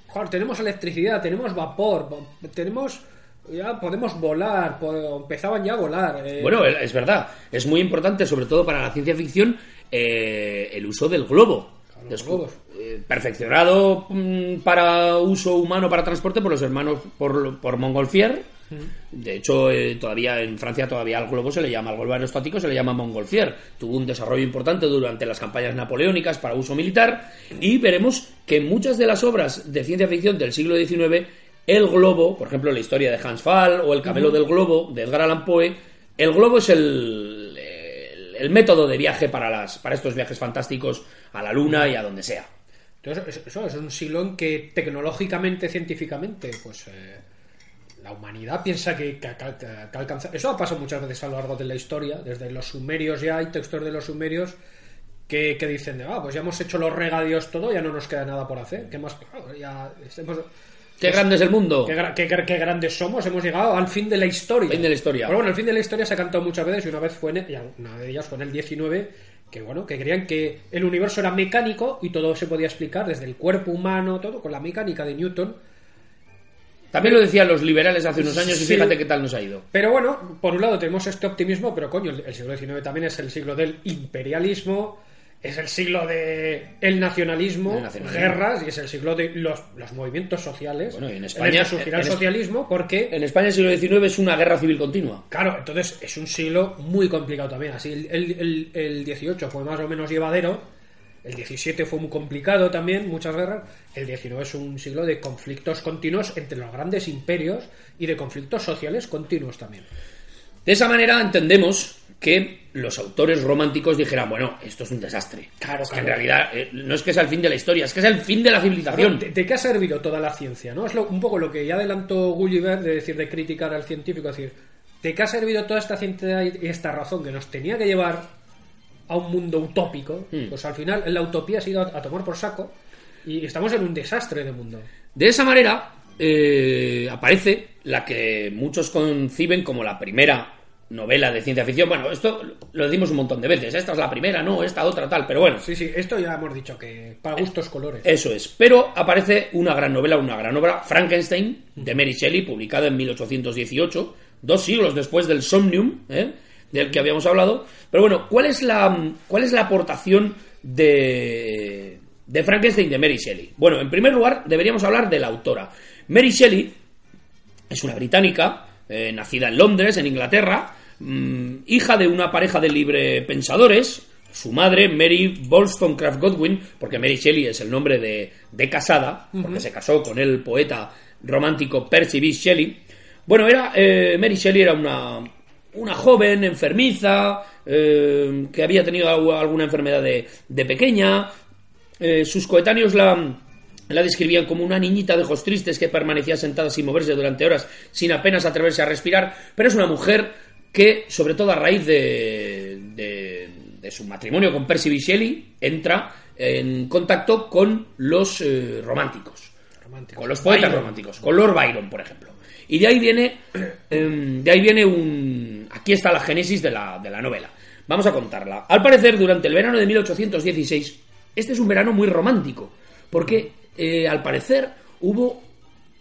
Speaker 3: joder, tenemos electricidad, tenemos vapor, tenemos... Ya podemos volar, empezaban ya a volar. eh,
Speaker 4: Bueno, es verdad. Es muy importante, sobre todo para la ciencia ficción, eh, el uso del globo.
Speaker 3: los globos.
Speaker 4: eh, perfeccionado mm, para uso humano para transporte por los hermanos por, por Montgolfier. De hecho, eh, todavía en Francia todavía al globo se le llama, al globo aerostático se le llama Montgolfier. Tuvo un desarrollo importante durante las campañas napoleónicas para uso militar y veremos que muchas de las obras de ciencia ficción del siglo XIX, el globo, por ejemplo, la historia de Hans Fall o el camelo del globo de Edgar Allan Poe, el globo es el, el, el método de viaje para, las, para estos viajes fantásticos a la luna y a donde sea.
Speaker 3: Entonces, eso- es un siglo en que tecnológicamente, científicamente, pues eh, la humanidad piensa que, que, que- alcanza. Eso ha pasado muchas veces a lo largo de la historia. Desde los sumerios ya hay textos de los sumerios que, que dicen de, ah, pues ya hemos hecho los regadios todo, ya no nos queda nada por hacer. ¿Qué más? Claro, ya hemos-
Speaker 4: ¡Qué grande es el mundo!
Speaker 3: Qué, qué gra- qué grandes somos, hemos llegado al fin de la historia.
Speaker 4: Fin de la historia.
Speaker 3: Pero bueno, el fin de la historia se ha cantado muchas veces y una vez fue en, y una de ellas fue en el 19, que bueno, que creían que el universo era mecánico y todo se podía explicar desde el cuerpo humano, todo con la mecánica de Newton.
Speaker 4: También lo decían los liberales hace unos años y fíjate qué tal nos ha ido.
Speaker 3: Pero bueno, por un lado tenemos este optimismo, pero coño, el siglo XIX también es el siglo del imperialismo, es el siglo de el nacionalismo,
Speaker 4: El nacionalismo.
Speaker 3: guerras y es el siglo de los, los movimientos sociales.
Speaker 4: Bueno, y en
Speaker 3: el
Speaker 4: España-
Speaker 3: resurgir
Speaker 4: en-
Speaker 3: al
Speaker 4: en-
Speaker 3: socialismo porque
Speaker 4: En España el siglo XIX es una guerra civil continua.
Speaker 3: Claro, entonces es un siglo muy complicado también. Así el, el, el, el 18 fue más o menos llevadero, el 17 fue muy complicado también, muchas guerras. El 19 es un siglo de conflictos continuos entre los grandes imperios y de conflictos sociales continuos también.
Speaker 4: De esa manera entendemos que los autores románticos dijeran, bueno, esto es un desastre.
Speaker 3: Claro,
Speaker 4: Es que en realidad eh, no es que sea el fin de la historia, es que es el fin de la civilización.
Speaker 3: ¿De, de qué ha servido toda la ciencia? ¿no? Es lo- un poco lo que ya adelantó Gulliver de decir de criticar al científico, es decir, ¿de qué ha servido toda esta ciencia y esta razón que nos tenía que llevar a un mundo utópico? Pues al final la utopía ha ido a, a tomar por saco y estamos en un desastre de mundo.
Speaker 4: De esa manera eh, aparece la que muchos conciben como la primera novela de ciencia ficción. Bueno, esto lo decimos un montón de veces. Esta es la primera, no, esta otra tal, pero bueno.
Speaker 3: Sí, sí, esto ya hemos dicho que para gustos colores.
Speaker 4: Eso es. Pero aparece una gran novela, una gran obra, Frankenstein, de Mary Shelley, publicada en 1818, dos siglos después del Somnium, ¿eh? del que habíamos hablado. Pero bueno, ¿cuál es la, cuál es la aportación de, de Frankenstein de Mary Shelley? Bueno, en primer lugar, deberíamos hablar de la autora. Mary Shelley es una británica, eh, nacida en Londres, en Inglaterra, mm, hija de una pareja de libre pensadores. Su madre, Mary Wollstonecraft Godwin, porque Mary Shelley es el nombre de, de casada, porque se casó con el poeta romántico Percy B. Shelley. Bueno, era, eh, Mary Shelley era una, una joven enfermiza, eh, que había tenido algu- alguna enfermedad de, de pequeña. Eh, sus coetáneos la, la describían como una niñita de ojos tristes que permanecía sentada sin moverse durante horas, sin apenas atreverse a respirar, pero es una mujer que, sobre todo a raíz de, de, de su matrimonio con Percy. Shelley, entra en contacto con los eh, románticos,
Speaker 3: Romántico.
Speaker 4: con los poetas
Speaker 3: Byron.
Speaker 4: románticos, con Lord Byron, por ejemplo. Y de ahí viene, em, de ahí viene un... Aquí está la génesis de la, de la novela. Vamos a contarla. Al parecer, durante el verano de 1816, este es un verano muy romántico, porque eh, al parecer hubo...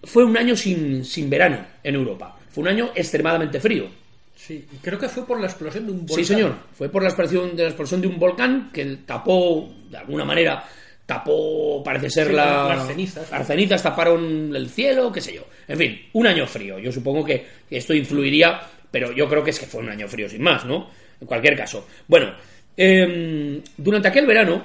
Speaker 4: Fue un año sin, sin verano en Europa. Fue un año extremadamente frío.
Speaker 3: Sí, y creo que fue por la explosión de un volcán.
Speaker 4: Sí, señor. Fue por la explosión, de la explosión de un volcán que tapó, de alguna manera, tapó, parece ser
Speaker 3: Sí,
Speaker 4: la,
Speaker 3: las cenizas.
Speaker 4: Las cenizas taparon el cielo, qué sé yo. En fin, un año frío. Yo supongo que esto influiría, pero yo creo que es que fue un año frío sin más, ¿no? En cualquier caso. Bueno, em, durante aquel verano,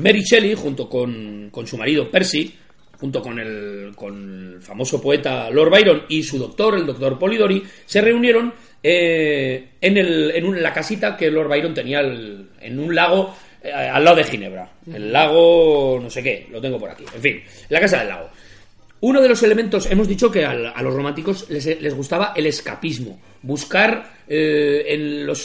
Speaker 4: Mary Shelley, junto con, con su marido Percy, junto con el, con el famoso poeta Lord Byron y su doctor, el doctor Polidori, se reunieron eh, en, el, en un- la casita que Lord Byron tenía el- en un lago eh, al lado de Ginebra. El lago, no sé qué, lo tengo por aquí. En fin, la casa del lago. Uno de los elementos, hemos dicho que al- a, los románticos les, les gustaba el escapismo, buscar eh, en los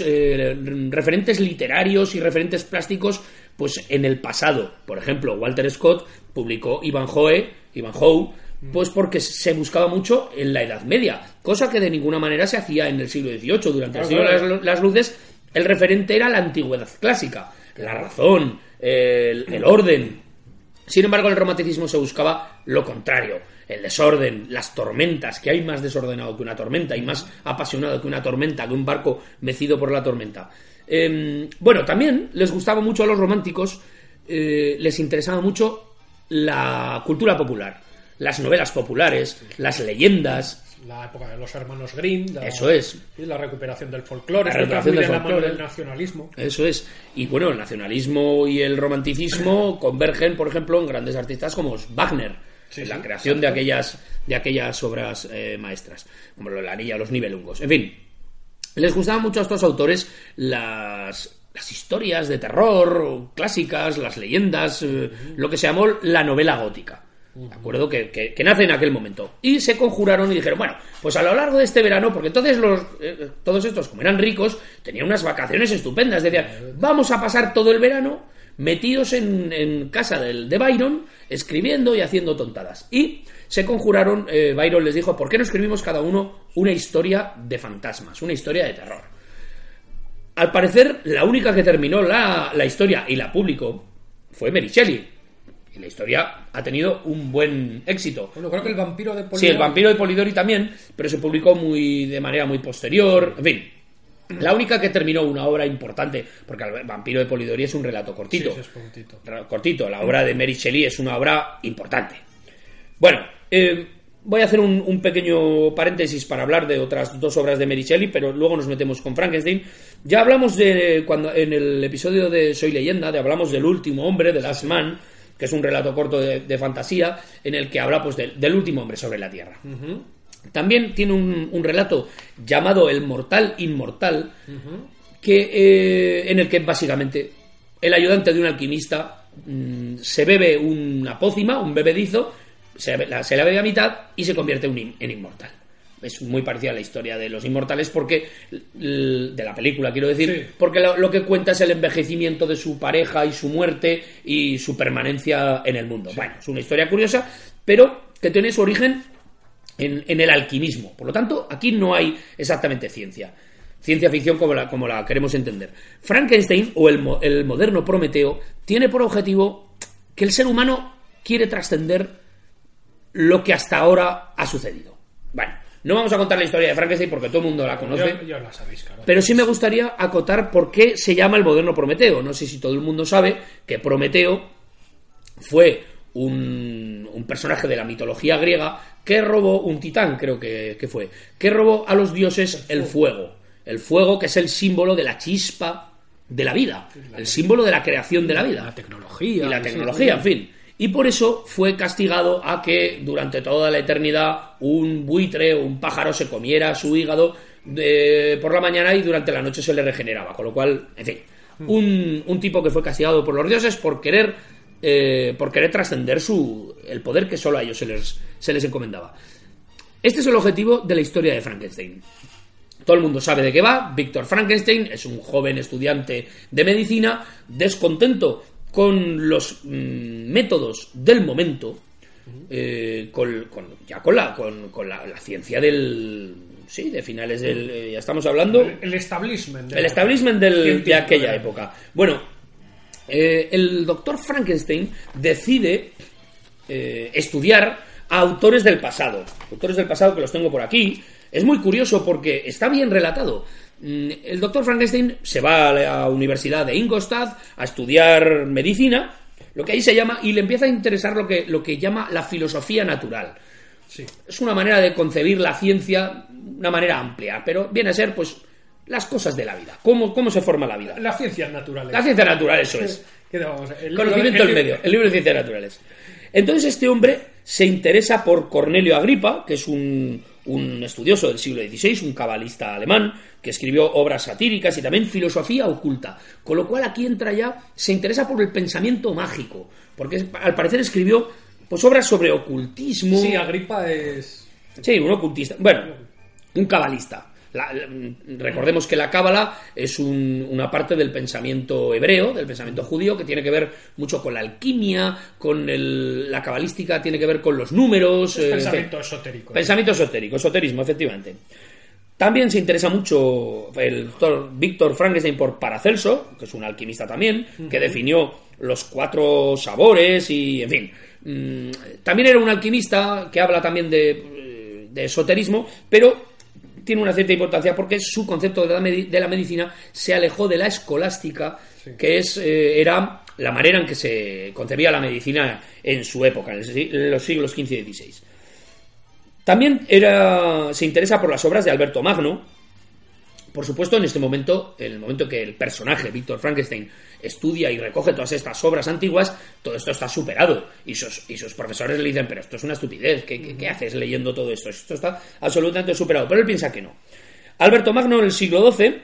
Speaker 4: referentes literarios y referentes plásticos, pues en el pasado. Por ejemplo, Walter Scott publicó Ivanhoe, Ivanhoe, pues porque se buscaba mucho en la Edad Media, cosa que de ninguna manera se hacía en el siglo XVIII. Durante el siglo de las, las luces, el referente era la antigüedad clásica, la razón, el- el orden, sin embargo, en el romanticismo se buscaba lo contrario, el desorden, las tormentas, que hay más desordenado que una tormenta y más apasionado que una tormenta, que un barco mecido por la tormenta. Em, bueno, también les gustaba mucho a los románticos, eh, les interesaba mucho la cultura popular, las novelas populares, las leyendas,
Speaker 3: La época de los hermanos Grimm. la-
Speaker 4: Eso es.
Speaker 3: la recuperación del folclore.
Speaker 4: La recuperación del folclore.
Speaker 3: del nacionalismo.
Speaker 4: Eso es. Y bueno, el nacionalismo y el romanticismo convergen, por ejemplo, en grandes artistas como Wagner,
Speaker 3: Sí,
Speaker 4: en la
Speaker 3: sí,
Speaker 4: creación de aquellas, de aquellas obras eh, maestras, como la Anilla o los Nibelungos. En fin, les gustaban mucho a estos autores las, las historias de terror clásicas, las leyendas, eh, lo que se llamó la novela gótica. ¿De acuerdo? Que, que- que nace en aquel momento. Y se conjuraron y dijeron, bueno, pues a lo largo de este verano, porque entonces los, eh, todos estos, como eran ricos, tenían unas vacaciones estupendas. Decían, vamos a pasar todo el verano metidos en, en casa del, de Byron, escribiendo y haciendo tontadas. Y se conjuraron, eh, Byron les dijo, ¿por qué no escribimos cada uno una historia de fantasmas, una historia de terror? Al parecer, la única que terminó la, la historia y la publicó fue Mary Shelley. Y la historia ha tenido un buen éxito.
Speaker 3: Bueno, creo que el vampiro de
Speaker 4: Sí,
Speaker 3: Polidori-
Speaker 4: el vampiro de Polidori también, pero se publicó muy de manera muy posterior. En fin, la única que terminó una obra importante, porque el vampiro de Polidori es un relato cortito.
Speaker 3: Sí, sí, es cortito.
Speaker 4: Cortito. La obra de Mary Shelley es una obra importante. Bueno, eh, voy a hacer un, un pequeño paréntesis para hablar de otras dos obras de Mary Shelley, pero luego nos metemos con Frankenstein. Ya hablamos de cuando en el episodio de Soy leyenda, de hablamos del último hombre, de Last Man, que es un relato corto de, de fantasía en el que habla pues del, del último hombre sobre la Tierra. También tiene un, un relato llamado El Mortal Inmortal, que, eh, en el que básicamente el ayudante de un alquimista mm, se bebe una pócima, un bebedizo, se, la, se la bebe a mitad y se convierte en, in- en inmortal. Es muy parecida a la historia de los inmortales porque de la película quiero decir
Speaker 3: Sí.
Speaker 4: porque lo, lo que cuenta es el envejecimiento de su pareja y su muerte y su permanencia en el mundo. Bueno, es una historia curiosa, pero que tiene su origen en, en el alquimismo. Por lo tanto, aquí no hay exactamente ciencia. Ciencia ficción como la, como la queremos entender. Frankenstein, o el moderno Prometeo, tiene por objetivo que el ser humano quiere trascender lo que hasta ahora ha sucedido. Bueno, no vamos a contar la historia de Frankenstein porque todo el mundo la conoce.
Speaker 3: Ya, ya la sabéis, claro.
Speaker 4: Pero sí me gustaría acotar por qué se llama el moderno Prometeo. No sé si todo el mundo sabe que Prometeo fue un, un personaje de la mitología griega que robó, un titán creo que, que fue, que robó a los dioses el fuego. El fuego que es el símbolo de la chispa de la vida, el símbolo de la creación de la vida
Speaker 3: La tecnología.
Speaker 4: y la tecnología,
Speaker 3: sí.
Speaker 4: en fin. Y por eso fue castigado a que durante toda la eternidad un buitre o un pájaro se comiera su hígado de- por la mañana y durante la noche se le regeneraba. Con lo cual, en fin, un, un tipo que fue castigado por los dioses por querer, eh, por querer trascender su, el poder que solo a ellos se les, se les encomendaba. Este es el objetivo de la historia de Frankenstein. Todo el mundo sabe de qué va. Víctor Frankenstein es un joven estudiante de medicina descontento con los mm, métodos del momento, eh, con, con- ya con la, con, con la, la ciencia del... Sí, de finales del... eh, ya estamos hablando...
Speaker 3: El, el establishment.
Speaker 4: El establishment del- de aquella época. Bueno, eh, el doctor Frankenstein decide estudiar a autores del pasado. Autores del pasado que los tengo por aquí. Es muy curioso porque está bien relatado. Mm, El doctor Frankenstein se va a la Universidad de Ingolstadt a estudiar medicina, lo que ahí se llama, y le empieza a interesar lo que, lo que llama la filosofía natural
Speaker 3: Sí.
Speaker 4: es una manera de concebir la ciencia, una manera amplia, pero viene a ser, pues, las cosas de la vida. ¿Cómo, cómo se forma la vida?
Speaker 3: Las ciencias naturales.
Speaker 4: La ciencia natural, eso es.
Speaker 3: ¿Qué vamos? El
Speaker 4: Conocimiento
Speaker 3: el
Speaker 4: del medio, el libro de ciencias naturales. Entonces este hombre se interesa por Cornelio Agripa, que es un, un estudioso del siglo XVI, un cabalista alemán, que escribió obras satíricas y también filosofía oculta. Con lo cual aquí entra ya, se interesa por el pensamiento mágico, porque al parecer escribió pues obras sobre ocultismo.
Speaker 3: Sí, Agripa es.
Speaker 4: Sí, un ocultista. Bueno, un cabalista. La- la- recordemos que la cábala es un- una parte del pensamiento hebreo, del pensamiento judío, que tiene que ver mucho con la alquimia, con el- la cabalística, tiene que ver con los números. eh,
Speaker 3: pensamiento esotérico.
Speaker 4: Pensamiento esotérico, esoterismo, efectivamente. También se interesa mucho el doctor Víctor Frankenstein por Paracelso, que es un alquimista también, que definió los cuatro sabores y, en fin. Mm, También era un alquimista que habla también de, de esoterismo, pero tiene una cierta importancia porque su concepto de la, medi- de la medicina se alejó de la escolástica, que es, eh, era la manera en que se concebía la medicina en su época, en el en los siglos XV y XVI. También era, se interesa por las obras de Alberto Magno. Por supuesto, en este momento, en el momento que el personaje, Víctor Frankenstein, estudia y recoge todas estas obras antiguas, todo esto está superado. Y sus, y sus profesores le dicen, pero esto es una estupidez, ¿qué, qué- qué haces leyendo todo esto? Esto está absolutamente superado. Pero él piensa que no. Alberto Magno en el siglo XII,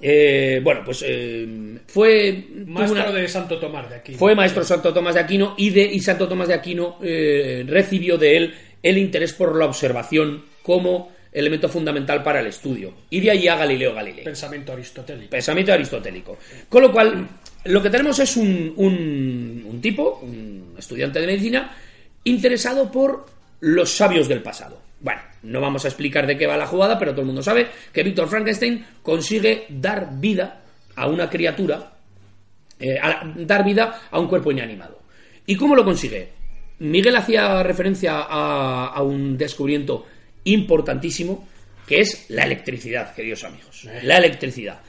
Speaker 4: eh, bueno, pues eh, fue...
Speaker 3: Maestro
Speaker 4: una-
Speaker 3: de Santo Tomás de aquí.
Speaker 4: fue maestro Santo Tomás de Aquino y, de, y Santo Tomás de Aquino eh, recibió de él el interés por la observación como elemento fundamental para el estudio. Y de ahí a Galileo Galilei.
Speaker 3: Pensamiento aristotélico.
Speaker 4: Pensamiento aristotélico. Con lo cual, lo que tenemos es un, un- un tipo, un estudiante de medicina, interesado por los sabios del pasado. Bueno, no vamos a explicar de qué va la jugada, pero todo el mundo sabe que Víctor Frankenstein consigue dar vida a una criatura, eh, a- dar vida a un cuerpo inanimado. ¿Y cómo lo consigue? Miguel hacía referencia a, a un descubrimiento importantísimo, que es la electricidad, queridos amigos. La electricidad.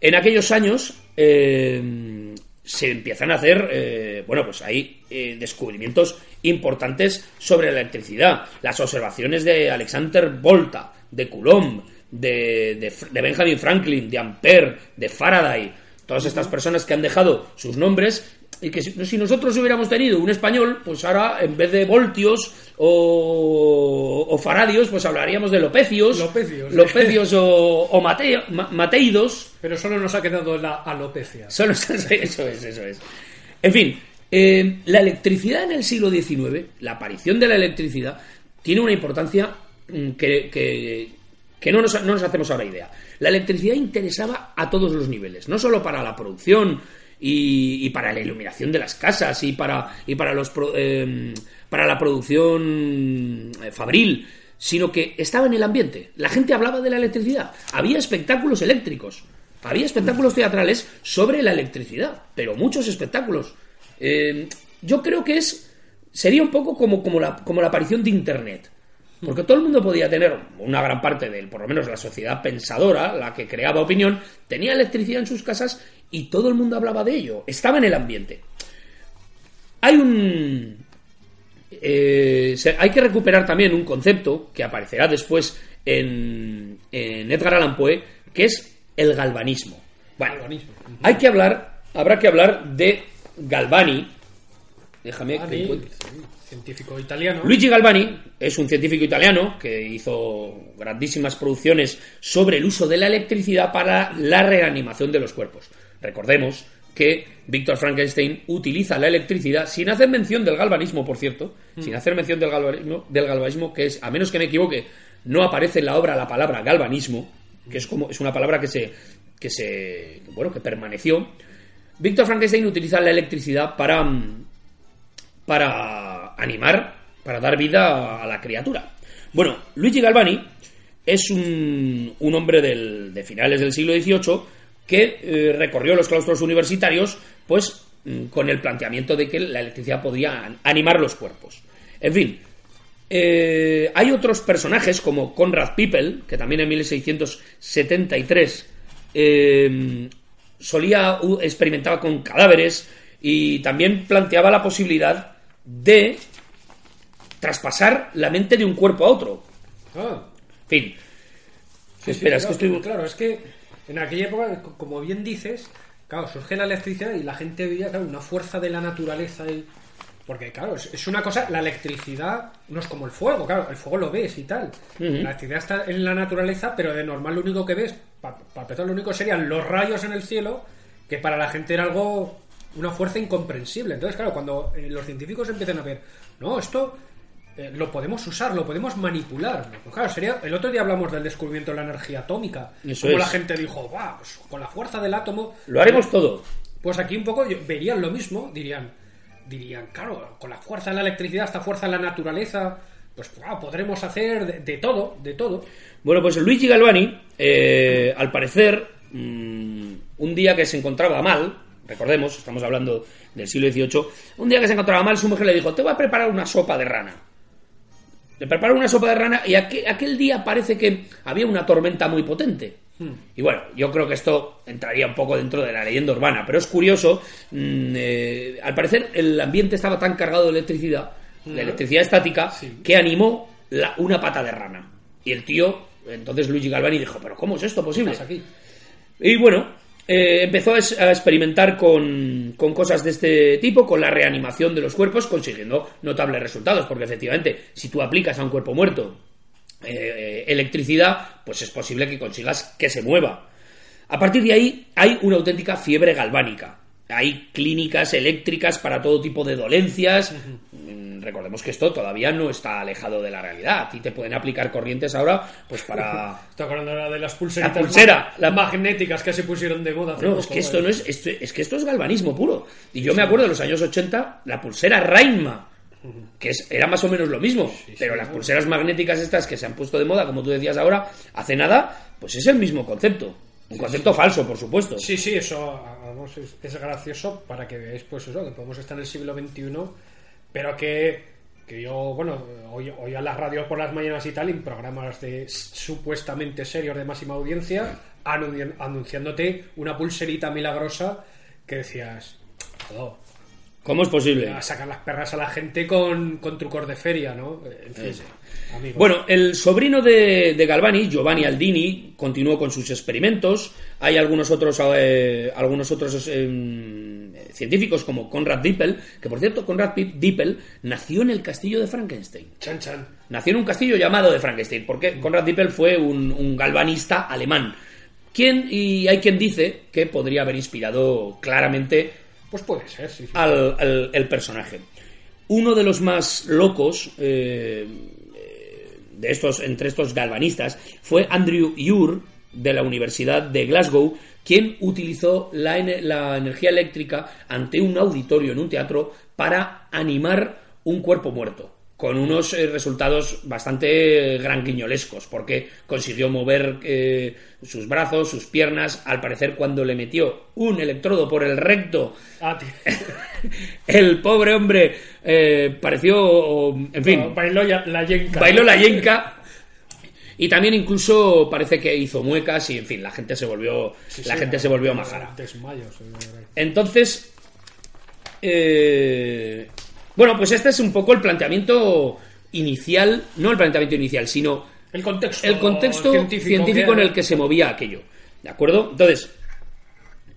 Speaker 4: En aquellos años eh, se empiezan a hacer, eh, bueno, pues hay eh, descubrimientos importantes sobre la electricidad. Las observaciones de Alexander Volta, de Coulomb, de, de de Benjamin Franklin, de Ampère, de Faraday, todas estas personas que han dejado sus nombres y que si, si nosotros hubiéramos tenido un español, pues ahora en vez de voltios o, o faradios, pues hablaríamos de lopecios,
Speaker 3: Lopecios.
Speaker 4: lopecios o, o mateo- ma- mateidos,
Speaker 3: Pero solo nos ha quedado la alopecia.
Speaker 4: Solo eso es, eso es. En fin, eh, la electricidad en el siglo XIX, la aparición de la electricidad, tiene una importancia mm, que, que- que no, nos, no nos hacemos ahora idea. La electricidad interesaba a todos los niveles, no solo para la producción y, para la iluminación de las casas y para, y para, los, eh, para la producción eh, fabril, sino que estaba en el ambiente. La gente hablaba de la electricidad. Había espectáculos eléctricos. Había espectáculos teatrales sobre la electricidad, pero muchos espectáculos. Eh, yo creo que es sería un poco como, como, la, como la aparición de Internet. Porque todo el mundo podía tener, una gran parte de, por lo menos la sociedad pensadora, la que creaba opinión, tenía electricidad en sus casas y todo el mundo hablaba de ello. Estaba en el ambiente. Hay un, eh, hay que recuperar también un concepto que aparecerá después en, en Edgar Allan Poe, que es el galvanismo. Bueno,
Speaker 3: Galvanismo.
Speaker 4: hay que hablar, habrá que hablar de Galvani. Déjame que
Speaker 3: Galvani,
Speaker 4: encuentre-
Speaker 3: sí, científico italiano.
Speaker 4: Luigi Galvani es un científico italiano que hizo grandísimas producciones sobre el uso de la electricidad para la reanimación de los cuerpos. Recordemos que Víctor Frankenstein utiliza la electricidad sin hacer mención del galvanismo, por cierto, sin hacer mención del galvanismo, del galvanismo, que es, a menos que me equivoque, no aparece en la obra la palabra galvanismo, que es como es una palabra que se que se bueno que permaneció. Víctor Frankenstein utiliza la electricidad para mm, para animar, para dar vida a la criatura. Bueno, Luigi Galvani es un, un hombre del- de finales del siglo XVIII que eh, recorrió los claustros universitarios pues mm, con el planteamiento de que la electricidad podía an- animar los cuerpos. En fin, eh, hay otros personajes como Conrad Pippel, que también en 1673 eh, solía experimentaba con cadáveres y también planteaba la posibilidad de traspasar la mente de un cuerpo a otro.
Speaker 3: Ah,
Speaker 4: En fin.
Speaker 3: sí,
Speaker 4: Espera,
Speaker 3: sí,
Speaker 4: es que estoy...
Speaker 3: Claro, es que en aquella época, co- como bien dices, claro, surge la electricidad y la gente veía, claro, una fuerza de la naturaleza y, Porque, claro, es, es una cosa, la electricidad no es como el fuego, claro, el fuego lo ves y tal. La electricidad está en la naturaleza, pero de normal lo único que ves, para empezar, lo único serían los rayos en el cielo, que para la gente era algo, una fuerza incomprensible. Entonces, claro, cuando eh, los científicos empiezan a ver, no, esto eh, lo podemos usar, lo podemos manipular. Pues claro, sería, el otro día hablamos del descubrimiento de la energía atómica.
Speaker 4: Eso
Speaker 3: como
Speaker 4: es.
Speaker 3: la gente dijo, va, pues con la fuerza del átomo.
Speaker 4: Lo haremos todo.
Speaker 3: Pues aquí un poco verían lo mismo, dirían, dirían, claro, con la fuerza de la electricidad, esta fuerza de la naturaleza, pues ah, podremos hacer de, de todo, de todo.
Speaker 4: Bueno, pues Luigi Galvani, eh, al parecer, mm, un día que se encontraba mal, recordemos, estamos hablando del siglo XVIII, un día que se encontraba mal, su mujer le dijo, te voy a preparar una sopa de rana. Le preparó una sopa de rana y aquel, aquel día parece que había una tormenta muy potente. Y bueno, yo creo que esto entraría un poco dentro de la leyenda urbana, pero es curioso, mm, eh, al parecer el ambiente estaba tan cargado de electricidad, de electricidad estática,
Speaker 3: Sí.
Speaker 4: que animó la- una pata de rana. Y el tío, entonces Luigi Galvani dijo, pero ¿cómo es esto posible?
Speaker 3: Aquí.
Speaker 4: Y bueno, eh, empezó a, experimentar con, con cosas de este tipo, con la reanimación de los cuerpos, consiguiendo notables resultados, porque efectivamente, si tú aplicas a un cuerpo muerto eh, electricidad, pues es posible que consigas que se mueva. A partir de ahí hay una auténtica fiebre galvánica. Hay clínicas eléctricas para todo tipo de dolencias. Recordemos que esto todavía no está alejado de la realidad. A ti te pueden aplicar corrientes ahora, pues para
Speaker 3: Estoy ahora de las pulseritas
Speaker 4: La pulsera,
Speaker 3: las magnéticas que se pusieron de moda.
Speaker 4: No, es que esto
Speaker 3: ¿eh?
Speaker 4: no es, esto- es que esto es galvanismo puro. Y yo me acuerdo de los años 80, la pulsera Rainma, que es- era más o menos lo mismo, pero las pulseras magnéticas estas que se han puesto de moda, como tú decías ahora, hace nada, pues es el mismo concepto. Un concepto falso, por supuesto.
Speaker 3: Sí, sí, eso vamos, es, es gracioso para que veáis, pues eso, que podemos estar en el siglo XXI, pero que, que yo, bueno, hoy, hoy a las radios por las mañanas y tal, en programas de supuestamente serios de máxima audiencia, anunci- anunciándote una pulserita milagrosa que decías, "Joder,
Speaker 4: ¿Cómo es posible?
Speaker 3: a sacar las perras a la gente con, con trucos de feria, ¿no? En fin, amigos.
Speaker 4: Bueno, el sobrino de, de Galvani, Giovanni Aldini, continuó con sus experimentos. Hay algunos otros, eh, algunos otros eh, científicos como Conrad Dippel, que por cierto, Conrad Dippel nació en el castillo de Frankenstein.
Speaker 3: chan chan.
Speaker 4: Nació en un castillo llamado de Frankenstein, porque Conrad Dippel fue un, un galvanista alemán. Quien, y hay quien dice que podría haber inspirado claramente
Speaker 3: Pues puede ser, sí. sí.
Speaker 4: al, al- el personaje. Uno de los más locos eh, eh, de estos, entre estos galvanistas fue Andrew Ure de la Universidad de Glasgow, quien utilizó la, ene- la energía eléctrica ante un auditorio en un teatro para animar un cuerpo muerto con unos eh, resultados bastante granguiñolescos, porque consiguió mover eh, sus brazos, sus piernas, al parecer cuando le metió un electrodo por el recto,
Speaker 3: Ah,
Speaker 4: el pobre hombre eh, pareció, en fin,
Speaker 3: Bailó la yenca.
Speaker 4: bailó la yenca. Y también incluso parece que hizo muecas y en fin, la gente se volvió,
Speaker 3: Sí,
Speaker 4: la
Speaker 3: sí,
Speaker 4: gente se volvió majara. Entonces, eh, bueno, pues este es un poco el planteamiento inicial, no el planteamiento inicial, sino
Speaker 3: El contexto.
Speaker 4: el contexto científico,
Speaker 3: que-
Speaker 4: en el que se movía aquello. ¿De acuerdo? Entonces,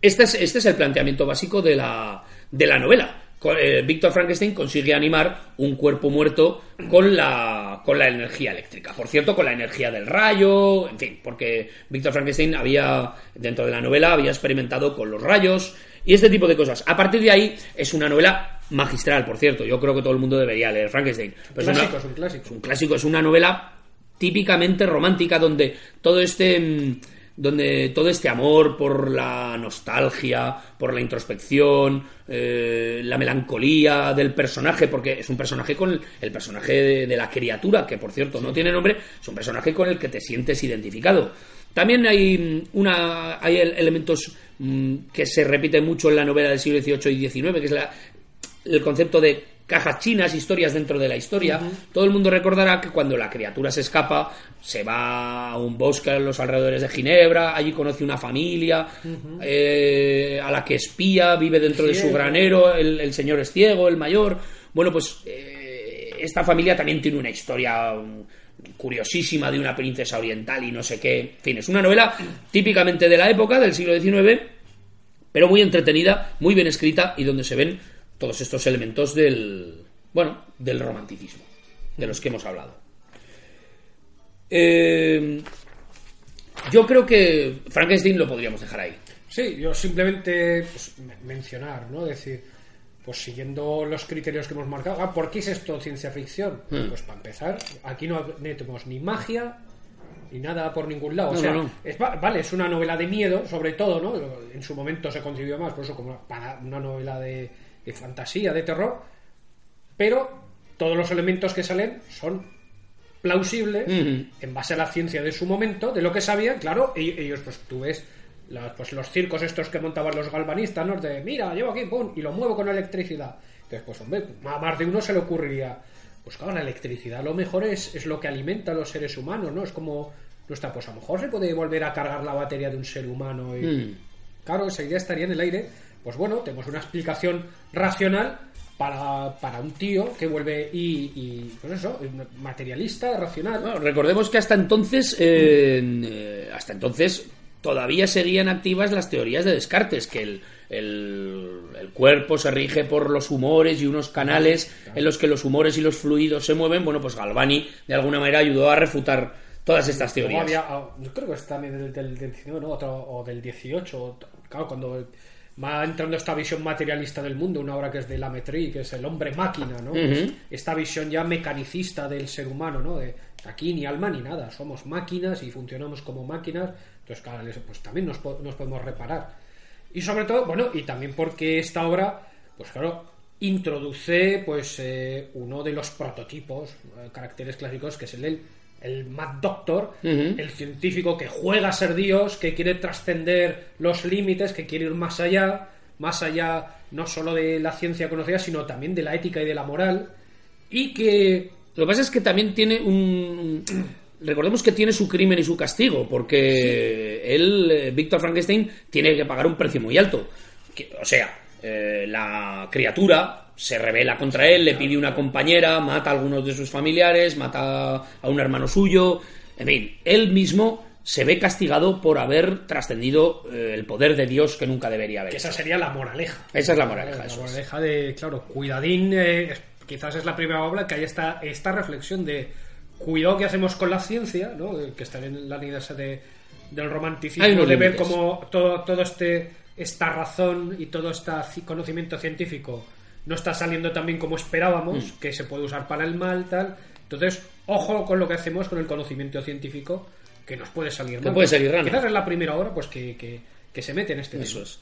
Speaker 4: este es, este es el planteamiento básico de la, de la novela. Eh, Víctor Frankenstein consigue animar un cuerpo muerto con la, con la energía eléctrica. Por cierto, con la energía del rayo, en fin, porque Víctor Frankenstein había, dentro de la novela, había experimentado con los rayos y este tipo de cosas. A partir de ahí, es una novela magistral, por cierto. Yo creo que todo el mundo debería leer Frankenstein. Pero es una-
Speaker 3: Clásico, es un clásico.
Speaker 4: es un clásico, es una novela típicamente romántica donde todo este mm, donde todo este amor por la nostalgia, por la introspección, eh, la melancolía del personaje, porque es un personaje con el, el personaje de, de la criatura, que por cierto no tiene nombre, es un personaje con el que te sientes identificado. También hay mm, una hay el- elementos mm, que se repiten mucho en la novela del siglo XVIII y XIX, que es la, el concepto de cajas chinas, historias dentro de la historia. Todo el mundo recordará que cuando la criatura se escapa, se va a un bosque a los alrededores de Ginebra, allí conoce una familia eh, a la que espía, vive dentro de su granero, el, el señor es ciego, el mayor. Bueno, pues eh, esta familia también tiene una historia mm, curiosísima de una princesa oriental y no sé qué. En fin, es una novela típicamente de la época, del siglo XIX, pero muy entretenida, muy bien escrita y donde se ven todos estos elementos del, bueno, del romanticismo, de los que hemos hablado. Eh, yo creo que Frankenstein lo podríamos dejar ahí.
Speaker 3: Sí, yo simplemente pues, me- mencionar, ¿no? Decir, pues siguiendo los criterios que hemos marcado, ah, ¿por qué es esto ciencia ficción?
Speaker 4: Hmm.
Speaker 3: Pues para empezar, aquí no tenemos ni magia ni nada por ningún lado.
Speaker 4: No,
Speaker 3: o sea,
Speaker 4: no, no.
Speaker 3: Es, va- vale, es una novela de miedo, sobre todo, ¿no? En su momento se concibió más, por eso como para una novela de, de fantasía, de terror, pero todos los elementos que salen son plausibles en base a la ciencia de su momento, de lo que sabían, claro, ellos, pues tú ves la- pues, los circos estos que montaban los galvanistas, ¿no? De, mira, llevo aquí, pum, y lo muevo con electricidad. Entonces, pues hombre, a más de uno se le ocurriría, pues claro, la electricidad a lo mejor es, es lo que alimenta a los seres humanos, ¿no? Es como, no está, pues a lo mejor se puede volver a cargar la batería de un ser humano y...
Speaker 4: Mm.
Speaker 3: Claro, esa idea estaría en el aire. Pues bueno, tenemos una explicación racional para, para un tío que vuelve y, y, pues eso, materialista, racional.
Speaker 4: Bueno, recordemos que hasta entonces, eh, eh, hasta entonces todavía seguían activas las teorías de Descartes, que el, el- el cuerpo se rige por los humores y unos canales en los que los humores y los fluidos se mueven. Bueno, pues Galvani de alguna manera ayudó a refutar todas estas teorías.
Speaker 3: había, ah, yo creo que es también del, del, del 19, ¿no? Otro- o del 18. o- Claro, cuando va entrando esta visión materialista del mundo, una obra que es de Lametrie, que es el hombre máquina, ¿no? Esta visión ya mecanicista del ser humano, ¿no? De aquí ni alma ni nada, somos máquinas y funcionamos como máquinas, entonces, claro, pues también nos podemos reparar. Y sobre todo, bueno, y también porque esta obra, pues claro, introduce pues eh, uno de los prototipos, eh, caracteres clásicos, que es el del el Mad Doctor, el científico que juega a ser Dios, que quiere trascender los límites, que quiere ir más allá, más allá no solo de la ciencia conocida, sino también de la ética y de la moral, y que
Speaker 4: Lo que pasa es que también tiene un... Recordemos que tiene su crimen y su castigo, porque él, eh, Víctor Frankenstein, tiene que pagar un precio muy alto. O sea, eh, la criatura se revela contra él, le pide una compañera, mata a algunos de sus familiares, mata a un hermano suyo. En fin, él mismo se ve castigado por haber trascendido eh, el poder de Dios que nunca debería haber.
Speaker 3: que esa sería la moraleja.
Speaker 4: Esa es la moraleja,
Speaker 3: La
Speaker 4: eso es.
Speaker 3: moraleja de, claro, cuidadín, eh, quizás es la primera obra que hay esta, esta reflexión de cuidado que hacemos con la ciencia, ¿no? Que está en la línea esa de, del romanticismo, de ver cómo todo, todo este esta razón y todo este ci- conocimiento científico no está saliendo tan bien como esperábamos,
Speaker 4: Mm.
Speaker 3: que se puede usar para el mal, tal. Entonces, ojo con lo que hacemos con el conocimiento científico, que nos puede salir mal.
Speaker 4: puede salir.
Speaker 3: Quizás es la primera obra pues que, que, que se mete en este
Speaker 4: Eso es.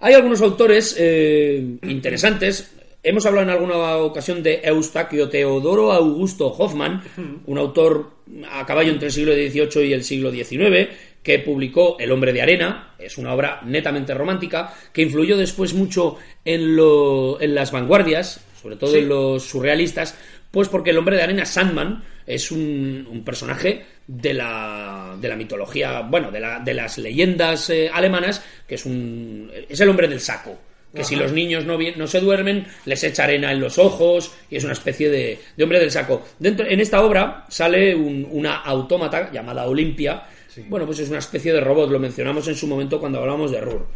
Speaker 4: Hay algunos autores eh, interesantes. Hemos hablado en alguna ocasión de Eustaquio Teodoro Augusto Hoffman, un autor a caballo entre el siglo XVIII y el siglo XIX, que publicó El hombre de arena, es una obra netamente romántica, que influyó después mucho en, lo- en las vanguardias, sobre todo
Speaker 3: Sí.
Speaker 4: en los surrealistas, pues porque el hombre de arena, Sandman, es un, un personaje de la, de la mitología, bueno, de, la- de las leyendas eh, alemanas, que es un es el hombre del saco. Que si los niños no, no se duermen, les echa arena en los ojos y es una especie de, de hombre del saco. Dentro, en esta obra sale un- una autómata llamada Olimpia. Bueno, pues es una especie de robot, lo mencionamos en su momento cuando hablamos de Rur.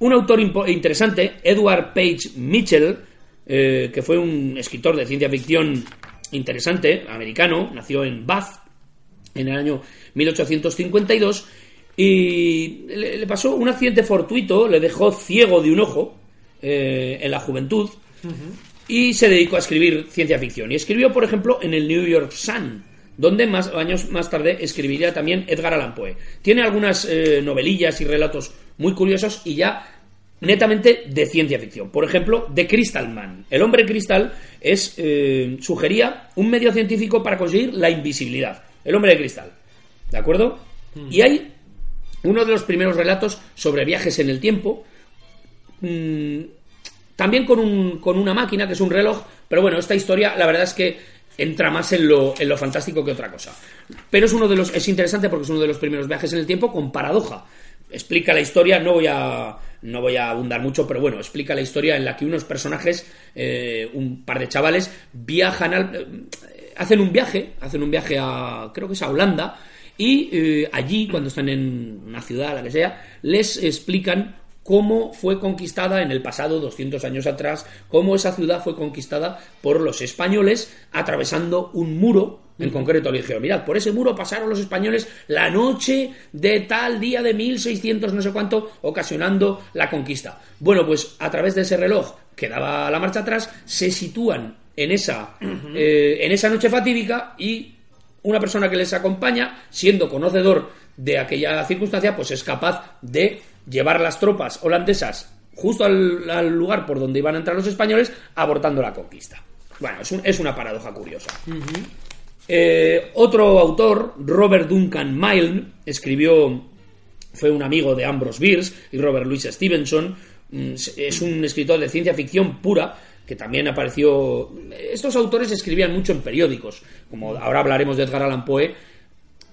Speaker 4: Un autor interesante, Edward Page Mitchell, eh, que fue un escritor de ciencia ficción interesante, americano, nació en Bath en el año 1852 y le, le pasó un accidente fortuito, le dejó ciego de un ojo eh, en la juventud y se dedicó a escribir ciencia ficción. Y escribió, por ejemplo, en el New York Sun, donde más años más tarde escribiría también Edgar Allan Poe. Tiene algunas eh, novelillas y relatos muy curiosos y ya netamente de ciencia ficción. Por ejemplo, The Crystal Man. El hombre cristal es eh, sugería un medio científico para conseguir la invisibilidad. El hombre de cristal. ¿De acuerdo? Y hay uno de los primeros relatos sobre viajes en el tiempo. mm, también con, un- con una máquina, que es un reloj. Pero bueno, esta historia, la verdad es que entra más en lo, en lo fantástico que otra cosa. Pero es uno de los. es interesante porque es uno de los primeros viajes en el tiempo con paradoja. Explica la historia, no voy a. no voy a abundar mucho, pero bueno, explica la historia en la que unos personajes, eh, un par de chavales, viajan al. eh, hacen un viaje, hacen un viaje a. creo que es a Holanda. Y eh, allí, cuando están en una ciudad, la que sea, les explican cómo fue conquistada en el pasado, 200 años atrás, cómo esa ciudad fue conquistada por los españoles atravesando un muro. En concreto le dijeron, mirad, por ese muro pasaron los españoles la noche de tal día de 1600 no sé cuánto, ocasionando la conquista. Bueno, pues a través de ese reloj que daba la marcha atrás, se sitúan en esa, eh, en esa noche fatídica y una persona que les acompaña, siendo conocedor de aquella circunstancia, pues es capaz de llevar las tropas holandesas justo al, al lugar por donde iban a entrar los españoles, abortando la conquista. Bueno, es, un- es una paradoja curiosa. Eh, otro autor, Robert Duncan Milne, escribió, fue un amigo de Ambrose Bierce y Robert Louis Stevenson, mm, es un escritor de ciencia ficción pura que también apareció... Estos autores escribían mucho en periódicos, como ahora hablaremos de Edgar Allan Poe.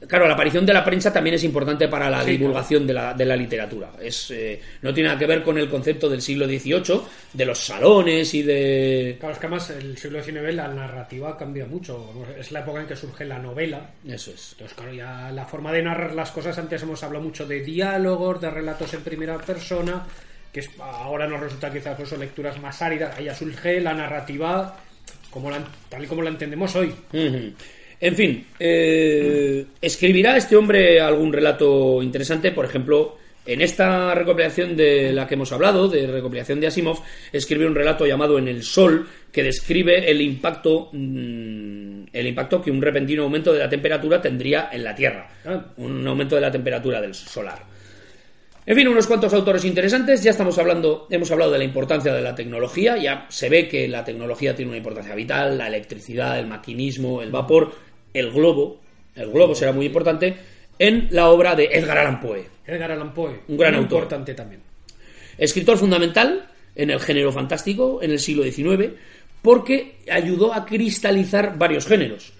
Speaker 4: Claro, la aparición de la prensa también es importante para la
Speaker 3: Sí,
Speaker 4: divulgación de, la, de la literatura. Es, eh, no tiene nada que ver con el concepto del siglo XVIII, de los salones y de...
Speaker 3: Claro, es que además el siglo XIX la narrativa cambia mucho. Es la época en que surge la novela.
Speaker 4: Eso es.
Speaker 3: Entonces, claro, ya la forma de narrar las cosas, antes hemos hablado mucho de diálogos, de relatos en primera persona, que es- ahora nos resulta quizás pues, son lecturas más áridas. Ahí ya surge la narrativa como la- tal y como la entendemos hoy.
Speaker 4: Ujú. En fin, eh, escribirá este hombre algún relato interesante, por ejemplo, en esta recopilación de la que hemos hablado, de recopilación de Asimov, escribe un relato llamado En el Sol, que describe el impacto, mm, el impacto que un repentino aumento de la temperatura tendría en la Tierra,
Speaker 3: Ah.
Speaker 4: un aumento de la temperatura del solar. En fin, unos cuantos autores interesantes. Ya estamos hablando, hemos hablado de la importancia de la tecnología. Ya se ve que la tecnología tiene una importancia vital, la electricidad, el maquinismo, el vapor, el globo. El globo será muy importante en la obra de Edgar Allan Poe.
Speaker 3: Edgar Allan Poe,
Speaker 4: Un gran
Speaker 3: muy
Speaker 4: autor.
Speaker 3: importante también.
Speaker 4: Escritor fundamental en el género fantástico en el siglo XIX porque ayudó a cristalizar varios géneros.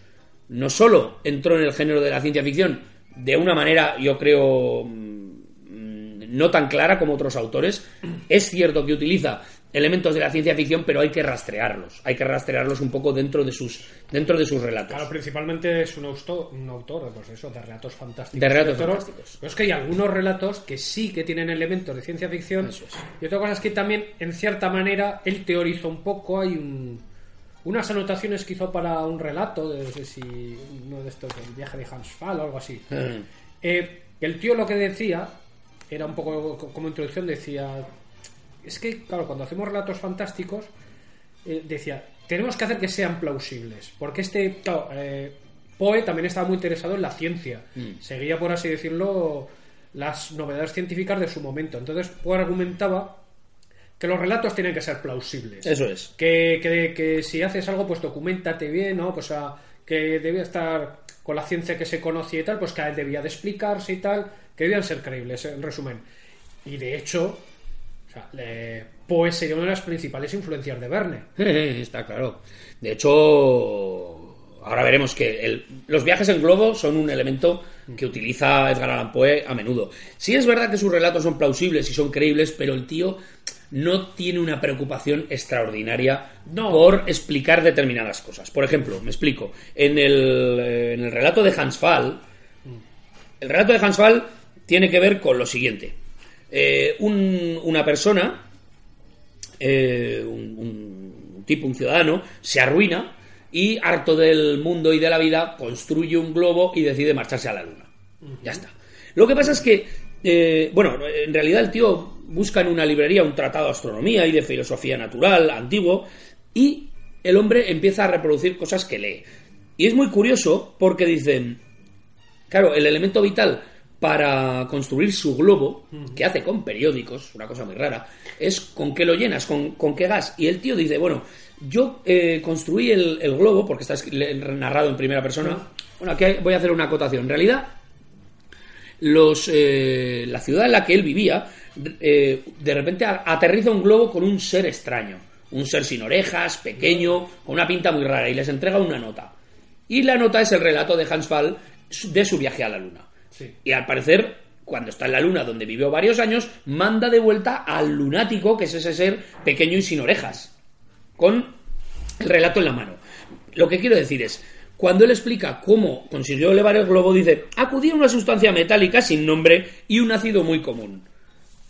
Speaker 4: No solo entró en el género de la ciencia ficción de una manera, yo creo, mm, no tan clara como otros autores. Es cierto que utiliza elementos de la ciencia ficción, pero hay que rastrearlos. Hay que rastrearlos un poco dentro de sus, dentro de sus relatos.
Speaker 3: Claro, principalmente es un autor, un autor pues eso, de relatos fantásticos.
Speaker 4: De relatos fantásticos.
Speaker 3: Pero es que hay algunos relatos que sí que tienen elementos de ciencia ficción.
Speaker 4: Es.
Speaker 3: Y otra cosa es que también, en cierta manera, él teorizó un poco. Hay un- unas anotaciones que hizo para un relato, de, no sé si uno de estos, el viaje de Hans Fall o algo así.
Speaker 4: Mm.
Speaker 3: Eh, el tío lo que decía era un poco co- como introducción, decía, es que, claro, cuando hacemos relatos fantásticos, eh, decía, tenemos que hacer que sean plausibles, porque este, claro, eh, Poe también estaba muy interesado en la ciencia, seguía, por así decirlo, las novedades científicas de su momento, entonces Poe argumentaba que los relatos tienen que ser plausibles.
Speaker 4: Eso es.
Speaker 3: Que, que, que si haces algo, pues documentate bien, ¿no? Pues a, que debía estar con la ciencia que se conocía y tal, pues que debía de explicarse y tal, que debían ser creíbles, en resumen. Y de hecho, o sea, Poe sería una de las principales influencias de Verne.
Speaker 4: Está claro. De hecho, ahora veremos que el- los viajes en globo son un elemento que utiliza Edgar Allan Poe a menudo. Sí es verdad que sus relatos son plausibles y son creíbles, pero el tío no tiene una preocupación extraordinaria
Speaker 3: No.
Speaker 4: por explicar determinadas cosas. Por ejemplo, me explico. En el, eh, en el relato de Hans Fall, el relato de Hans Fall tiene que ver con lo siguiente. Eh, un- una persona eh, un, un tipo, un ciudadano, se arruina y, harto del mundo y de la vida, construye un globo y decide marcharse a la luna. Ya está. Lo que pasa es que, eh, bueno, en realidad el tío busca en una librería un tratado de astronomía y de filosofía natural antiguo y el hombre empieza a reproducir cosas que lee. Y es muy curioso porque dicen, Claro, el elemento vital para construir su globo, que hace con periódicos, una cosa muy rara, es con qué lo llenas, con, con qué gas. Y el tío dice, bueno, yo eh, construí el, el globo, porque está narrado en primera persona. Bueno, aquí voy a hacer una acotación. En realidad, los, eh, la ciudad en la que él vivía, eh, de repente aterriza un globo con un ser extraño. Un ser sin orejas, pequeño, con una pinta muy rara, y les entrega una nota. Y la nota es el relato de Hans Fall de su viaje a la Luna. Y al parecer, cuando está en la Luna, donde vivió varios años, manda de vuelta al lunático, que es ese ser pequeño y sin orejas, con el relato en la mano. Lo que quiero decir es, cuando él explica cómo consiguió elevar el globo, dice, acudía a una sustancia metálica sin nombre y un ácido muy común.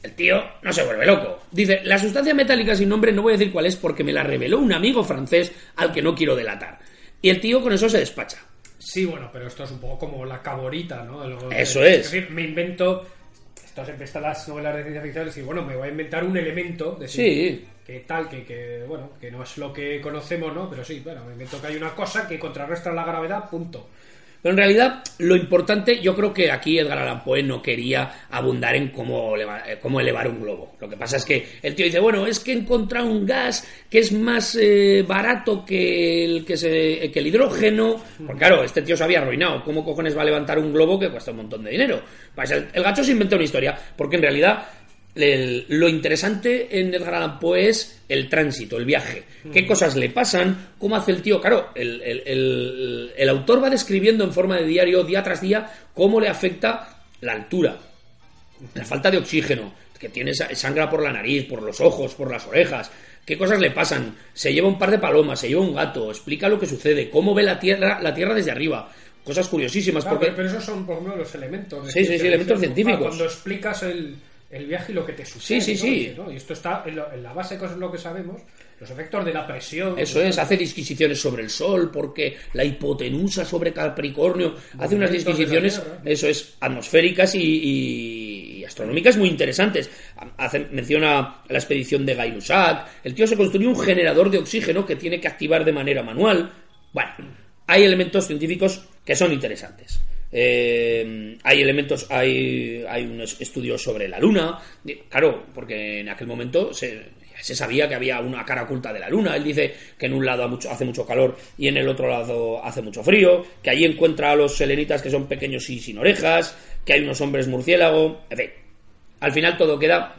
Speaker 4: El tío no se vuelve loco. Dice, la sustancia metálica sin nombre no voy a decir cuál es porque me la reveló un amigo francés al que no quiero delatar. Y el tío con eso se despacha.
Speaker 3: Sí, bueno, pero esto es un poco como la caborita, ¿no? Lo-
Speaker 4: Eso es.
Speaker 3: decir, me invento. Esto siempre está en las novelas de ciencia ficción. Es decir, bueno, me voy a inventar un elemento. decir,
Speaker 4: Sí.
Speaker 3: Que tal, que, que, bueno, que no es lo que conocemos, ¿no? Pero sí, bueno, me invento que hay una cosa que contrarresta la gravedad, punto.
Speaker 4: Pero en realidad, lo importante, yo creo que aquí Edgar Allan Poe no quería abundar en cómo, eh, cómo elevar un globo. Lo que pasa es que el tío dice, bueno, es que he encontrado un gas que es más eh, barato que el, que, se, que el hidrógeno. Porque claro, este tío se había arruinado. ¿Cómo cojones va a levantar un globo que cuesta un montón de dinero? Pues el, el gacho se inventó una historia, porque en realidad el- lo interesante en Edgar Allan Poe es el tránsito, el viaje. ¿Qué cosas le pasan? ¿Cómo hace el tío? Claro, el, el- autor va describiendo en forma de diario, día tras día, cómo le afecta la altura, la falta de oxígeno, que tiene sa- sangra por la nariz, por los ojos, por las orejas. ¿Qué cosas le pasan? Se lleva un par de palomas, se lleva un gato, explica lo que sucede, cómo ve la tierra, la tierra desde arriba. Cosas curiosísimas,
Speaker 3: Claro,
Speaker 4: porque
Speaker 3: pero, esos son, por ejemplo, los elementos.
Speaker 4: Sí, sí, sí, elementos científicos.
Speaker 3: Cuando explicas el, el viaje y lo que te sucede.
Speaker 4: Sí, sí,
Speaker 3: ¿no?
Speaker 4: sí.
Speaker 3: ¿no? Y esto está en, lo- en la base, que es lo que sabemos, los efectos de la presión.
Speaker 4: Eso es, hace disquisiciones sobre el Sol, porque la hipotenusa sobre Capricornio hace unas disquisiciones, eso es, atmosféricas y, astronómicas muy interesantes. Hace, menciona la expedición de Gay Lussac. El tío se construyó un generador de oxígeno que tiene que activar de manera manual. Bueno, hay elementos científicos que son interesantes. Eh, hay elementos, hay, hay unos estudios sobre la Luna. Claro, porque en aquel momento se, se sabía que había una cara oculta de la Luna. Él dice que en un lado hace mucho calor y en el otro lado hace mucho frío. Que allí encuentra a los selenitas que son pequeños y sin orejas. Que hay unos hombres murciélago. En fin, al final todo queda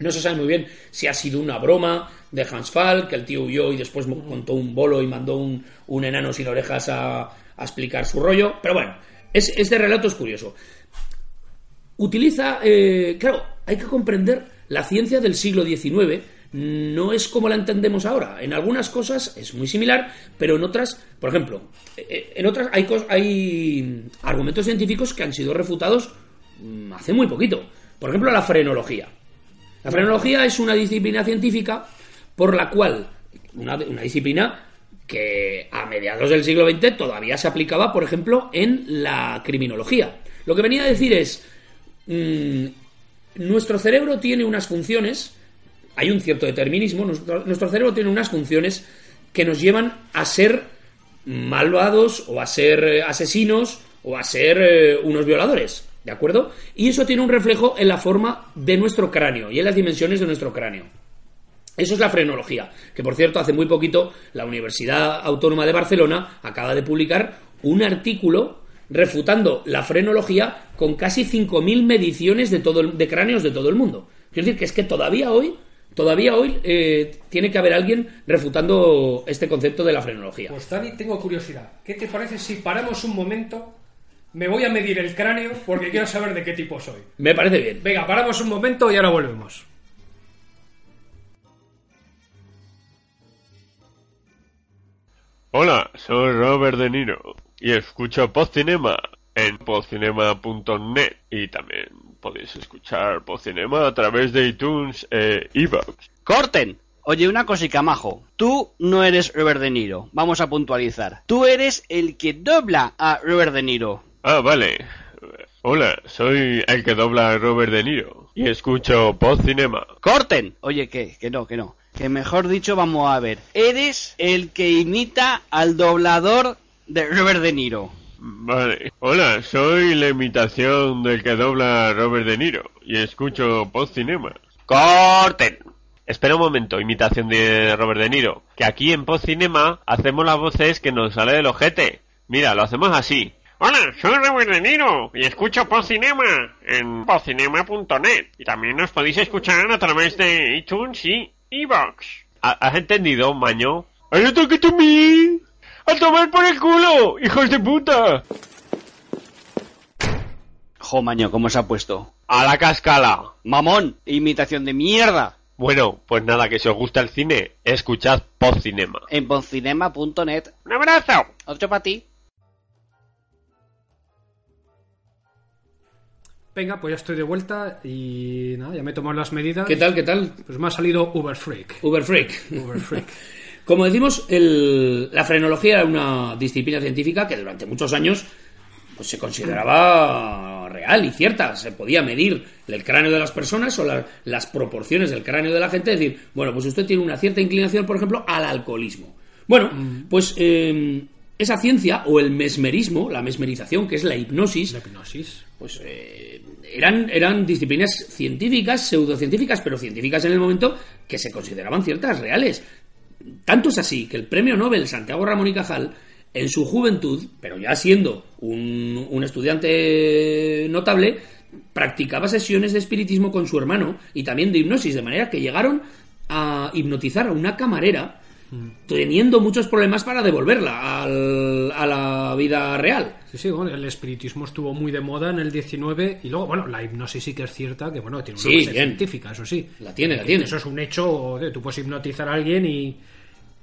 Speaker 4: no se sabe muy bien si ha sido una broma de Hans Fall, que el tío huyó y después mo- montó un bolo y mandó un, un enano sin orejas a, a explicar su rollo. Pero bueno, es, este relato es curioso. Utiliza, eh, claro, hay que comprender la ciencia del siglo XIX. No es como la entendemos ahora. En algunas cosas es muy similar, pero en otras, por ejemplo, eh, en otras hay, hay argumentos científicos que han sido refutados mm, hace muy poquito. Por ejemplo, la frenología. La frenología es una disciplina científica por la cual, una, una disciplina que a mediados del siglo XX todavía se aplicaba, por ejemplo, en la criminología. Lo que venía a decir es, mm, nuestro cerebro tiene unas funciones, hay un cierto determinismo, nuestro, cerebro tiene unas funciones que nos llevan a ser malvados o a ser eh, asesinos o a ser eh, unos violadores, ¿de acuerdo? Y eso tiene un reflejo en la forma de nuestro cráneo y en las dimensiones de nuestro cráneo. Eso es la frenología, que por cierto hace muy poquito la Universidad Autónoma de Barcelona acaba de publicar un artículo refutando la frenología con casi 5.000 mediciones de, todo el- de cráneos de todo el mundo. Quiero decir que es que todavía hoy, todavía hoy eh, tiene que haber alguien refutando este concepto de la frenología.
Speaker 3: Pues Dani, tengo curiosidad. ¿Qué te parece si paramos un momento? Me voy a medir el cráneo porque quiero saber de qué tipo soy.
Speaker 4: Me parece bien.
Speaker 3: Venga, paramos un momento y ahora volvemos.
Speaker 7: Hola, soy Robert De Niro y escucho Podcinema en podcinema.net y también podéis escuchar Podcinema a través de iTunes e iVoox.
Speaker 8: ¡Corten! Oye, una cosica, majo. Tú no eres Robert De Niro. Vamos a puntualizar. Tú eres el que dobla a Robert De Niro.
Speaker 7: Ah, vale. Hola, soy el que dobla a Robert De Niro y escucho Podcinema.
Speaker 8: ¡Corten! Oye, que, que no, que no. Que mejor dicho, vamos a ver. Eres el que imita al doblador de Robert De Niro.
Speaker 7: Vale. Hola, soy la imitación del que dobla a Robert De Niro y escucho Podcinema. ¡Corten! Espera un momento, imitación de Robert De Niro. Que aquí en Podcinema hacemos las voces que nos sale del ojete. Mira, lo hacemos así. Hola, soy Robert De Niro y escucho Podcinema en podcinema.net. Y también nos podéis escuchar a través de iTunes y ¿Ha- ¿Has entendido, maño? ¡Ay, no toques a mí! ¡A tomar por el culo, hijos de puta!
Speaker 8: Jo, maño, ¿cómo se ha puesto?
Speaker 7: ¡A la cascala!
Speaker 8: Mamón, imitación de mierda.
Speaker 7: Bueno, pues nada, que si os gusta el cine, escuchad Podcinema.
Speaker 8: En poncinema.net.
Speaker 7: ¡Un abrazo!
Speaker 8: Otro para ti.
Speaker 3: Venga, pues ya estoy de vuelta y nada, ya me he tomado las medidas.
Speaker 4: ¿Qué tal, qué tal?
Speaker 3: Pues me ha salido Uber Freak.
Speaker 4: Uber Freak.
Speaker 3: Uber Freak.
Speaker 4: Como decimos, el- la frenología era una disciplina científica que durante muchos años pues, se consideraba real y cierta. Se podía medir el cráneo de las personas o la- las proporciones del cráneo de la gente. Es decir, bueno, pues usted tiene una cierta inclinación, por ejemplo, al alcoholismo. Bueno, pues eh, esa ciencia o el mesmerismo, la mesmerización, que es la hipnosis,
Speaker 3: La hipnosis.
Speaker 4: pues eh, eran, eran disciplinas científicas, pseudocientíficas, pero científicas en el momento que se consideraban ciertas, reales. Tanto es así que el premio Nobel Santiago Ramón y Cajal, en su juventud, pero ya siendo un, un estudiante notable, practicaba sesiones de espiritismo con su hermano y también de hipnosis, de manera que llegaron a hipnotizar a una camarera teniendo muchos problemas para devolverla al- a la vida real.
Speaker 3: Sí, sí, bueno, el espiritismo estuvo muy de moda en el 19 y luego, bueno, la hipnosis sí que es cierta, que bueno, tiene una
Speaker 4: Sí,
Speaker 3: base
Speaker 4: bien.
Speaker 3: científica, eso sí.
Speaker 4: La tiene, la tiene.
Speaker 3: Eso es un hecho, de, tú puedes hipnotizar a alguien y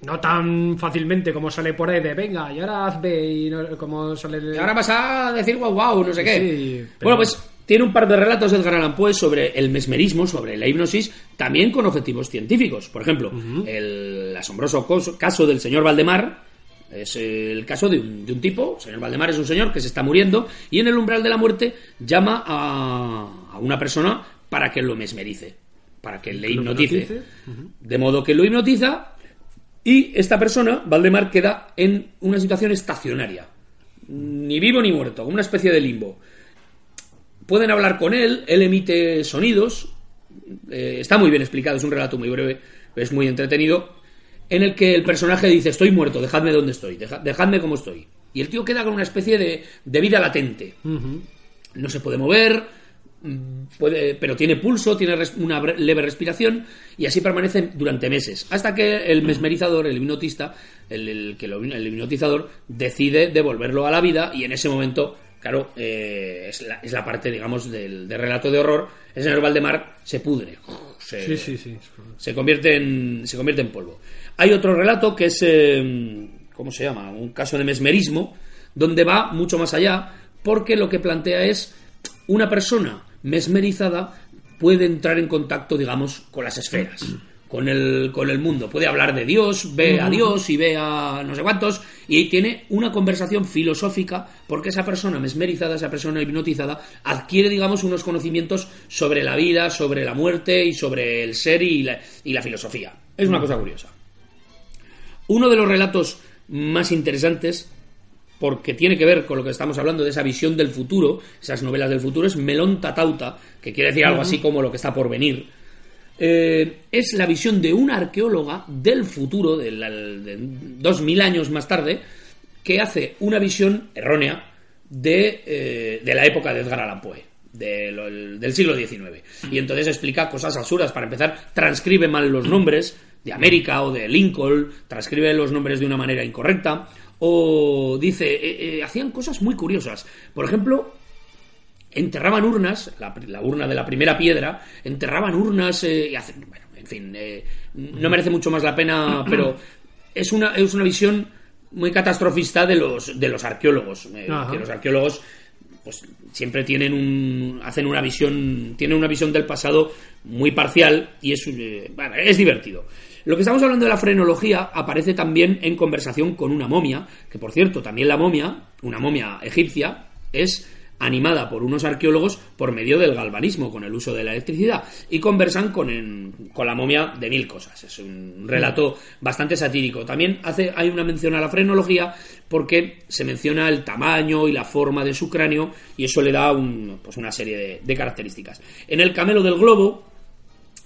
Speaker 3: no tan fácilmente como sale por ahí de venga, y ahora haz B y no- como sale
Speaker 4: Y ahora vas a decir guau guau, no sé qué.
Speaker 3: Pero-
Speaker 4: Bueno, pues tiene un par de relatos Edgar Allan Poe sobre el mesmerismo, sobre la hipnosis, también con objetivos científicos. Por ejemplo, el asombroso caso del señor Valdemar es el caso de un, de un tipo, el señor Valdemar es un señor que se está muriendo y en el umbral de la muerte llama a, a una persona para que lo mesmerice, para que le hipnotice, De modo que lo hipnotiza y esta persona, Valdemar, queda en una situación estacionaria. Ni vivo ni muerto, como una especie de limbo. Pueden hablar con él, él emite sonidos. eh, está muy bien explicado, es un relato muy breve, es muy entretenido. En el que el personaje dice: Estoy muerto, dejadme donde estoy, deja- dejadme como estoy. Y el tío queda con una especie de, de vida latente no se puede mover, mm, puede, pero tiene pulso, tiene res- una leve respiración y así permanece durante meses. Hasta que el mesmerizador, el hipnotista, el, el el hipnotizador decide devolverlo a la vida y en ese momento, claro, eh, es, la, es la parte, digamos, del, del relato de horror. El señor Valdemar se pudre. Se,
Speaker 3: Sí, sí, sí.
Speaker 4: se convierte en se convierte en polvo. Hay otro relato que es eh, ¿cómo se llama? Un caso de mesmerismo donde va mucho más allá porque lo que plantea es una persona mesmerizada puede entrar en contacto, digamos, con las esferas, con el, con el mundo. Puede hablar de Dios, ve a Dios y ve a no sé cuántos, y tiene una conversación filosófica, porque esa persona mesmerizada, esa persona hipnotizada, adquiere, digamos, unos conocimientos sobre la vida, sobre la muerte y sobre el ser y la, y la filosofía. Es una cosa curiosa. Uno de los relatos más interesantes porque tiene que ver con lo que estamos hablando de esa visión del futuro, esas novelas del futuro, es Melón Tatauta, que quiere decir algo así como lo que está por venir. Eh, es la visión de una arqueóloga del futuro, de, la- de dos mil años más tarde, que hace una visión errónea de, eh, de la época de Edgar Allan Poe, del siglo XIX. Y entonces explica cosas absurdas. Para empezar, transcribe mal los nombres de América o de Lincoln, transcribe los nombres de una manera incorrecta, o dice, eh, hacían cosas muy curiosas. Por ejemplo, enterraban urnas, la, la urna de la primera piedra, enterraban urnas eh, y hacen, bueno, en fin, eh, no merece mucho más la pena, pero es una, es una visión muy catastrofista de los, de los arqueólogos, eh, que los arqueólogos pues siempre tienen un hacen una visión tienen una visión del pasado muy parcial y es bueno, es divertido. Lo que estamos hablando de la frenología aparece también en conversación con una momia que por cierto también la momia una momia egipcia es animada por unos arqueólogos por medio del galvanismo con el uso de la electricidad y conversan con, en- con la momia de mil cosas es un relato bastante satírico también hace hay una mención a la frenología porque se menciona el tamaño y la forma de su cráneo y eso le da un- pues una serie de, de características. En el camelo del globo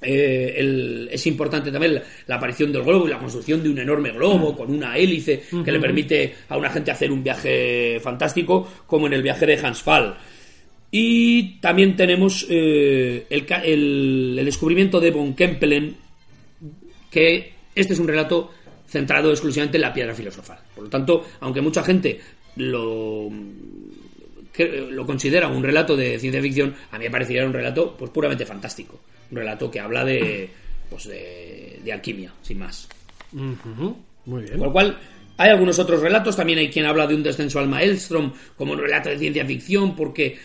Speaker 4: eh, el- es importante también la, la aparición del globo y la construcción de un enorme globo con una hélice que le permite a una gente hacer un viaje fantástico como en el viaje de Hans Fall. Y también tenemos eh, el, ca- el- el descubrimiento de Von Kempelen que este es un relato centrado exclusivamente en la piedra filosofal. Por lo tanto, aunque mucha gente lo, que- lo considera un relato de ciencia ficción, a mí me parecería un relato pues puramente fantástico. Un relato que habla de, pues, de, de alquimia, sin más.
Speaker 3: Muy bien.
Speaker 4: Con lo cual, hay algunos otros relatos. También hay quien habla de un descenso al Maelstrom como un relato de ciencia ficción, porque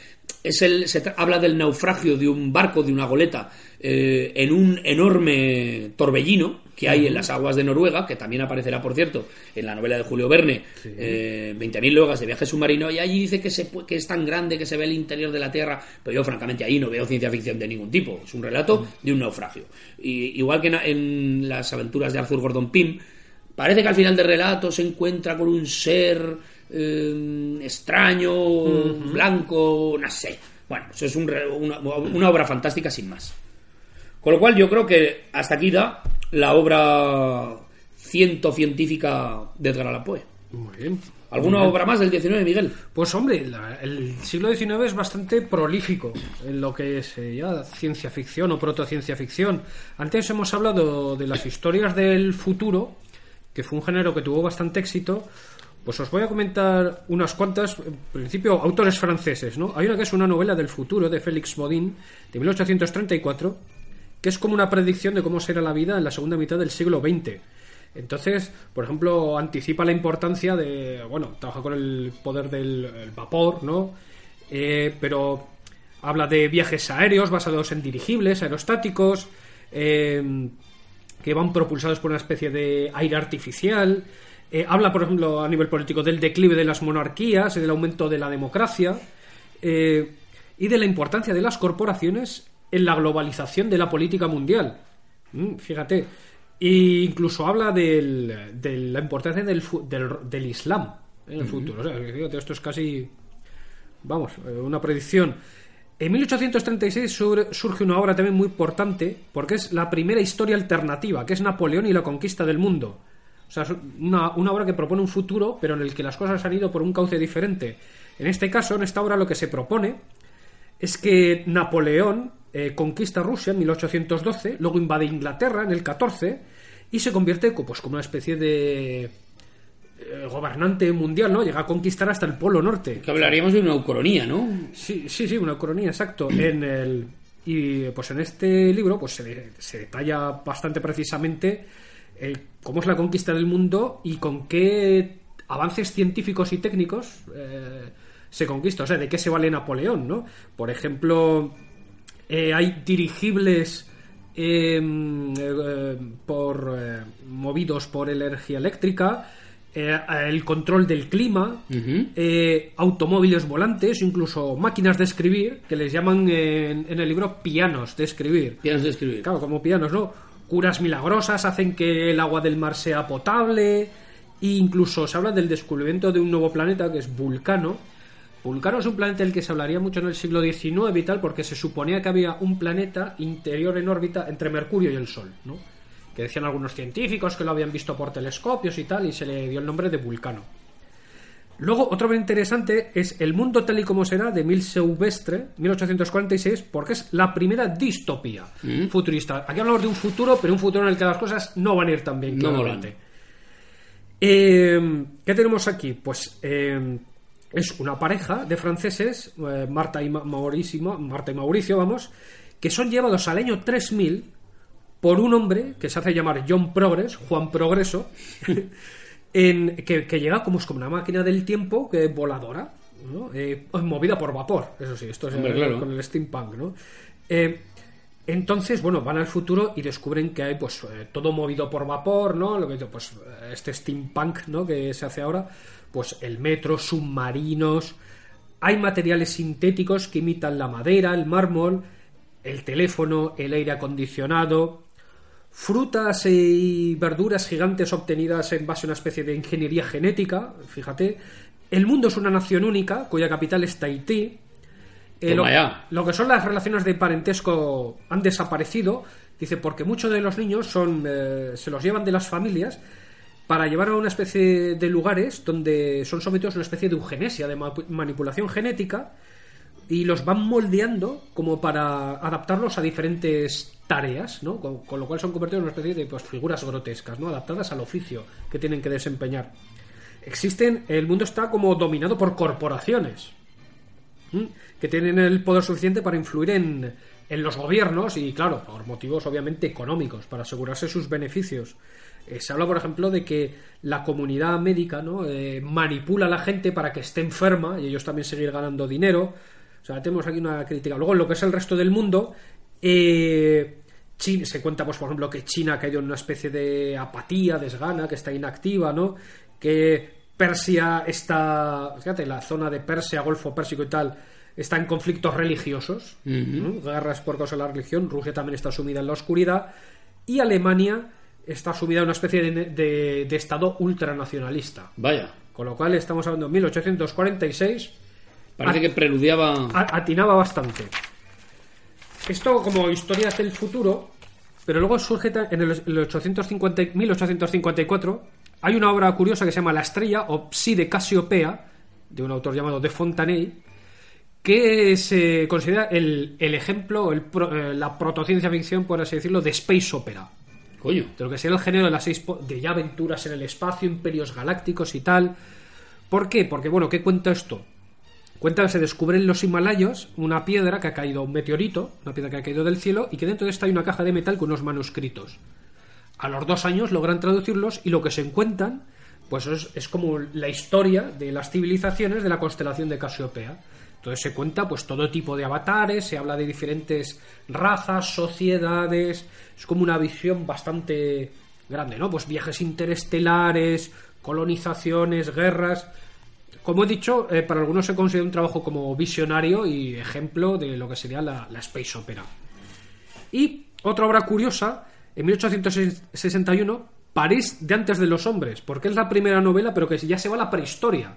Speaker 4: es el, se habla del naufragio de un barco, de una goleta, eh, en un enorme torbellino que hay en las aguas de Noruega, que también aparecerá, por cierto, en la novela de Julio Verne, eh, 20.000 leguas de viaje submarino, y allí dice que, se, que es tan grande que se ve el interior de la Tierra, pero yo francamente ahí no veo ciencia ficción de ningún tipo, es un relato de un naufragio. Y, igual que en, en las aventuras de Arthur Gordon Pym, Parece que al final del relato se encuentra con un ser eh, extraño, blanco, no sé. Bueno, eso es un una, una obra fantástica sin más. Con lo cual yo creo que hasta aquí da la obra ciento científica de Edgar Allan Poe.
Speaker 3: Muy bien.
Speaker 4: ¿Alguna obra más del 19, Miguel?
Speaker 3: Pues hombre, la- el siglo XIX es bastante prolífico en lo que es eh, ya ciencia ficción o protociencia ficción. Antes hemos hablado de las historias del futuro, que fue un género que tuvo bastante éxito. Pues os voy a comentar unas cuantas, en principio, autores franceses, ¿no? Hay una que es una novela del futuro de Félix Bodin, de 1834, es como una predicción de cómo será la vida en la segunda mitad del siglo XX. Entonces, por ejemplo, anticipa la importancia de, bueno, trabaja con el poder del el vapor, ¿no? Eh, pero habla de viajes aéreos basados en dirigibles, aerostáticos, eh, que van propulsados por una especie de aire artificial. Eh, habla, por ejemplo, a nivel político del declive de las monarquías y del aumento de la democracia y de la importancia de las corporaciones en la globalización de la política mundial. Mm, fíjate. E incluso habla del- de la importancia del, del, del Islam en el futuro. O sea, fíjate, esto es casi, vamos, eh, una predicción. En 1836 sur- surge una obra también muy importante porque es la primera historia alternativa, que es Napoleón y la conquista del mundo. O sea, es una, una obra que propone un futuro, pero en el que las cosas han ido por un cauce diferente. En este caso, en esta obra, lo que se propone es que Napoleón eh, conquista Rusia en 1812, luego invade Inglaterra en el 14 y se convierte co- pues, como una especie de eh, gobernante mundial, ¿no? Llega a conquistar hasta el Polo Norte.
Speaker 4: Que hablaríamos de una ucronía, ¿no?
Speaker 3: Sí, sí, sí, una coronía, exacto. En el y pues en este libro pues se, se detalla bastante precisamente el- cómo es la conquista del mundo y con qué avances científicos y técnicos eh, se conquista. O sea, de qué se vale Napoleón, ¿no? Por ejemplo, eh, hay dirigibles eh, eh, por eh, movidos por energía eléctrica, eh, el control del clima, eh, automóviles volantes, incluso máquinas de escribir, que les llaman en, en el libro pianos de escribir.
Speaker 4: Pianos de escribir.
Speaker 3: Claro, como pianos, ¿no? Curas milagrosas hacen que el agua del mar sea potable. E incluso se habla del descubrimiento de un nuevo planeta que es Vulcano. Vulcano es un planeta del que se hablaría mucho en el siglo XIX y tal, porque se suponía que había un planeta interior en órbita entre Mercurio y el Sol, ¿no? Que decían algunos científicos que lo habían visto por telescopios y tal, y se le dio el nombre de Vulcano. Luego, otro bien interesante es El mundo tal y como será de Mil Silvestre, 1846, porque es la primera distopía futurista. Aquí hablamos de un futuro, pero un futuro en el que las cosas no van a ir tan bien.
Speaker 4: No
Speaker 3: claramente. Eh, ¿Qué tenemos aquí? Pues eh, es una pareja de franceses, eh, Marta, y Ma- Mauricio, Marta y Mauricio, vamos, que son llevados al año 3000 por un hombre que se hace llamar John Progress, Juan Progreso, en, que, que llega como, es como una máquina del tiempo que es voladora, ¿no? Eh, movida por vapor, eso sí, esto es
Speaker 4: Hombre, claro.
Speaker 3: con el steampunk, ¿no? Eh, entonces, bueno, van al futuro y descubren que hay pues eh, todo movido por vapor, ¿no? Lo que pues este steampunk, ¿no? Que se hace ahora, pues el metro, submarinos, hay materiales sintéticos que imitan la madera, el mármol, el teléfono, el aire acondicionado, frutas y verduras gigantes obtenidas en base a una especie de ingeniería genética, fíjate. El mundo es una nación única, cuya capital es Tahití. Eh, lo, que son las relaciones de parentesco han desaparecido, dice, porque muchos de los niños son eh, se los llevan de las familias para llevar a una especie de lugares donde son sometidos a una especie de eugenesia, de ma- manipulación genética, y los van moldeando como para adaptarlos a diferentes tareas, ¿no? Con, lo cual son convertidos en una especie de pues, figuras grotescas, ¿no? Adaptadas al oficio que tienen que desempeñar. Existen, el mundo está como dominado por corporaciones, que tienen el poder suficiente para influir en, en los gobiernos y, claro, por motivos obviamente económicos, para asegurarse sus beneficios. Eh, se habla, por ejemplo, de que la comunidad médica ¿no? Eh, manipula a la gente para que esté enferma y ellos también seguir ganando dinero. O sea, tenemos aquí una crítica. Luego, en lo que es el resto del mundo, eh, China, se cuenta, pues, por ejemplo, que China ha caído en una especie de apatía, desgana, que está inactiva, ¿no? Que Persia está, fíjate, la zona de Persia, Golfo Pérsico y tal, está en conflictos religiosos, ¿no? guerras por causa de la religión. Rusia también está sumida en la oscuridad. Y Alemania está sumida en una especie de, de- de estado ultranacionalista.
Speaker 4: Vaya.
Speaker 3: Con lo cual estamos hablando de 1846.
Speaker 4: Parece que preludiaba.
Speaker 3: A- atinaba bastante. Esto como historias del futuro, pero luego surge en el, el 850 y- 1854. Hay una obra curiosa que se llama La estrella o Psi de Casiopea, de un autor llamado De Fontanay, que se considera el, el ejemplo, el eh, la protociencia ficción, por así decirlo, de Space Opera
Speaker 4: Coño.
Speaker 3: de lo que sería el género de las seis de ya aventuras en el espacio, imperios galácticos y tal. ¿Por qué? Porque, bueno, ¿qué cuenta esto? Cuenta que se descubre en los Himalayas una piedra que ha caído, un meteorito, una piedra que ha caído del cielo, y que dentro de esta hay una caja de metal con unos manuscritos. A los dos años logran traducirlos y lo que se encuentran, pues es, es como la historia de las civilizaciones de la constelación de Casiopea. Entonces se cuenta pues todo tipo de avatares, se habla de diferentes razas, sociedades, es como una visión bastante grande, ¿no? Pues viajes interestelares, colonizaciones, guerras. Como he dicho, eh, para algunos se considera un trabajo como visionario y ejemplo de lo que sería la, la space opera. Y otra obra curiosa, en 1861, París de antes de los hombres, porque es la primera novela, pero que ya se va a la prehistoria.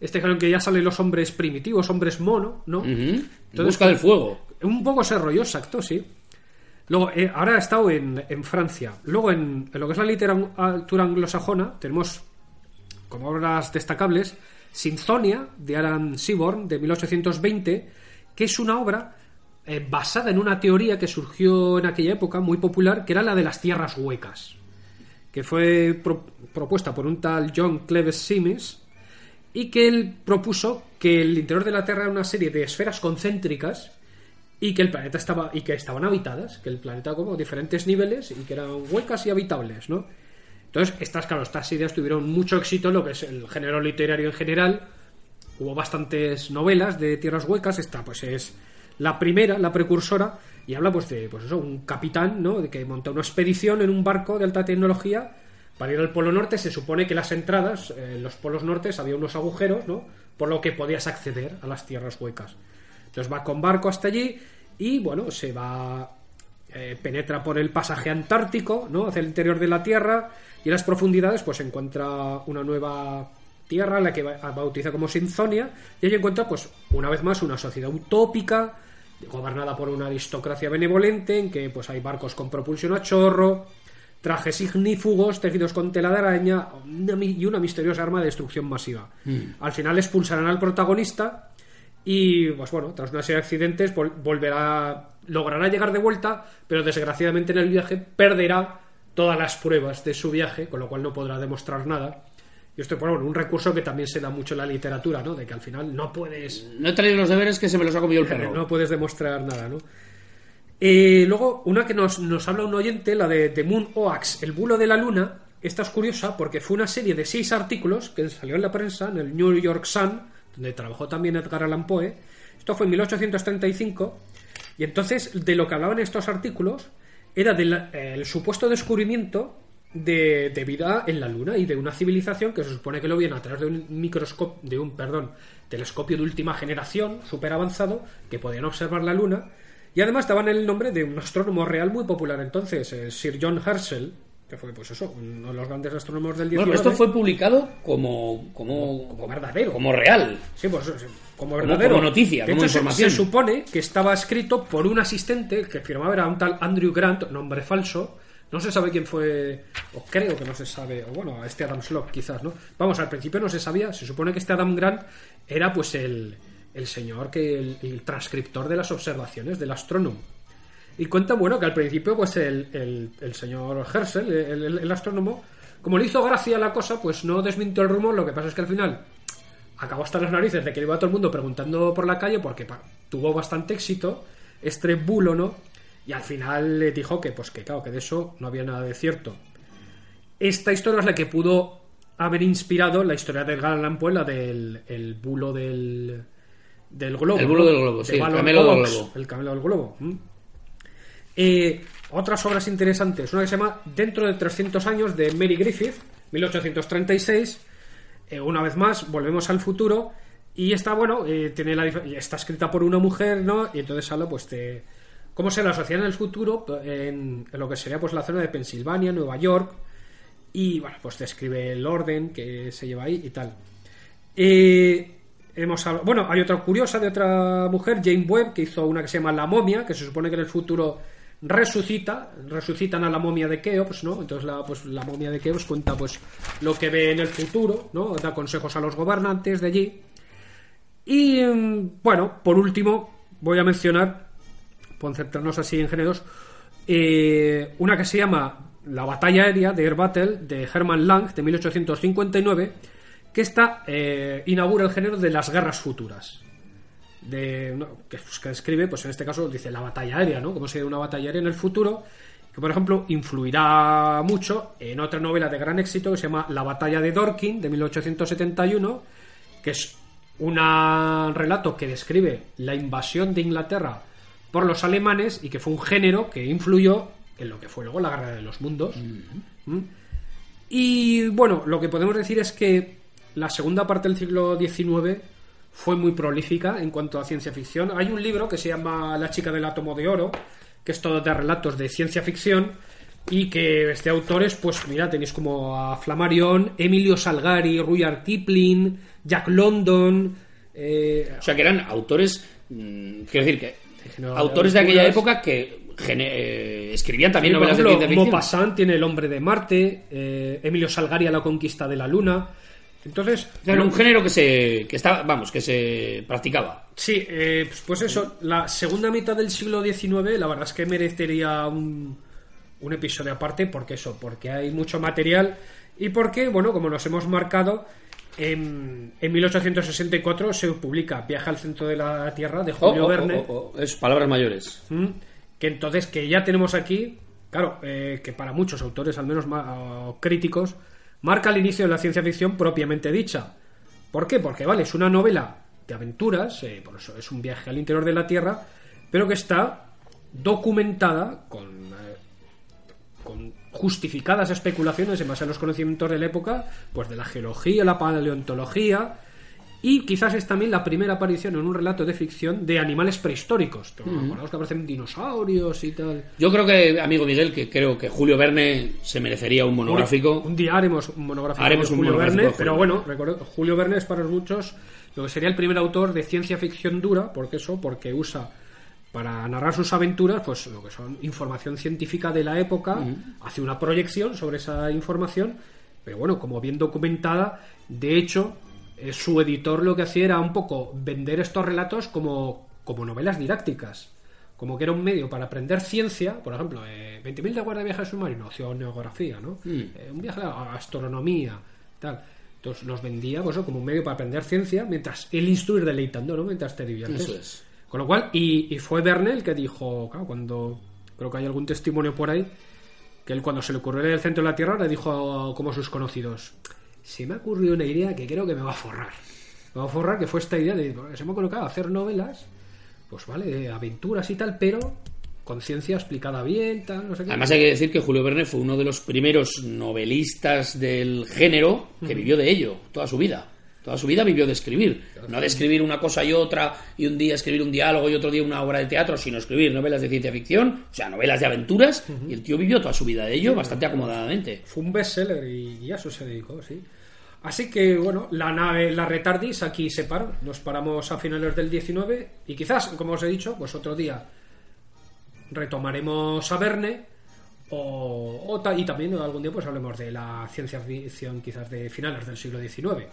Speaker 3: Este creo que ya salen los hombres primitivos, hombres mono, ¿no? Entonces,
Speaker 4: busca del fuego.
Speaker 3: Un poco ese rollo, exacto, sí. Luego, eh, ahora ha estado en, en Francia. Luego, en, en lo que es la literatura anglosajona, tenemos como obras destacables Sinfonia de Alan Seaborn de 1820, que es una obra eh, basada en una teoría que surgió en aquella época muy popular, que era la de las tierras huecas, que fue pro- propuesta por un tal John Cleves Simmons y que él propuso que el interior de la Tierra era una serie de esferas concéntricas y que el planeta estaba y que estaban habitadas, que el planeta como diferentes niveles y que eran huecas y habitables, ¿no? Entonces, estas, claro, estas ideas tuvieron mucho éxito en lo que es el género literario en general. Hubo bastantes novelas de tierras huecas. Esta, pues, es la primera, la precursora, y habla, pues, de, pues eso, un capitán, ¿no? De que monta una expedición en un barco de alta tecnología para ir al Polo Norte. Se supone que las entradas, eh, en los polos nortes, había unos agujeros, ¿no? Por lo que podías acceder a las tierras huecas. Entonces va con barco hasta allí y, bueno, se va eh, penetra por el pasaje antártico, ¿no? Hacia el interior de la Tierra y en las profundidades pues encuentra una nueva tierra, la que ba- bautiza como Sinzonia, y allí encuentra pues una vez más una sociedad utópica gobernada por una aristocracia benevolente en que pues hay barcos con propulsión a chorro, trajes ignífugos tejidos con tela de araña y una misteriosa arma de destrucción masiva. Al final expulsarán al protagonista y, pues bueno, tras una serie de accidentes, vol- volverá, logrará llegar de vuelta, pero desgraciadamente en el viaje perderá todas las pruebas de su viaje, con lo cual no podrá demostrar nada. Y esto es bueno, un recurso que también se da mucho en la literatura, ¿no? De que al final no puedes
Speaker 4: No he traído los deberes que se me los ha comido el perro.
Speaker 3: no puedes demostrar nada, ¿no? Eh, luego, una que nos, nos habla un oyente, la de The Moon Oax, el bulo de la luna. Esta es curiosa porque fue una serie de seis artículos que salió en la prensa, en el New York Sun, donde trabajó también Edgar Allan Poe. Esto fue en 1835. Y entonces, de lo que hablaban estos artículos, era del eh, supuesto descubrimiento de, de vida en la Luna y de una civilización que se supone que lo vieron a través de un microscopio, de un, perdón, telescopio de última generación, súper avanzado, que podían observar la Luna. Y además daban el nombre de un astrónomo real muy popular entonces, eh, Sir John Herschel, que fue, pues eso, uno de los grandes astrónomos del 19
Speaker 4: Bueno, esto fue publicado como, como,
Speaker 3: como verdadero.
Speaker 4: como real.
Speaker 3: Sí, pues sí, como verdadero.
Speaker 4: como noticia,
Speaker 3: De
Speaker 4: como
Speaker 3: hecho, se-
Speaker 4: información.
Speaker 3: Se, supone que estaba escrito por un asistente que firmaba era un tal Andrew Grant, nombre falso. No se sabe quién fue, o creo que no se sabe, o bueno, este Adam Slock quizás, ¿no? Vamos, al principio no se sabía, se supone que este Adam Grant era pues el, el señor que, el, el transcriptor de las observaciones del astrónomo. Y cuenta, bueno, que al principio, pues el, el- señor Herschel, el, astrónomo, como le hizo gracia la cosa, pues no desmintió el rumor. Lo que pasa es que al final acabó hasta las narices de que iba todo el mundo preguntando por la calle porque tuvo bastante éxito este bulo, ¿no? Y al final le dijo que, pues que claro, que de eso no había nada de cierto. Esta historia es la que pudo haber inspirado la historia del Poe, la del el bulo del, del globo.
Speaker 4: El
Speaker 3: ¿no?
Speaker 4: del globo, sí, el camelo del globo.
Speaker 3: El camelo del globo. Eh, otras obras interesantes. Una que se llama Dentro de 300 años de Mary Griffith, 1836. Eh, una vez más, volvemos al futuro. Y está, bueno, eh, tiene la, está escrita por una mujer, ¿no? Y entonces habla, pues, de cómo será la sociedad en el futuro, en, en lo que sería, pues, la zona de Pensilvania, Nueva York. Y, bueno, pues describe el orden que se lleva ahí y tal. Eh, bueno, hay otra curiosa de otra mujer, Jane Webb, que hizo una que se llama La momia, que se supone que en el futuro resucita, resucitan a la momia de Keops, ¿no? Entonces la, pues, la momia de Keops cuenta pues lo que ve en el futuro, ¿no? Da consejos a los gobernantes de allí. Y mm, bueno, por último, voy a mencionar, por centrarnos así en géneros, eh, una que se llama La batalla aérea de Air Battle de Hermann Lang de 1859, que esta eh, inaugura el género de las guerras futuras. De, no, que, pues, que describe, pues en este caso dice la batalla aérea, ¿no? Como sería una batalla aérea en el futuro, que por ejemplo influirá mucho en otra novela de gran éxito que se llama La batalla de Dorking de 1871, que es un relato que describe la invasión de Inglaterra por los alemanes y que fue un género que influyó en lo que fue luego la guerra de los mundos. ¿Mm? Y bueno, lo que podemos decir es que la segunda parte del siglo XIX fue muy prolífica en cuanto a ciencia ficción. Hay un libro que se llama La chica del átomo de oro, que es todo de relatos de ciencia ficción y que es de autores, pues mira, tenéis como a Flammarion, Emilio Salgari, Rudyard Kipling, Jack London, eh,
Speaker 4: O sea, que eran autores. mm, quiero decir que.
Speaker 3: de
Speaker 4: Autores de aquella época que eh, escribían también
Speaker 3: Sí,
Speaker 4: novelas de ciencia ficción.
Speaker 3: Maupassant tiene El hombre de Marte, eh, Emilio Salgari a la conquista de la luna. Entonces,
Speaker 4: O sea, era un género que se. que estaba, vamos, que se practicaba.
Speaker 3: Sí, eh, pues- pues eso, la segunda mitad del siglo XIX, la verdad es que merecería un, un episodio aparte, porque eso, porque hay mucho material y porque, bueno, como nos hemos marcado, en, en 1864 se publica Viaje al centro de la Tierra de
Speaker 4: Oh,
Speaker 3: Julio
Speaker 4: oh,
Speaker 3: Verne.
Speaker 4: oh, oh, Es palabras mayores.
Speaker 3: ¿Mm? que entonces que ya tenemos aquí, claro, eh, que para muchos autores, al menos o críticos, marca el inicio de la ciencia ficción propiamente dicha. ¿Por qué? Porque, vale, es una novela de aventuras, eh, por eso es un viaje al interior de la Tierra, pero que está documentada con, eh, con justificadas especulaciones en base a los conocimientos de la época, pues de la geología, la paleontología, y quizás es también la primera aparición en un relato de ficción de animales prehistóricos. ¿Te acuerdas que aparecen dinosaurios y tal?
Speaker 4: Yo creo que, amigo Miguel, que creo que Julio Verne se merecería un monográfico.
Speaker 3: Un día haremos un monográfico
Speaker 4: Haremos
Speaker 3: de
Speaker 4: un
Speaker 3: Julio
Speaker 4: monográfico
Speaker 3: Verne, pero
Speaker 4: Julio.
Speaker 3: bueno, recuerdo, Julio Verne es para muchos lo que sería el primer autor de ciencia ficción dura, porque eso, porque usa para narrar sus aventuras, pues lo que son información científica de la época, hace una proyección sobre esa información, pero bueno, como bien documentada, de hecho, su editor lo que hacía era un poco vender estos relatos como, como novelas didácticas. Como que era un medio para aprender ciencia, por ejemplo, eh, 20.000 de guardia de viaje submarino, oceanografía, ¿no? Eh, un viaje a astronomía, tal. Entonces los vendía pues, como un medio para aprender ciencia, mientras él instruir deleitando, ¿no? Mientras te diviertes.
Speaker 4: Eso es.
Speaker 3: Con lo cual, y, y fue Verne el que dijo, claro, cuando creo que hay algún testimonio por ahí, que él cuando se le ocurrió al centro de la Tierra le dijo como sus conocidos, se me ha ocurrido una idea que creo que me va a forrar. Me va a forrar que fue esta idea de, se me ha colocado hacer novelas, pues vale, de aventuras y tal, pero con ciencia explicada bien, tal, no sé qué.
Speaker 4: Además hay que decir que Julio Verne fue uno de los primeros novelistas del género que vivió de ello toda su vida. Toda su vida vivió de escribir. No de escribir una cosa y otra y un día escribir un diálogo y otro día una obra de teatro, sino escribir novelas de ciencia ficción, o sea, novelas de aventuras. Y el tío vivió toda su vida de ello bastante acomodadamente.
Speaker 3: Fue un bestseller y, y a eso se dedicó, sí. Así que, bueno, la nave, la retardis aquí se paró. Nos paramos a finales del 19 y quizás, como os he dicho, pues otro día retomaremos a Verne o, o y también algún día pues hablemos de la ciencia ficción quizás de finales del siglo XIX.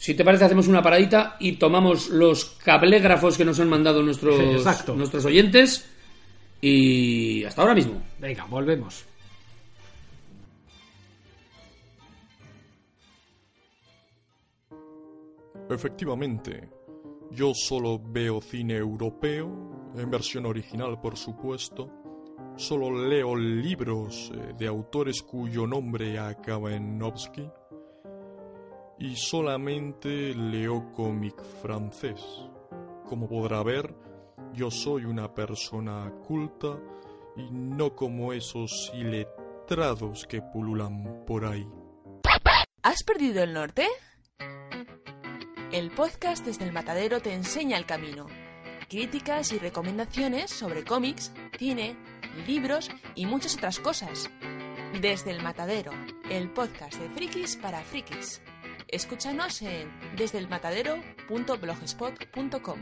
Speaker 4: Si te parece, hacemos una paradita y tomamos los cablégrafos que nos han mandado nuestros,
Speaker 3: Exacto.
Speaker 4: nuestros oyentes. Y hasta ahora mismo.
Speaker 3: Venga, volvemos.
Speaker 9: Efectivamente, yo solo veo cine europeo, en versión original por supuesto, solo leo libros eh, de autores cuyo nombre acaba en Novsky y solamente leo cómic francés. como podrá ver, yo soy una persona culta y no como esos iletrados que pululan por ahí.
Speaker 10: ¿Has perdido el norte? El podcast desde el matadero te enseña el camino. Críticas y recomendaciones sobre cómics, cine, libros y muchas otras cosas. Desde el matadero, el podcast de frikis para frikis. Escúchanos en desdelmatadero.blogspot.com.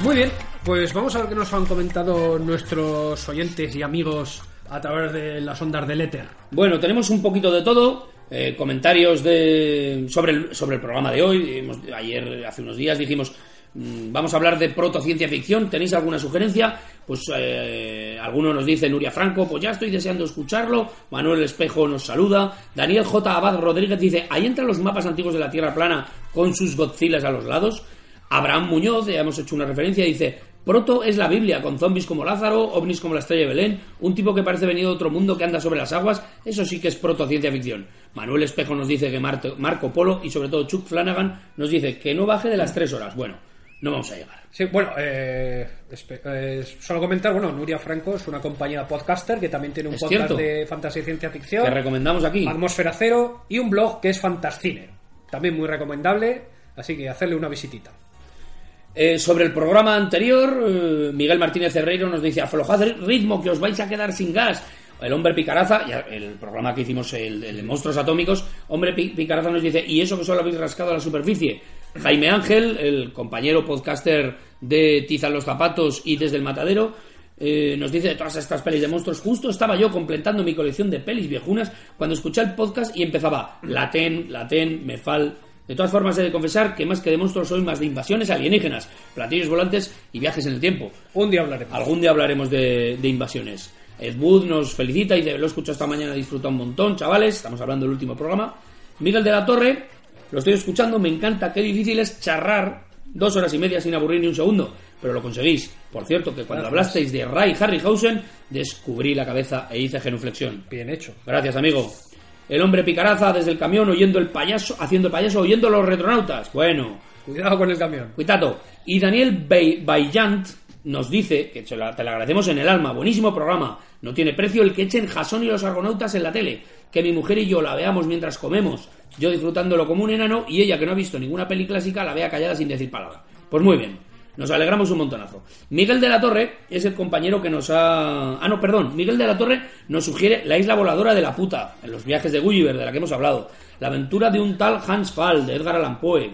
Speaker 3: Muy bien, pues vamos a ver qué nos han comentado nuestros oyentes y amigos a través de las ondas del éter.
Speaker 4: Bueno, tenemos un poquito de todo. eh, comentarios de, sobre, el, sobre el programa de hoy. Ayer, hace unos días, dijimos, mm, vamos a hablar de protociencia ficción. ¿Tenéis alguna sugerencia? Pues eh, alguno nos dice, Nuria Franco, pues ya estoy deseando escucharlo. Manuel Espejo nos saluda. Daniel J. Abad Rodríguez dice, ahí entran los mapas antiguos de la Tierra plana con sus Godzillas a los lados. Abraham Muñoz, ya hemos hecho una referencia, dice, Proto es la Biblia, con zombies como Lázaro, ovnis como la estrella de Belén, un tipo que parece venido de otro mundo que anda sobre las aguas, eso sí que es proto ciencia ficción. Manuel Espejo nos dice que Marco Polo y sobre todo Chuck Flanagan nos dice que no baje de las tres horas. Bueno, no vamos a llegar.
Speaker 3: Sí, bueno, eh, eh, solo comentar, bueno, Nuria Franco es una compañera podcaster que también tiene un
Speaker 4: Es
Speaker 3: podcast
Speaker 4: cierto.
Speaker 3: de fantasía y ciencia ficción.
Speaker 4: Que recomendamos aquí.
Speaker 3: Atmósfera Cero y un blog que es Fantascine. También muy recomendable, así que hacerle una visitita.
Speaker 4: Eh, sobre el programa anterior, eh, Miguel Martínez Herreiro nos dice, aflojad el ritmo que os vais a quedar sin gas. El hombre picaraza, ya el programa que hicimos, el, de monstruos atómicos, hombre pi- picaraza nos dice, y eso que solo habéis rascado a la superficie. Jaime Ángel, el compañero podcaster de Tizan los zapatos y desde el matadero, eh, nos dice de todas estas pelis de monstruos. Justo estaba yo completando mi colección de pelis viejunas cuando escuché el podcast y empezaba Laten, Laten, Mefal. De todas formas, he de confesar que más que de monstruos soy más de invasiones alienígenas, platillos volantes y viajes en el tiempo.
Speaker 3: Un día hablaremos.
Speaker 4: Algún día hablaremos de, de invasiones. Ed Wood nos felicita y dice, lo escucho esta mañana, disfruta un montón, chavales. Estamos hablando del último programa. Miguel de la Torre, lo estoy escuchando, me encanta, qué difícil es charrar dos horas y media sin aburrir ni un segundo. Pero lo conseguís. Por cierto, que cuando
Speaker 3: Gracias.
Speaker 4: hablasteis de Ray Harryhausen, descubrí la cabeza e hice genuflexión.
Speaker 3: Bien hecho.
Speaker 4: Gracias, amigo. El hombre picaraza desde el camión oyendo el payaso, haciendo el payaso, oyendo los retronautas. Bueno,
Speaker 3: Cuidado con el camión.
Speaker 4: cuidado. Y Daniel Bay- Bayant nos dice, que te lo agradecemos en el alma, buenísimo programa. No tiene precio el que echen Jason y los argonautas en la tele. Que mi mujer y yo la veamos mientras comemos. Yo disfrutándolo como un enano y ella, que no ha visto ninguna peli clásica, la vea callada sin decir palabra. Pues muy bien. Nos alegramos un montonazo. Miguel de la Torre es el compañero que nos ha... Ah, no, perdón. Miguel de la Torre nos sugiere La isla voladora de la puta, en los viajes de Gulliver, de la que hemos hablado. La aventura de un tal Hans Fall, de Edgar Allan Poe.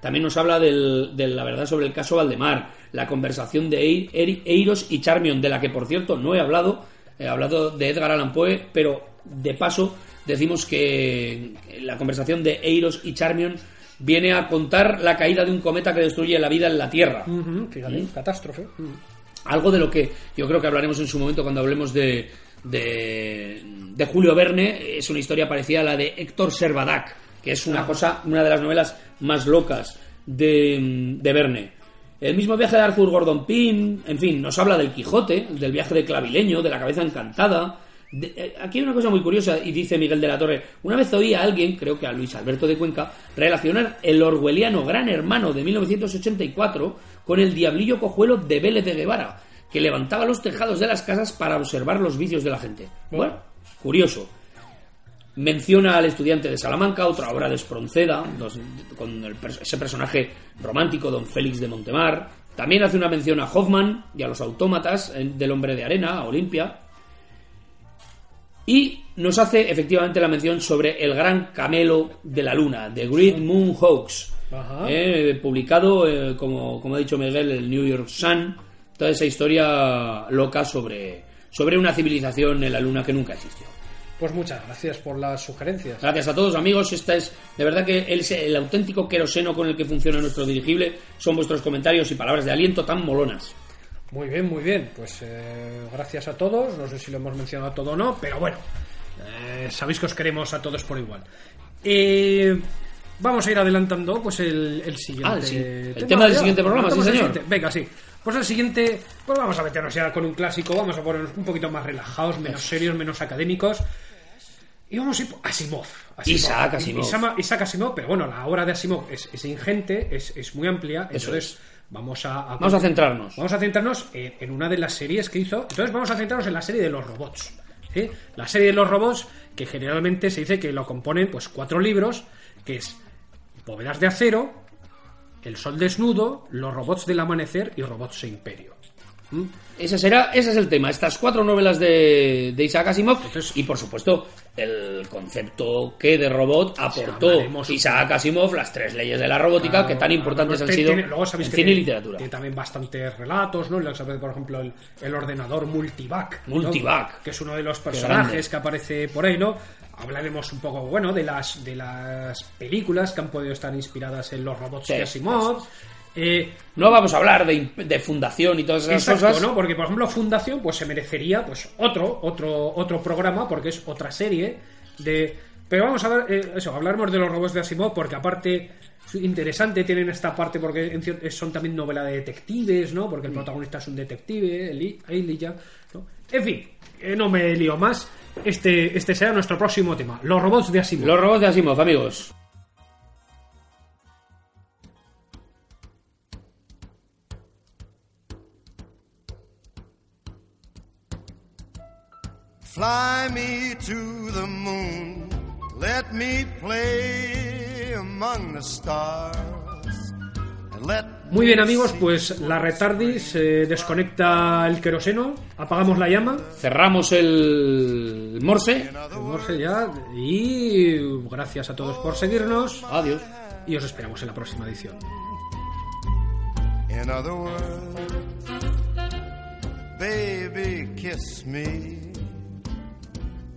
Speaker 4: También nos habla del- de la verdad sobre el caso Valdemar, la conversación de Eiros y Charmion, de la que por cierto no he hablado, he hablado de Edgar Allan Poe, pero de paso decimos que la conversación de Eiros y Charmion viene a contar la caída de un cometa que destruye la vida en la Tierra.
Speaker 3: Fíjate, catástrofe. Ujú.
Speaker 4: Algo de lo que yo creo que hablaremos en su momento cuando hablemos de, de, de Julio Verne. Es una historia parecida a la de Héctor Servadac, que es una cosa, una de las novelas más locas de, de Verne. El mismo viaje de Arthur Gordon Pym, en fin, nos habla del Quijote, del viaje de Clavileño, de la cabeza encantada. Eh, aquí hay una cosa muy curiosa, y dice Miguel de la Torre. Una vez oí a alguien, creo que a Luis Alberto de Cuenca, relacionar el orwelliano Gran Hermano de 1984 con el diablillo cojuelo de Vélez de Guevara, que levantaba los tejados de las casas para observar los vicios de la gente. Bueno, curioso. Menciona al estudiante de Salamanca, otra obra de Espronceda, con ese personaje romántico, don Félix de Montemar. También hace una mención a Hoffman y a los autómatas eh, del hombre de arena, a Olimpia. Y nos hace efectivamente la mención sobre el gran camelo de la luna, The Great Moon Hoax,
Speaker 3: Ajá.
Speaker 4: eh, publicado, eh, como, como ha dicho Miguel, el New York Sun, toda esa historia loca sobre, sobre una civilización en la luna que nunca existió.
Speaker 3: Pues muchas gracias por las sugerencias.
Speaker 4: Gracias a todos amigos, esta es de verdad que el, el auténtico queroseno con el que funciona nuestro dirigible son vuestros comentarios y palabras de aliento tan molonas.
Speaker 3: Muy bien, muy bien. Pues eh, gracias a todos. No sé si lo hemos mencionado todo o no, pero bueno. Eh, sabéis que os queremos a todos por igual. Eh, vamos a ir adelantando pues el, el siguiente
Speaker 4: Ah, el tema del
Speaker 3: ya.
Speaker 4: siguiente programa, sí, señor.
Speaker 3: siguiente. Venga, sí. Pues el siguiente, pues vamos a meternos ya con un clásico, vamos a ponernos un poquito más relajados, menos serios, menos académicos. Y vamos a ir por Asimov.
Speaker 4: Isaac Asimov.
Speaker 3: Isaac Asimov, pero bueno, la obra de Asimov es, es ingente, es, es muy amplia,
Speaker 4: Eso
Speaker 3: entonces vamos a,
Speaker 4: Vamos a centrarnos.
Speaker 3: Vamos a centrarnos en, en una de las series que hizo. Entonces vamos a centrarnos en la serie de los robots. ¿sí? La serie de los robots, que generalmente se dice que lo componen pues cuatro libros, que es Bóvedas de acero, El sol desnudo, Los robots del amanecer y Robots e imperio. ¿Mm?
Speaker 4: Ese será, ese es el tema. Estas cuatro novelas de, de Isaac Asimov y por supuesto el concepto que de robot aportó Isaac Asimov, las tres leyes de la robótica que tan importantes han sido
Speaker 3: tiene- luego sabéis
Speaker 4: en
Speaker 3: que
Speaker 4: cine y
Speaker 3: tiene-
Speaker 4: literatura.
Speaker 3: Tiene también bastantes relatos, ¿no? Por ejemplo, el, el ordenador Multivac. ¿no?
Speaker 4: Multivac.
Speaker 3: Que es uno de los personajes que aparece por ahí, ¿no? Hablaremos un poco, bueno, de las, de las películas que han podido estar inspiradas en los robots
Speaker 4: Sí,
Speaker 3: de Asimov. Eh,
Speaker 4: No vamos a hablar de, de fundación y todas esas
Speaker 3: Exacto,
Speaker 4: cosas.
Speaker 3: ¿no? Porque, por ejemplo, Fundación, pues se merecería pues otro, otro, otro programa, porque es otra serie de. Pero vamos a ver, eh, eso, hablaremos de los robots de Asimov, porque aparte es interesante, tienen esta parte, porque en cier- son también novela de detectives, ¿no? Porque el protagonista es un detective, Eli, Elijah, ¿no? En fin, eh, no me lío más. Este, este será nuestro próximo tema, los robots de Asimov.
Speaker 4: Los robots de Asimov, amigos.
Speaker 11: Fly me to the moon. Let me play among the stars.
Speaker 3: Muy bien amigos, pues la retardis eh, desconecta el queroseno, apagamos la llama.
Speaker 4: Cerramos el Morse.
Speaker 3: El Morse ya. Y gracias a todos por seguirnos.
Speaker 4: Adiós.
Speaker 3: Y os esperamos en la próxima edición.
Speaker 11: In other words, baby, kiss me.